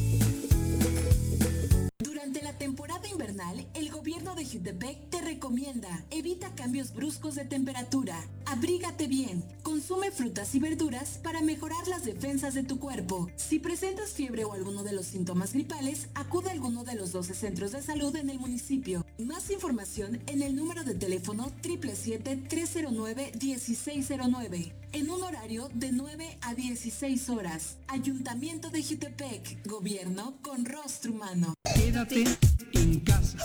El gobierno de Jutepec te recomienda evita cambios bruscos de temperatura, abrígate bien, consume Consume frutas y verduras para mejorar las defensas de tu cuerpo. Si presentas fiebre o alguno de los síntomas gripales, acude a alguno de los 12 centros de salud en el municipio. Más información en el número de teléfono 777-309-1609. En un horario de 9 a 16 horas. Ayuntamiento de Jutepec. Gobierno con rostro humano. Quédate en casa.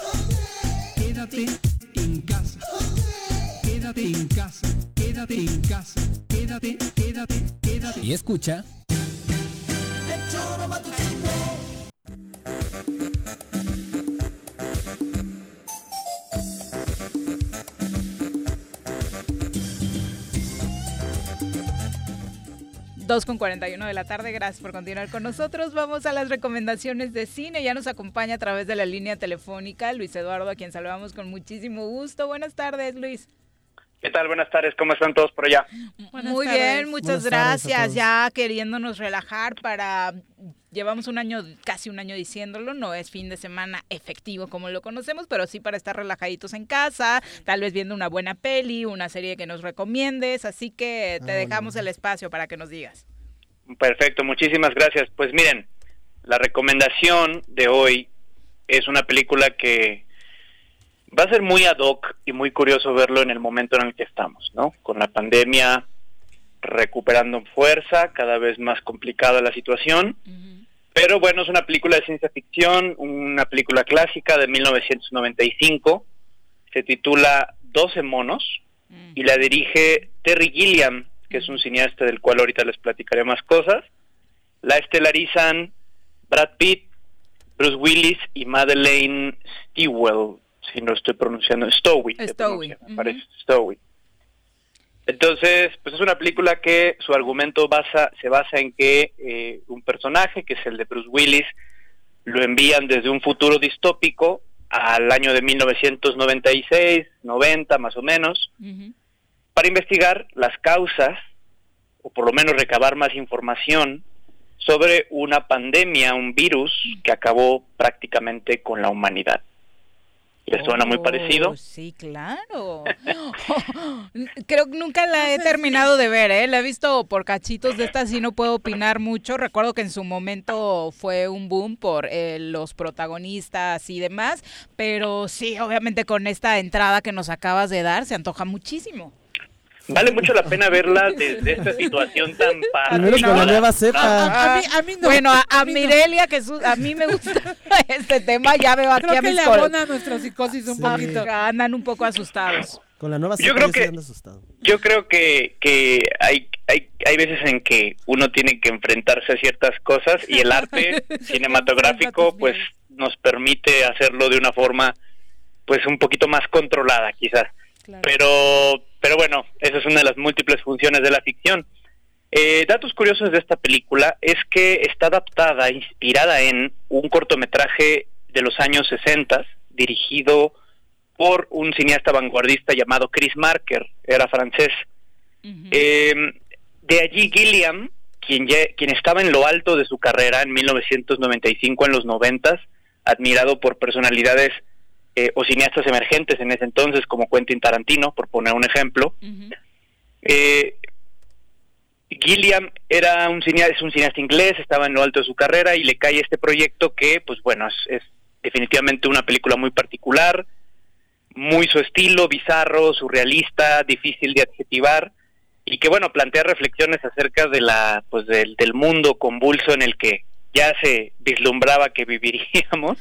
Quédate en casa. Quédate en casa. Quédate en casa. Quédate, quédate, quédate. Y escucha. Dos con 41 de la tarde, gracias por continuar con nosotros. Vamos a las recomendaciones de cine. Ya nos acompaña a través de la línea telefónica Luis Eduardo, a quien saludamos con muchísimo gusto. Buenas tardes, Luis. ¿Qué tal? Buenas tardes, ¿cómo están todos por allá? Muy bien, muchas Buenas gracias. Ya queriéndonos relajar para llevamos un año, casi un año diciéndolo, no es fin de semana efectivo como lo conocemos, pero sí para estar relajaditos en casa, tal vez viendo una buena peli, una serie que nos recomiendes, así que te dejamos el espacio para que nos digas. Perfecto, muchísimas gracias. Pues miren, la recomendación de hoy es una película que va a ser muy ad hoc y muy curioso verlo en el momento en el que estamos, ¿no? Con la pandemia recuperando fuerza, cada vez más complicada la situación. Pero bueno, es una película de ciencia ficción, una película clásica de 1995. Se titula 12 monos y la dirige Terry Gilliam, que es un cineasta del cual ahorita les platicaré más cosas. La estelarizan Brad Pitt, Bruce Willis y Madeleine Stewell, si no estoy pronunciando, Stowe, parece, Stowe. Entonces, pues es una película que su argumento basa, se basa en que eh, un personaje, que es el de Bruce Willis, lo envían desde un futuro distópico al año de 1996, 90 más o menos, para investigar las causas, o por lo menos recabar más información sobre una pandemia, un virus que acabó prácticamente con la humanidad. ¿Les suena muy parecido? Oh, Sí, claro. Creo que nunca la he terminado de ver, ¿eh? La he visto por cachitos de esta, sí no puedo opinar mucho. Recuerdo que en su momento fue un boom por eh, los protagonistas y demás, pero sí, obviamente con esta entrada que nos acabas de dar, se antoja muchísimo. Vale mucho la pena verla desde esta situación tan Primero con la nueva cepa. A, mí, a mí no. Bueno, a, a Mirelia, que su- a mí me gusta este tema, ya veo aquí Creo a que le abona nuestra psicosis un poquito. Andan un poco asustados. Con la nueva Yo cepa creo yo sí que- asustado. Yo creo que, que hay, hay, hay veces en que uno tiene que enfrentarse a ciertas cosas y el arte cinematográfico pues nos permite hacerlo de una forma pues un poquito más controlada quizás. Pero, pero bueno, esa es una de las múltiples funciones de la ficción. Eh, datos curiosos de esta película es que está adaptada, inspirada en un cortometraje de los años 60, dirigido por un cineasta vanguardista llamado Chris Marker, era francés. Eh, de allí Gilliam, quien, ya- quien estaba en lo alto de su carrera en 1995, en los 90, admirado por personalidades eh, o cineastas emergentes en ese entonces, como Quentin Tarantino, por poner un ejemplo. Eh, Gilliam era un cineasta, es un cineasta inglés, estaba en lo alto de su carrera y le cae este proyecto que, pues bueno, es, es definitivamente una película muy particular, muy su estilo, bizarro, surrealista, difícil de adjetivar y que bueno plantea reflexiones acerca de la, pues del, del mundo convulso en el que ya se vislumbraba que viviríamos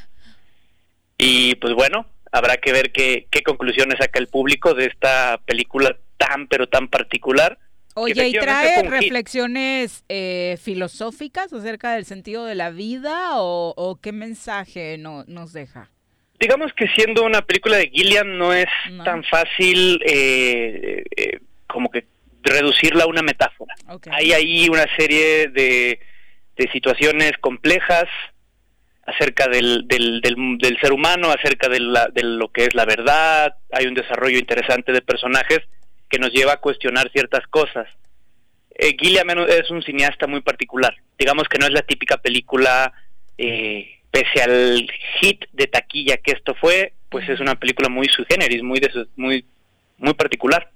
y pues bueno habrá que ver qué, qué conclusiones saca el público de esta película tan pero tan particular. Oye, ¿y trae reflexiones eh, filosóficas acerca del sentido de la vida o, o qué mensaje no, nos deja? Digamos que siendo una película de Gilliam no es No. tan fácil eh, eh, como que reducirla a una metáfora. Hay ahí una serie de, de situaciones complejas acerca del, del, ser humano, acerca de, la- de lo que es la verdad. Hay un desarrollo interesante de personajes que nos lleva a cuestionar ciertas cosas. Eh, es un cineasta muy particular. Digamos que no es la típica película, eh, pese al hit de taquilla que esto fue, pues es una película muy sui generis, muy, muy, muy particular.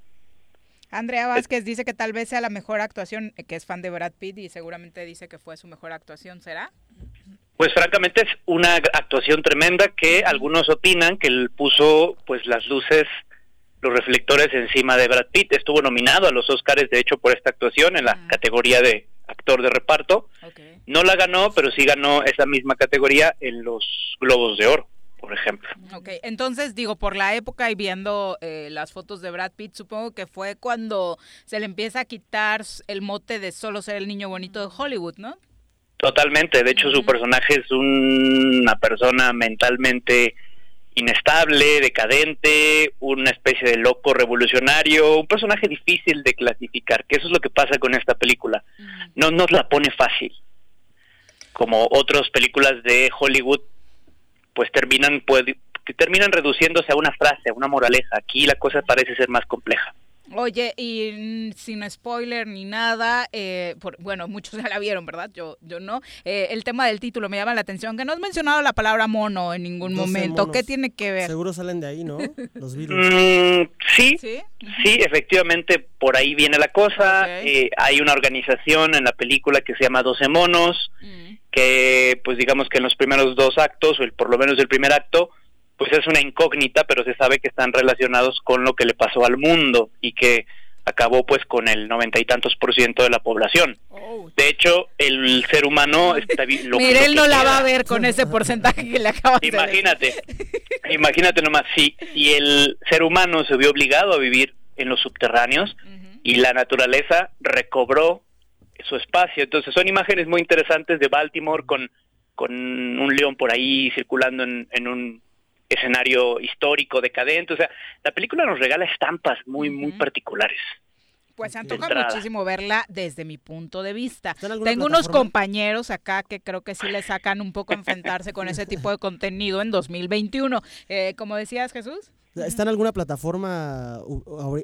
Andrea Vázquez dice que tal vez sea la mejor actuación, eh, que es fan de Brad Pitt y seguramente dice que fue su mejor actuación, ¿será? Pues francamente es una actuación tremenda que algunos opinan que él puso pues las luces, los reflectores encima de Brad Pitt. Estuvo nominado a los Oscars de hecho por esta actuación en la categoría de actor de reparto. No la ganó, pero sí ganó esa misma categoría en los Globos de Oro, por ejemplo. Ok, entonces digo, por la época y viendo eh, las fotos de Brad Pitt, supongo que fue cuando se le empieza a quitar el mote de solo ser el niño bonito de Hollywood, ¿no? Totalmente, de hecho su personaje es una persona mentalmente inestable, decadente, una especie de loco revolucionario, un personaje difícil de clasificar, que eso es lo que pasa con esta película. No nos la pone fácil. Como otras películas de Hollywood, pues terminan pues, terminan reduciéndose a una frase, a una moraleja. Aquí la cosa parece ser más compleja. Oye, y mm, sin spoiler ni nada, eh, por- bueno, muchos ya la vieron, ¿verdad? Yo, yo no. Eh, el tema del título me llama la atención, que no has mencionado la palabra mono en ningún 12 momento. monos. ¿Qué tiene que ver? Seguro salen de ahí, ¿no? Los virus. Mm, sí, sí, efectivamente, por ahí viene la cosa. Eh, hay una organización en la película que se llama 12 monos, que pues digamos que en los primeros dos actos, o el, por lo menos el primer acto, pues es una incógnita, pero se sabe que están relacionados con lo que le pasó al mundo y que acabó pues con el noventa y tantos por ciento de la población. De hecho, el ser humano está lo- Mire, él no la va a ver con ese porcentaje que le acabas de decir. Imagínate, imagínate nomás, si, si el ser humano se vio obligado a vivir en los subterráneos y la naturaleza recobró su espacio. Entonces son imágenes muy interesantes de Baltimore con, con un león por ahí circulando en, en un escenario histórico decadente. O sea, la película nos regala estampas muy, muy particulares. Pues se antoja muchísimo verla desde mi punto de vista. Tengo unos compañeros acá que creo que sí le sacan un poco a enfrentarse con ese tipo de contenido en 2021. Eh, como decías, Jesús. ¿Está en alguna plataforma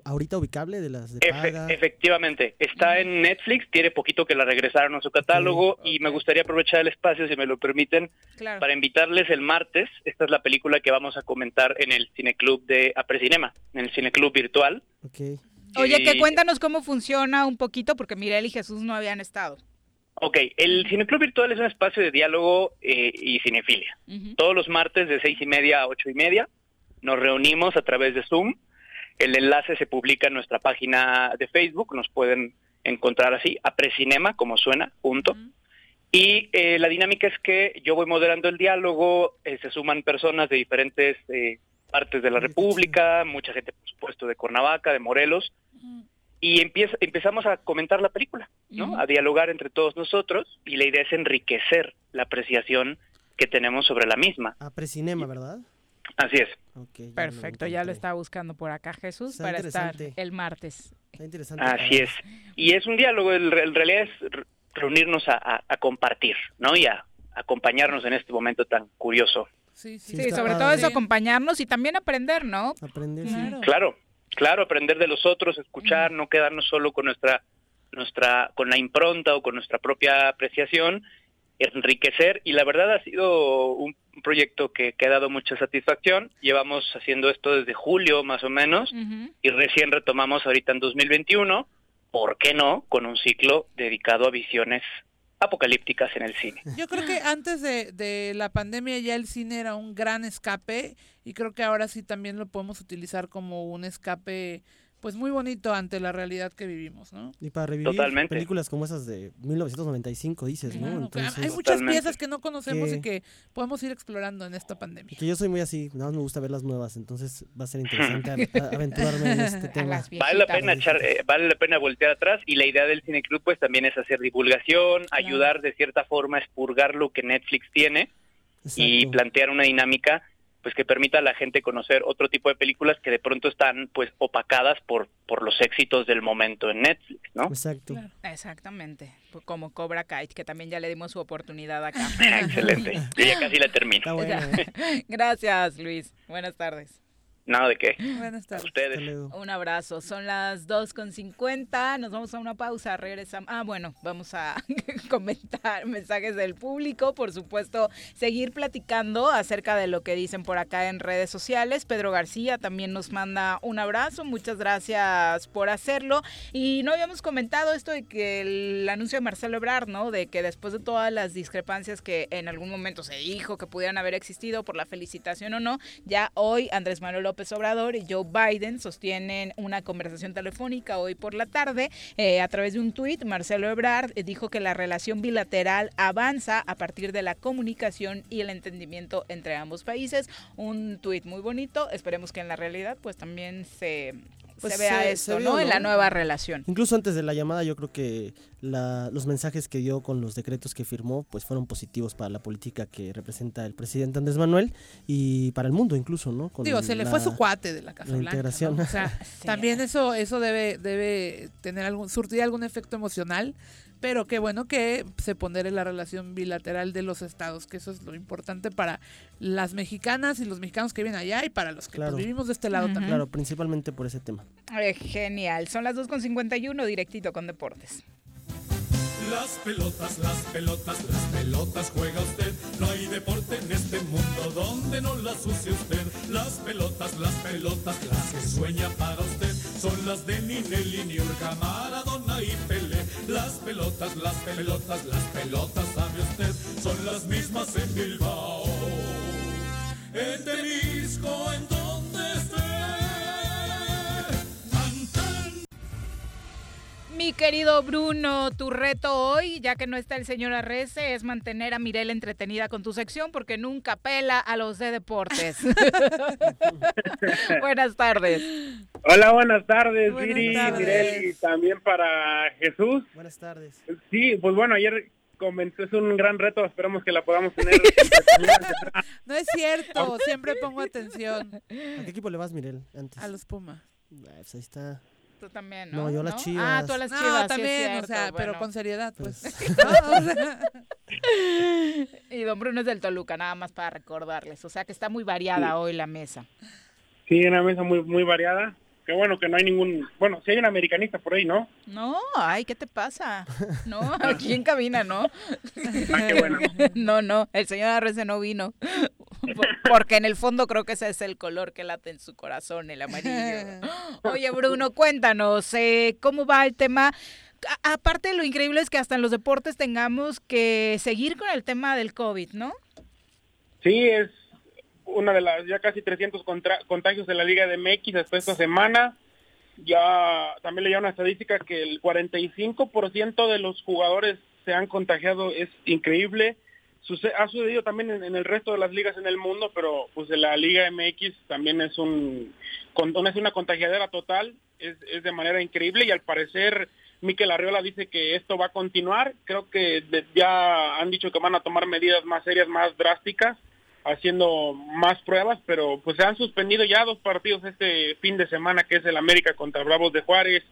ahorita ubicable de las de Efe- paga? efectivamente, está en Netflix, tiene poquito que la regresaron a su catálogo y me gustaría aprovechar el espacio, si me lo permiten, Claro. para invitarles el martes. Esta es la película que vamos a comentar en el Cineclub de Aprecinema, en el Cineclub virtual. Oye, que cuéntanos cómo funciona un poquito, porque Mirel y Jesús no habían estado. Ok, el Cineclub virtual es un espacio de diálogo eh, y cinefilia. Todos los martes de seis y media a ocho y media nos reunimos a través de Zoom. El enlace se publica en nuestra página de Facebook, nos pueden encontrar así, Aprecinema, como suena, junto. Y eh, la dinámica es que yo voy moderando el diálogo, eh, se suman personas de diferentes eh, partes de la República, mucha gente, por supuesto, de Cuernavaca, de Morelos, y empieza, empezamos a comentar la película, ¿no? A dialogar entre todos nosotros, y la idea es enriquecer la apreciación que tenemos sobre la misma. A Precinema, ¿verdad? Así es. Perfecto, ya lo estaba buscando por acá Jesús Está para estar interesante. el martes. Está interesante. Así es. Y es un diálogo, el- en realidad es re- reunirnos a, a- a compartir, ¿no? Y a acompañarnos en este momento tan curioso. Sí, está sobre padre. todo eso, acompañarnos y también aprender, ¿no? Aprender, Claro, claro, aprender de los otros, escuchar, no quedarnos solo con nuestra, nuestra, con la impronta o con nuestra propia apreciación, enriquecer. Y la verdad ha sido un proyecto que, que ha dado mucha satisfacción. Llevamos haciendo esto desde julio más o menos y recién retomamos ahorita en 2021. ¿Por qué no? Con un ciclo dedicado a visiones apocalípticas en el cine. Yo creo que antes de, de la pandemia ya el cine era un gran escape y creo que ahora sí también lo podemos utilizar como un escape pues muy bonito ante la realidad que vivimos, ¿no? Y para revivir Totalmente. películas como esas de 1995, dices, ¿no? Claro, Entonces, hay muchas piezas que no conocemos que- y que podemos ir explorando en esta pandemia. que yo soy muy así, nada más me gusta ver las nuevas, entonces va a ser interesante a- a- aventurarme en este tema. Vale la pena echar, eh, vale la pena voltear atrás y la idea del Cine Club pues también es hacer divulgación, ayudar de cierta forma a expurgar lo que Netflix tiene y Exacto. plantear una dinámica pues que permita a la gente conocer otro tipo de películas que de pronto están pues opacadas por por los éxitos del momento en Netflix, ¿no? Exacto. Exactamente, pues como Cobra Kai, que también ya le dimos su oportunidad acá. Excelente. Yo ya casi la termino. Gracias, Luis. Buenas tardes. Nada de qué. Buenas tardes. Ustedes. Un abrazo. Son las 2.50. Nos vamos a una pausa. Regresamos. Ah, bueno, vamos a comentar mensajes del público. Por supuesto, seguir platicando acerca de lo que dicen por acá en redes sociales. Pedro García también nos manda un abrazo. Muchas gracias por hacerlo. Y no habíamos comentado esto de que el anuncio de Marcelo Ebrard, ¿no? De que después de todas las discrepancias que en algún momento se dijo que pudieran haber existido por la felicitación o no, ya hoy Andrés Manuel López Obrador y Joe Biden sostienen una conversación telefónica hoy por la tarde. Eh, a través de un tuit, Marcelo Ebrard eh, dijo que la relación bilateral avanza a partir de la comunicación y el entendimiento entre ambos países. Un tuit muy bonito. Esperemos que en la realidad pues también se, Pues se vea se- esto, se vio, ¿no? En la nueva relación. Incluso antes de la llamada yo creo que la- los mensajes que dio con los decretos que firmó pues fueron positivos para la política que representa el presidente Andrés Manuel y para el mundo incluso, ¿no? Con Digo, se le la- fue su cuate de la Casa la Blanca. integración. ¿no? O sea, también eso, eso debe, debe tener algún, surtir algún efecto emocional, pero qué bueno que se pondere la relación bilateral de los estados, que eso es lo importante para las mexicanas y los mexicanos que viven allá y para los que pues, Claro. vivimos de este lado también. Claro, principalmente por ese tema. Eh, genial. Son las 2.51 directito con deportes. Las pelotas, las pelotas, las pelotas juega usted. No hay deporte en este mundo donde no las use usted. Las pelotas, las pelotas, las que sueña para usted. Son las de Ninelli, Niurka, Maradona y Pelé. Las pelotas, las pelotas, las pelotas, sabe usted. Son las mismas en Bilbao. En en Mi querido Bruno, tu reto hoy, ya que no está el señor Arrece, es mantener a Mirel entretenida con tu sección porque nunca pela a los de deportes. Buenas tardes. Hola, buenas tardes, Buenas Viri, tardes. Mirel, y también para Jesús. Buenas tardes. Sí, pues bueno, ayer comenzó, es un gran reto, esperamos que la podamos tener. No es cierto, siempre pongo atención. ¿A qué equipo le vas, Mirel? Antes? A los Pumas. Pues ahí está. Tú también, ¿no? No, yo a las ¿No? Chivas. Ah, tú a las No, chivas. sí es también, o sea, pero con seriedad, pues. Y don Bruno es del Toluca, nada más para recordarles. O sea que está muy variada Sí. hoy la mesa. Sí, una mesa muy muy variada. Qué bueno que no hay ningún, bueno, sí hay un americanista por ahí, ¿no? No, ay, ¿qué te pasa? No, aquí en cabina, ¿no? Ah, qué bueno. No, no, el señor Arrece no vino. Por- Porque en el fondo creo que ese es el color que late en su corazón, el amarillo. Oye, Bruno, cuéntanos, eh, ¿cómo va el tema? A- aparte, lo increíble es que hasta en los deportes tengamos que seguir con el tema del COVID, ¿no? Sí, es una de las ya casi 300 contra- contagios de la Liga de MX hasta esta semana. Ya también leía una estadística que el 45% de los jugadores se han contagiado, es increíble. Suce- ha sucedido también en, el resto de las ligas en el mundo, pero pues la Liga MX también es un con- es una contagiadera total, es, es de manera increíble y al parecer Miquel Arriola dice que esto va a continuar. Creo que ya han dicho que van a tomar medidas más serias, más drásticas, haciendo más pruebas, pero pues se han suspendido ya dos partidos este fin de semana, que es el América contra Bravos de Juárez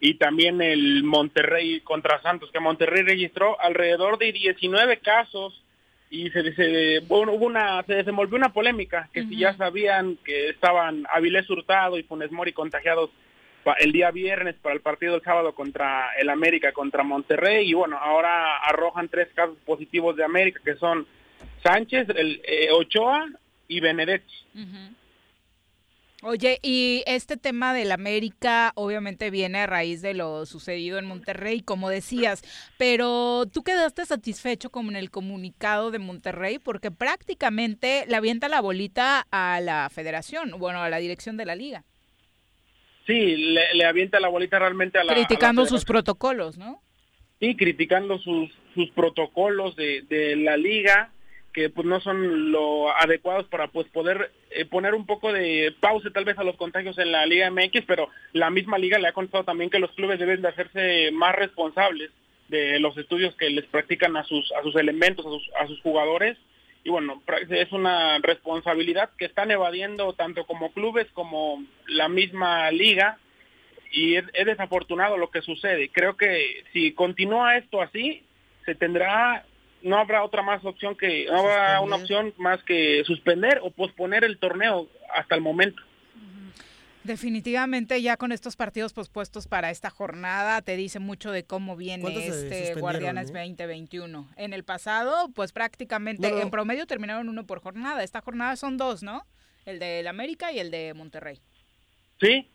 y también el Monterrey contra Santos, que Monterrey registró alrededor de 19 casos y se, se- bueno, hubo una se desenvolvió una polémica que si ya sabían que estaban Avilés Hurtado y Funes Mori contagiados el día viernes para el partido del sábado contra el América contra Monterrey y bueno ahora arrojan tres casos positivos de América que son Sánchez, el eh, Ochoa y Benedetti. Oye, y este tema del América obviamente viene a raíz de lo sucedido en Monterrey, como decías, pero tú quedaste satisfecho como en el comunicado de Monterrey porque prácticamente le avienta la bolita a la federación, bueno, a la dirección de la liga, Sí, le, le avienta la bolita realmente a la a la criticando sus protocolos, ¿no? Sí, criticando sus, sus protocolos de, de la liga que pues no son lo adecuados para pues poder eh, poner un poco de pausa tal vez a los contagios en la Liga MX, pero la misma liga le ha contado también que los clubes deben de hacerse más responsables de los estudios que les practican a sus a sus elementos, a sus, a sus jugadores y bueno, es una responsabilidad que están evadiendo tanto como clubes como la misma liga y es, es desafortunado lo que sucede. Creo que si continúa esto así, se tendrá, no habrá otra más opción que, no habrá una opción más que suspender o posponer el torneo hasta el momento. Definitivamente ya con estos partidos pospuestos para esta jornada te dice mucho de cómo viene ¿Cuántos se este Guardianes eh? 2021. En el pasado, pues prácticamente No, no. en promedio terminaron uno por jornada. Esta jornada son dos, ¿no? El del América y el de Monterrey. Sí,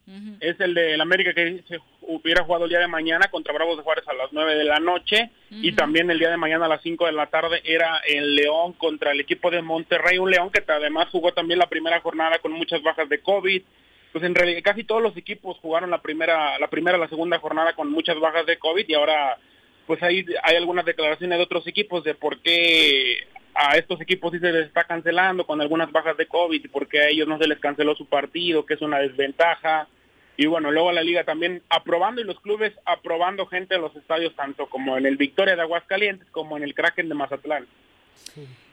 es el de América que se hubiera jugado el día de mañana contra Bravos de Juárez a las 9 de la noche. Y también el día de mañana a las 5 de la tarde era el León contra el equipo de Monterrey, un León que además jugó también la primera jornada con muchas bajas de COVID. Pues en realidad casi todos los equipos jugaron la primera, la primera, la segunda jornada con muchas bajas de COVID y ahora pues ahí hay algunas declaraciones de otros equipos de por qué a estos equipos sí se les está cancelando con algunas bajas de COVID y por qué a ellos no se les canceló su partido, que es una desventaja. Y bueno, luego la liga también aprobando y los clubes aprobando gente en los estadios, tanto como en el Victoria de Aguascalientes como en el Kraken de Mazatlán.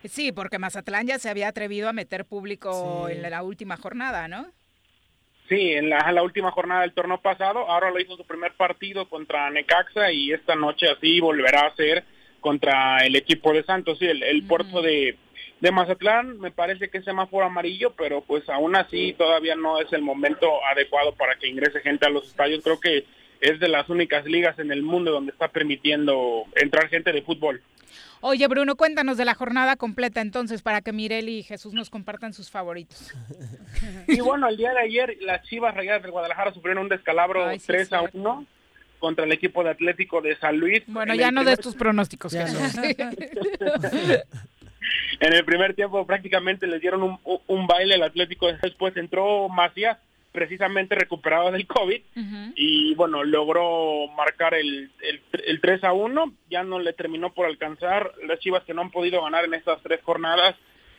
Sí, porque Mazatlán ya se había atrevido a meter público Sí. en la última jornada, ¿no? Sí, en la, en la última jornada del torneo pasado, ahora lo hizo su primer partido contra Necaxa y esta noche así volverá a ser contra el equipo de Santos. Sí, el, el puerto de, de Mazatlán me parece que es semáforo amarillo, pero pues aún así todavía no es el momento adecuado para que ingrese gente a los estadios. Creo que es de las únicas ligas en el mundo donde está permitiendo entrar gente de fútbol. Oye, Bruno, cuéntanos de la jornada completa entonces para que Mireli y Jesús nos compartan sus favoritos. Y bueno, el día de ayer las Chivas Rayadas de Guadalajara sufrieron un descalabro Ay, sí, 3 a cierto. 1 contra el equipo de Atlético de San Luis. Bueno, En ya no primer- des tus pronósticos, Ya. En el primer tiempo prácticamente les dieron un, baile al Atlético. Después entró Macías, precisamente recuperado del COVID. Y bueno, logró marcar el, el, el 3 a 1. Ya no le terminó por alcanzar. Las Chivas que no han podido ganar en estas tres jornadas.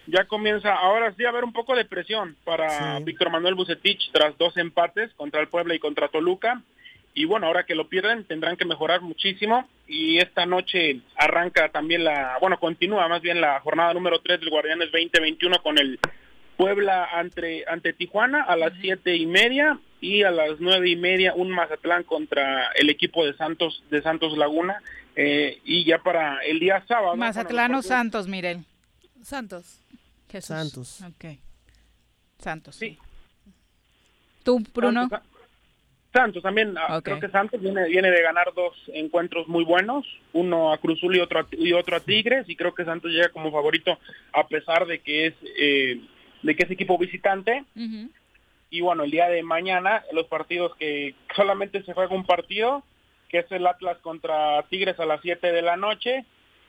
Ya comienza ahora sí a haber un poco de presión para Víctor Manuel Bucetich tras dos empates contra el Puebla y contra Toluca. Y bueno, ahora que lo pierden tendrán que mejorar muchísimo. Y esta noche arranca también la, bueno, continúa más bien la jornada número 3 del Guardianes 2021 con el Puebla ante, ante Tijuana a las siete y media y a las nueve y media un Mazatlán contra el equipo de Santos de Santos Laguna Eh, y ya para el día sábado Mazatlán bueno, o Santos, Mirel. Santos. Jesús. Santos. Ok. Santos. Sí. ¿Tú, Bruno? Santos, Santos. También, ah, creo que Santos viene, viene de ganar dos encuentros muy buenos, uno a Cruzul y otro a, y otro a Tigres, y creo que Santos llega como favorito a pesar de que es eh, de que es equipo visitante. Y bueno, el día de mañana, los partidos que solamente se juega un partido, que es el Atlas contra Tigres a las 7 de la noche,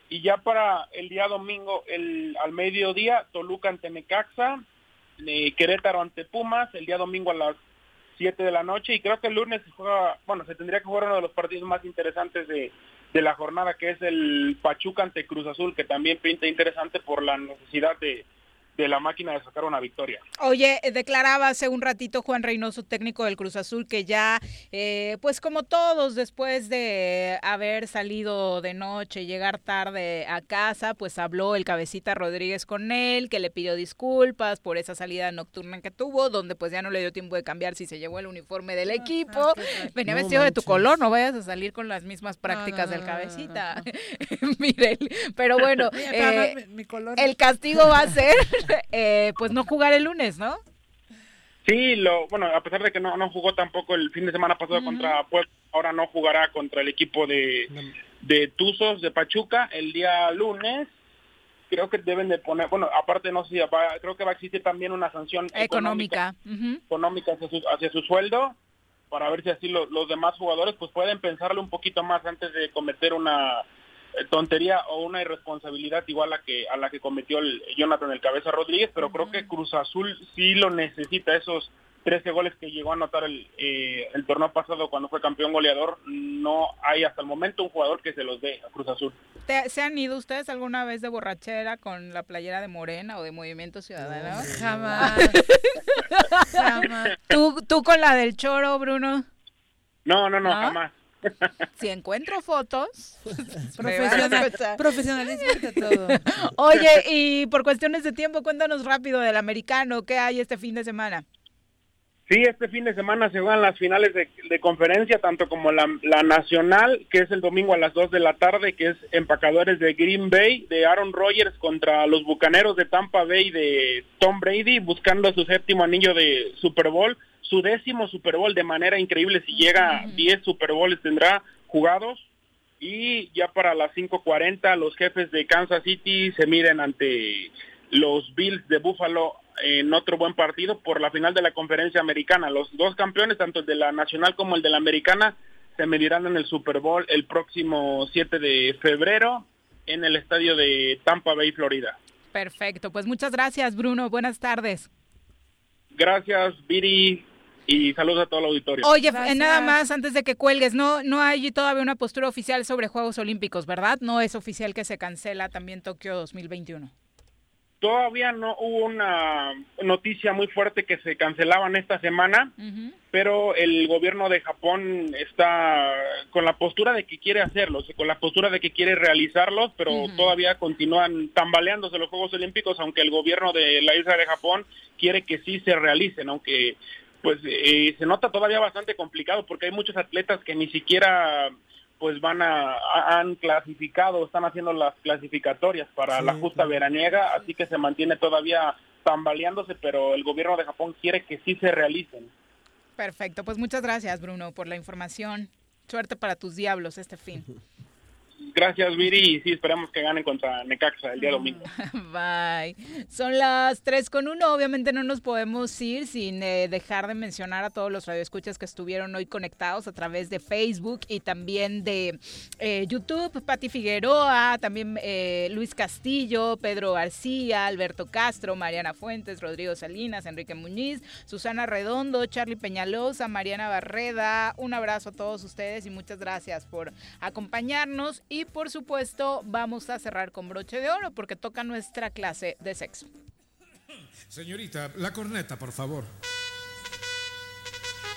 y ya para el día domingo, el al mediodía, Toluca ante Necaxa, eh, Querétaro ante Pumas, el día domingo a las 7 de la noche y creo que el lunes se juega, bueno, se tendría que jugar uno de los partidos más interesantes de, de la jornada que es el Pachuca ante Cruz Azul, que también pinta interesante por la necesidad de, de la máquina de sacar una victoria. Oye, eh, declaraba hace un ratito Juan Reynoso, técnico del Cruz Azul, que ya, eh, pues como todos, después de haber salido de noche, llegar tarde a casa, pues habló el cabecita Rodríguez con él, que le pidió disculpas por esa salida nocturna que tuvo, donde pues ya no le dio tiempo de cambiar si se llevó el uniforme del equipo. Venía No vestido de tu color, no vayas a salir con las mismas prácticas del cabecita. Miren, pero bueno, eh, mi color- el castigo va a ser, eh, pues no jugar el lunes, ¿no? Sí, lo, bueno, a pesar de que no, no jugó tampoco el fin de semana pasado contra Puebla, ahora no jugará contra el equipo de, de Tuzos de Pachuca el día lunes. Creo que deben de poner, bueno, aparte no sé, si va- creo que va a existir también una sanción Económica. Económica hacia su, hacia su sueldo para ver si así lo- los demás jugadores pues pueden pensarle un poquito más antes de cometer una tontería o una irresponsabilidad igual a que a la que cometió el Jonathan el Cabeza Rodríguez, pero creo que Cruz Azul sí lo necesita esos 13 goles que llegó a anotar el, eh, el torneo pasado cuando fue campeón goleador, no hay hasta el momento un jugador que se los dé a Cruz Azul. ¿Te- ¿Se han ido ustedes alguna vez de borrachera con la playera de Morena o de Movimiento Ciudadano? Jamás. Jamás. ¿Tú, ¿Tú con la del choro, Bruno? No, no, no, ¿No? jamás. Si encuentro fotos, Profesional, profesionalismo todo. Oye, y por cuestiones de tiempo, cuéntanos rápido del americano, ¿qué hay este fin de semana? Sí, este fin de semana se juegan las finales de, de conferencia, tanto como la, la nacional, que es el domingo a las 2 de la tarde, que es empacadores de Green Bay, de Aaron Rodgers contra los bucaneros de Tampa Bay de Tom Brady, buscando su séptimo anillo de Super Bowl. Su décimo Super Bowl de manera increíble. Si llega a 10 Super Bowls tendrá jugados. Y ya para las 5.40 los jefes de Kansas City se miden ante los Bills de Buffalo en otro buen partido por la final de la conferencia americana. Los dos campeones, tanto el de la nacional como el de la americana, se medirán en el Super Bowl el próximo 7 de febrero en el estadio de Tampa Bay, Florida. Perfecto, pues muchas gracias Bruno, buenas tardes. Gracias, Viri, y saludos a todo el auditorio. Oye, eh, nada más antes de que cuelgues, no, no hay todavía una postura oficial sobre Juegos Olímpicos, ¿verdad? No es oficial que se cancela también Tokio 2021. Todavía no hubo una noticia muy fuerte que se cancelaban esta semana, pero el gobierno de Japón está con la postura de que quiere hacerlos, con la postura de que quiere realizarlos, pero todavía continúan tambaleándose los Juegos Olímpicos, aunque el gobierno de la isla de Japón quiere que sí se realicen, aunque pues eh, se nota todavía bastante complicado porque hay muchos atletas que ni siquiera pues van a, han clasificado, están haciendo las clasificatorias para la justa veraniega, así que se mantiene todavía tambaleándose, pero el gobierno de Japón quiere que sí se realicen. Perfecto, pues muchas gracias Bruno por la información. Suerte para tus diablos este fin. Gracias, Viri. Y sí, esperamos que ganen contra Necaxa el día domingo. Bye. Son las 3 con 1. Obviamente no nos podemos ir sin eh, dejar de mencionar a todos los radioescuchas que estuvieron hoy conectados a través de Facebook y también de eh, YouTube. Pati Figueroa, también eh, Luis Castillo, Pedro García, Alberto Castro, Mariana Fuentes, Rodrigo Salinas, Enrique Muñiz, Susana Redondo, Charlie Peñalosa, Mariana Barreda. Un abrazo a todos ustedes y muchas gracias por acompañarnos por supuesto vamos a cerrar con broche de oro porque toca nuestra clase de sexo. Señorita, la corneta, por favor.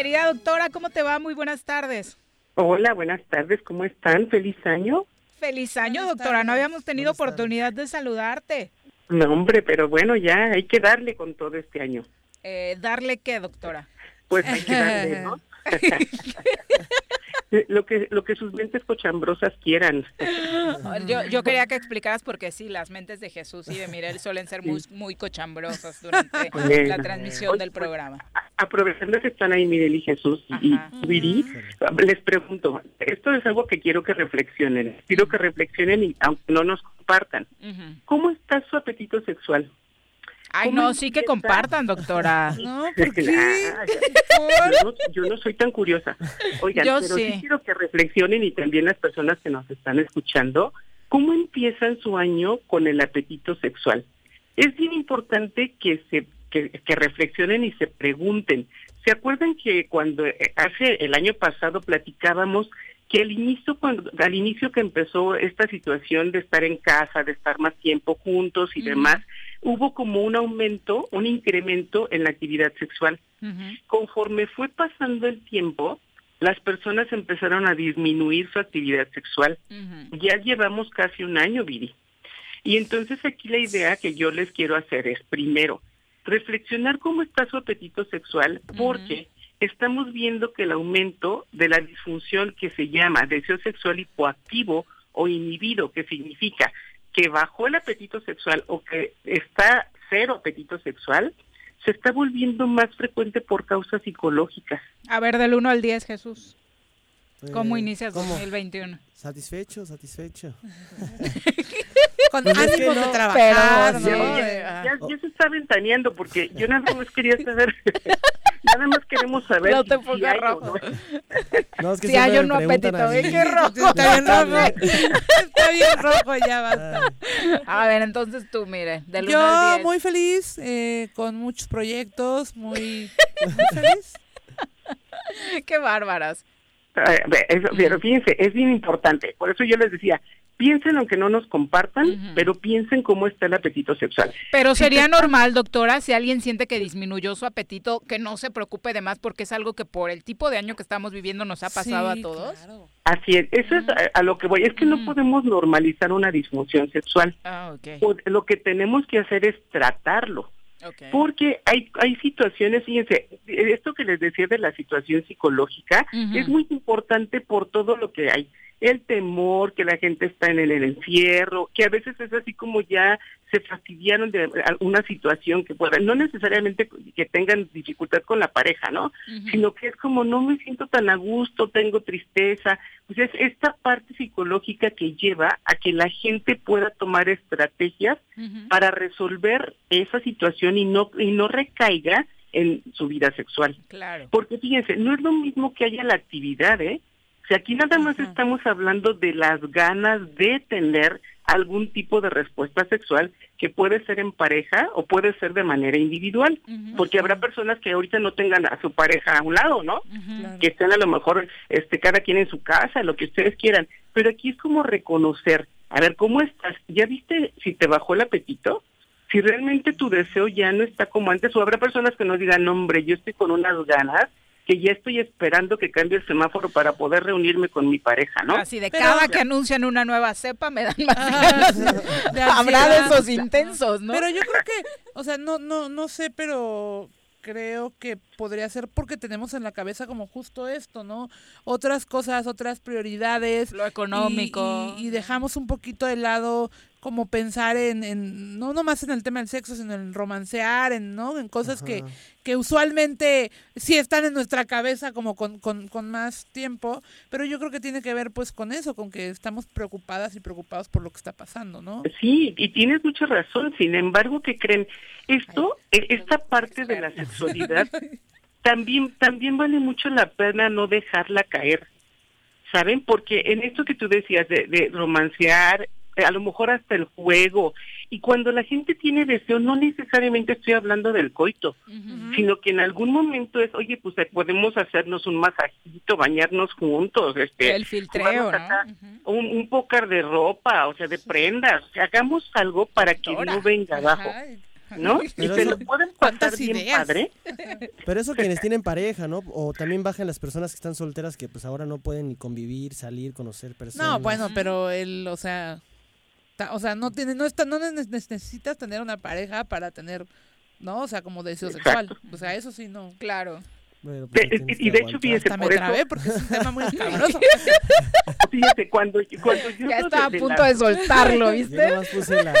Querida doctora, ¿cómo te va? Muy buenas tardes. Hola, buenas tardes, ¿cómo están? Feliz año. Feliz año, doctora. No habíamos tenido oportunidad de saludarte. No, hombre, pero bueno, ya hay que darle con todo este año. Eh, ¿Darle qué, doctora? Pues hay que darle, ¿no? lo que lo que sus mentes cochambrosas quieran. Yo, yo quería que explicaras porque sí, las mentes de Jesús y de Mirel suelen ser muy, muy cochambrosas durante la transmisión del pues, programa. Aprovechando que están ahí Mirel y Jesús y Viri, les pregunto, esto es algo que quiero que reflexionen, quiero que reflexionen y aunque no nos compartan, ¿cómo está su apetito sexual? Ay, no, sí que compartan, doctora. No, ¿por qué? Yo, no, yo no soy tan curiosa. Oigan, Yo pero sí. sí quiero que reflexionen y también las personas que nos están escuchando, ¿cómo empiezan su año con el apetito sexual? Es bien importante que se que, que reflexionen y se pregunten. ¿Se acuerdan que cuando eh, hace el año pasado platicábamos que al inicio cuando al inicio que empezó esta situación de estar en casa, de estar más tiempo juntos y demás, hubo como un aumento, un incremento en la actividad sexual. Conforme fue pasando el tiempo, las personas empezaron a disminuir su actividad sexual. Ya llevamos casi un año, Viri. Y entonces aquí la idea que yo les quiero hacer es, primero, reflexionar cómo está su apetito sexual, porque estamos viendo que el aumento de la disfunción que se llama deseo sexual hipoactivo o inhibido, que significa que bajó el apetito sexual o que está cero apetito sexual, se está volviendo más frecuente por causas psicológicas. A ver, del 1 al 10, Jesús. ¿Cómo Eh, inicias ¿cómo? 2021? Satisfecho, satisfecho. Con Pues es que ánimos de no, trabajar, pero- ¿no? Ya, De- ya- ya se está ventaneando porque yo nada más quería saber, nada más queremos saber No si te pongas hay o rojo. no. No, es que Si hay un apetito, ¿eh? Qué rojo. Está bien rojo. Está bien rojo, ya basta. A ver, entonces tú, mire, del 1 al Yo 10. muy feliz, eh, con muchos proyectos, muy, muy feliz. Qué bárbaras. Eso- pero fíjense, es bien importante. Por eso yo les decía, piensen aunque no nos compartan, pero piensen cómo está el apetito sexual. Pero sería normal, doctora, si alguien siente que disminuyó su apetito, que no se preocupe de más porque es algo que por el tipo de año que estamos viviendo nos ha pasado Sí, a todos. Así es, eso es a, a lo que voy. Es que no podemos normalizar una disfunción sexual. Ah, Lo que tenemos que hacer es tratarlo. Porque hay, hay situaciones, fíjense, esto que les decía de la situación psicológica es muy importante por todo lo que hay. El temor, que la gente está en el, el encierro, que a veces es así como ya se fastidiaron de alguna situación que pueda, no necesariamente que tengan dificultad con la pareja, ¿no? Sino que es como no me siento tan a gusto, tengo tristeza. Pues es esta parte psicológica que lleva a que la gente pueda tomar estrategias para resolver esa situación y no y no recaiga en su vida sexual. Claro. Porque fíjense, no es lo mismo que haya la actividad, ¿eh? Sea, aquí nada más estamos hablando de las ganas de tener algún tipo de respuesta sexual que puede ser en pareja o puede ser de manera individual, porque habrá personas que ahorita no tengan a su pareja a un lado, ¿no? Que estén a lo mejor este cada quien en su casa, lo que ustedes quieran, pero aquí es como reconocer, a ver, ¿cómo estás? ¿Ya viste si te bajó el apetito? Si realmente tu deseo ya no está como antes, o habrá personas que nos digan, "No, hombre, yo estoy con unas ganas que ya estoy esperando que cambie el semáforo para poder reunirme con mi pareja, ¿no? Así de Pero- cada que anuncian una nueva cepa me dan más ganas. de Habrá de esos intensos, ¿no? Pero yo creo que, o sea, no, no, no sé, pero creo que podría ser porque tenemos en la cabeza como justo esto, ¿no? Otras cosas, otras prioridades. Lo económico. Y, y- y dejamos un poquito de lado como pensar en, en, no nomás en el tema del sexo, sino en romancear, en, ¿no? En cosas que, Ajá. que usualmente sí están en nuestra cabeza como con, con, con más tiempo, pero yo creo que tiene que ver pues con eso, con que estamos preocupadas y preocupados por lo que está pasando, ¿no? Sí, y tienes mucha razón. Sin embargo, ¿qué creen? Esto, e- esta parte de la sexualidad, también, también vale mucho la pena no dejarla caer. ¿Saben? Porque en esto que tú decías de, de romancear, a lo mejor hasta el juego, y cuando la gente tiene deseo, no necesariamente estoy hablando del coito, sino que en algún momento es, oye, pues eh, podemos hacernos un masajito, bañarnos juntos, este, El filtreo, jugarnos ¿no? acá un, un pócar de ropa, o sea, de prendas, o sea, hagamos algo para que no venga abajo, ¿no? Y Pero se eso- lo pueden pasar ¿Cuántas bien ideas? padre. Pero eso quienes tienen pareja, ¿no? O también bajan las personas que están solteras que pues ahora no pueden ni convivir, salir, conocer personas. No, bueno, pero él, o sea, o sea, no tiene, no está, no ne- necesitas tener una pareja para tener, ¿no? O sea, como deseo sexual. O sea, eso sí, no. Claro. Bueno, De- pues, y de hecho, fíjense, Hasta me por eso, trabé porque es un tema muy cabroso. fíjense, cuando, cuando yo Ya estaba a punto la- de soltarlo, ¿viste? nomás puse la...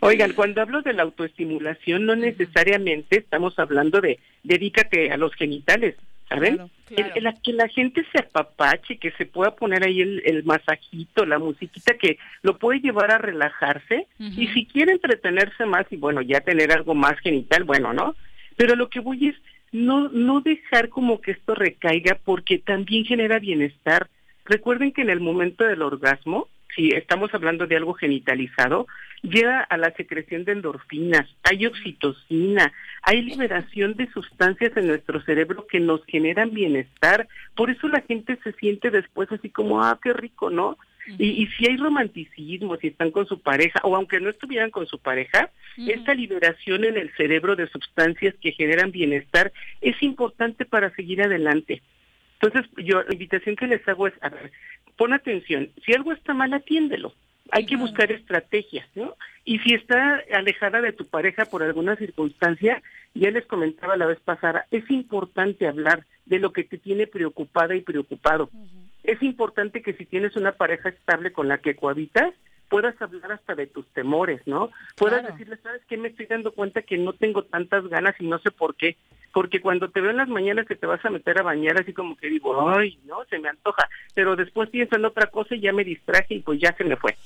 Oigan, cuando hablo de la autoestimulación, no necesariamente estamos hablando de dedícate a los genitales, ¿saben? Claro, claro. El- el- que la gente se apapache, que se pueda poner ahí el, el masajito, la musiquita que lo puede llevar a relajarse y si quiere entretenerse más y bueno, ya tener algo más genital, bueno, ¿no? Pero lo que voy es no no dejar como que esto recaiga porque también genera bienestar. Recuerden que en el momento del orgasmo, si estamos hablando de algo genitalizado, lleva a la secreción de endorfinas, hay oxitocina, hay liberación de sustancias en nuestro cerebro que nos generan bienestar. Por eso la gente se siente después así como, ah, qué rico, ¿no? Y, y si hay romanticismo, si están con su pareja, o aunque no estuvieran con su pareja, esta liberación en el cerebro de sustancias que generan bienestar es importante para seguir adelante. Entonces, yo la invitación que les hago es, a ver, pon atención, si algo está mal, atiéndelo. Hay que buscar estrategias, ¿no? Y si está alejada de tu pareja por alguna circunstancia, ya les comentaba la vez pasada, es importante hablar de lo que te tiene preocupada y preocupado. Es importante que si tienes una pareja estable con la que cohabitas, puedas hablar hasta de tus temores, ¿no? Puedas Claro. decirle, ¿sabes qué? Me estoy dando cuenta que no tengo tantas ganas y no sé por qué. Porque cuando te veo en las mañanas que te vas a meter a bañar, así como que digo, ay, no, se me antoja. Pero después pienso en otra cosa y ya me distraje y pues ya se me fue.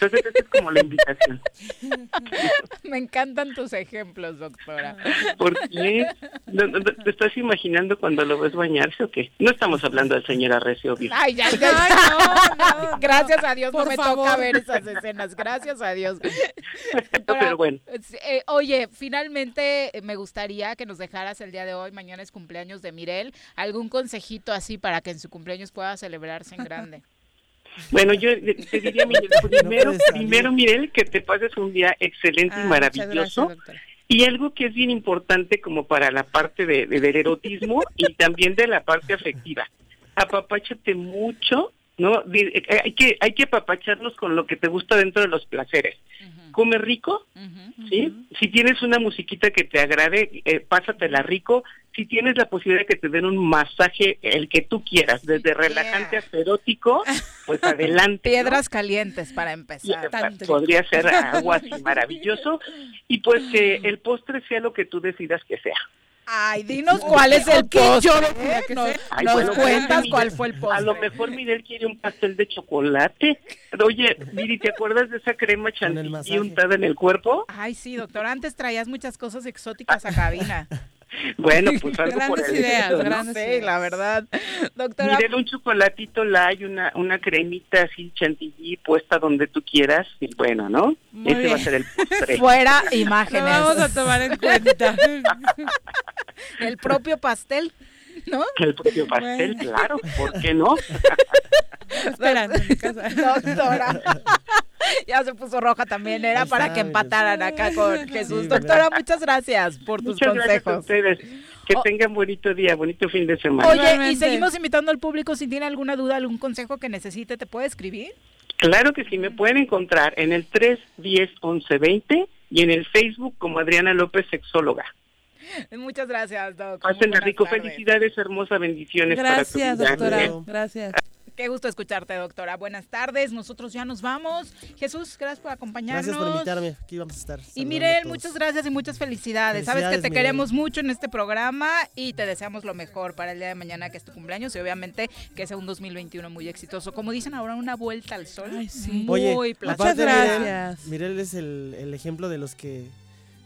Entonces, esa es como la invitación. Me encantan tus ejemplos, doctora. ¿Por qué? ¿No- no- ¿Te estás imaginando cuando lo ves bañarse o qué? No estamos hablando del señor Arrecio, obvio. Ay, ya, ya. Gracias a Dios no me favor. toca ver esas escenas. Gracias a Dios. Pero bueno. Eh, oye, finalmente eh, me gustaría que nos dejaras el día de hoy, mañana es cumpleaños de Mirel, algún consejito así para que en su cumpleaños pueda celebrarse en grande. Bueno, yo te diría, Miguel, primero, primero, Miguel, que te pases un día excelente Ah, y muchas maravilloso. gracias. Y algo que es bien importante como para la parte de, de- del erotismo y también de la parte afectiva. Apapáchate mucho, ¿no? Eh, Hay que, hay que apapacharnos con lo que te gusta dentro de los placeres. Come rico, ¿sí? Si tienes una musiquita que te agrade, eh, pásatela rico. Si tienes la posibilidad de que te den un masaje, el que tú quieras, desde relajante hasta erótico, pues adelante. ¿no? Piedras calientes para empezar. Podría ser algo así maravilloso. Y pues que el postre sea lo que tú decidas que sea. Ay, dinos cuál es el postre. yo no ¿eh? Nos, Ay, nos bueno, cuentas cuál fue el postre. A lo mejor Miguel quiere un pastel de chocolate. Oye, Miri, ¿te acuerdas de esa crema chantilly untada en el cuerpo? Ay, sí, doctor. Antes traías muchas cosas exóticas a cabina. Bueno, pues algo por Grandes el ideas, estilo, ¿no? grandes Sí, la verdad. Doctora, Miguel, un chocolatito la hay, una, una cremita así chantilly puesta donde tú quieras. Y bueno, ¿no? Muy Ese va a bien. ser el postre. fuera imágenes. Lo vamos a tomar en cuenta. El propio pastel, ¿no? El propio pastel, claro, ¿por qué no? Esperando en mi casa. Doctora. Ya se puso roja también, era Ahí para que empataran acá con Jesús. Sí, Doctora, ¿verdad? muchas gracias por tus Muchas gracias a consejos. ustedes. Que tengan bonito día, bonito fin de semana. Oye, y seguimos invitando al público si tiene alguna duda, algún consejo que necesite, ¿te puede escribir? Claro que sí, me pueden encontrar en el 310 1120 y en el Facebook como Adriana López, sexóloga. Muchas gracias, doctor. Pásenla rico, felicidades, hermosa, bendiciones Gracias, para tu vida. doctora. Gracias. Qué gusto escucharte, doctora. Buenas tardes. Nosotros ya nos vamos. Jesús, gracias por acompañarnos. Gracias por invitarme. Aquí vamos a estar. Y Mirel, muchas gracias y muchas felicidades. Sabes que te Mirel. queremos mucho en este programa y te deseamos lo mejor para el día de mañana, que es tu cumpleaños, y obviamente que sea un 2021 muy exitoso. Como dicen ahora, una vuelta al sol. Muy Oye, placentero. aparte Mirel, Mirel es el, el ejemplo de los que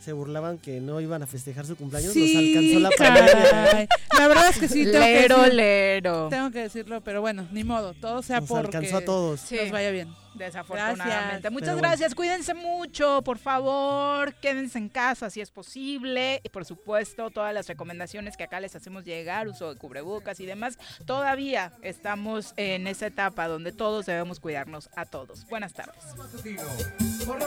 se burlaban que no iban a festejar su cumpleaños. Sí, Nos alcanzó la pandemia. La verdad es que sí, tengo que Lero, decir- lero. Tengo que decirlo, pero bueno, ni modo, todo sea Nos porque alcanzó a todos. Sí. nos vaya bien. Desafortunadamente. Gracias. Muchas Pero bueno. gracias. Cuídense mucho, por favor. Quédense en casa si es posible. Y por supuesto, todas las recomendaciones que acá les hacemos llegar, uso de cubrebocas y demás. Todavía estamos en esa etapa donde todos debemos cuidarnos a todos. Buenas tardes. Por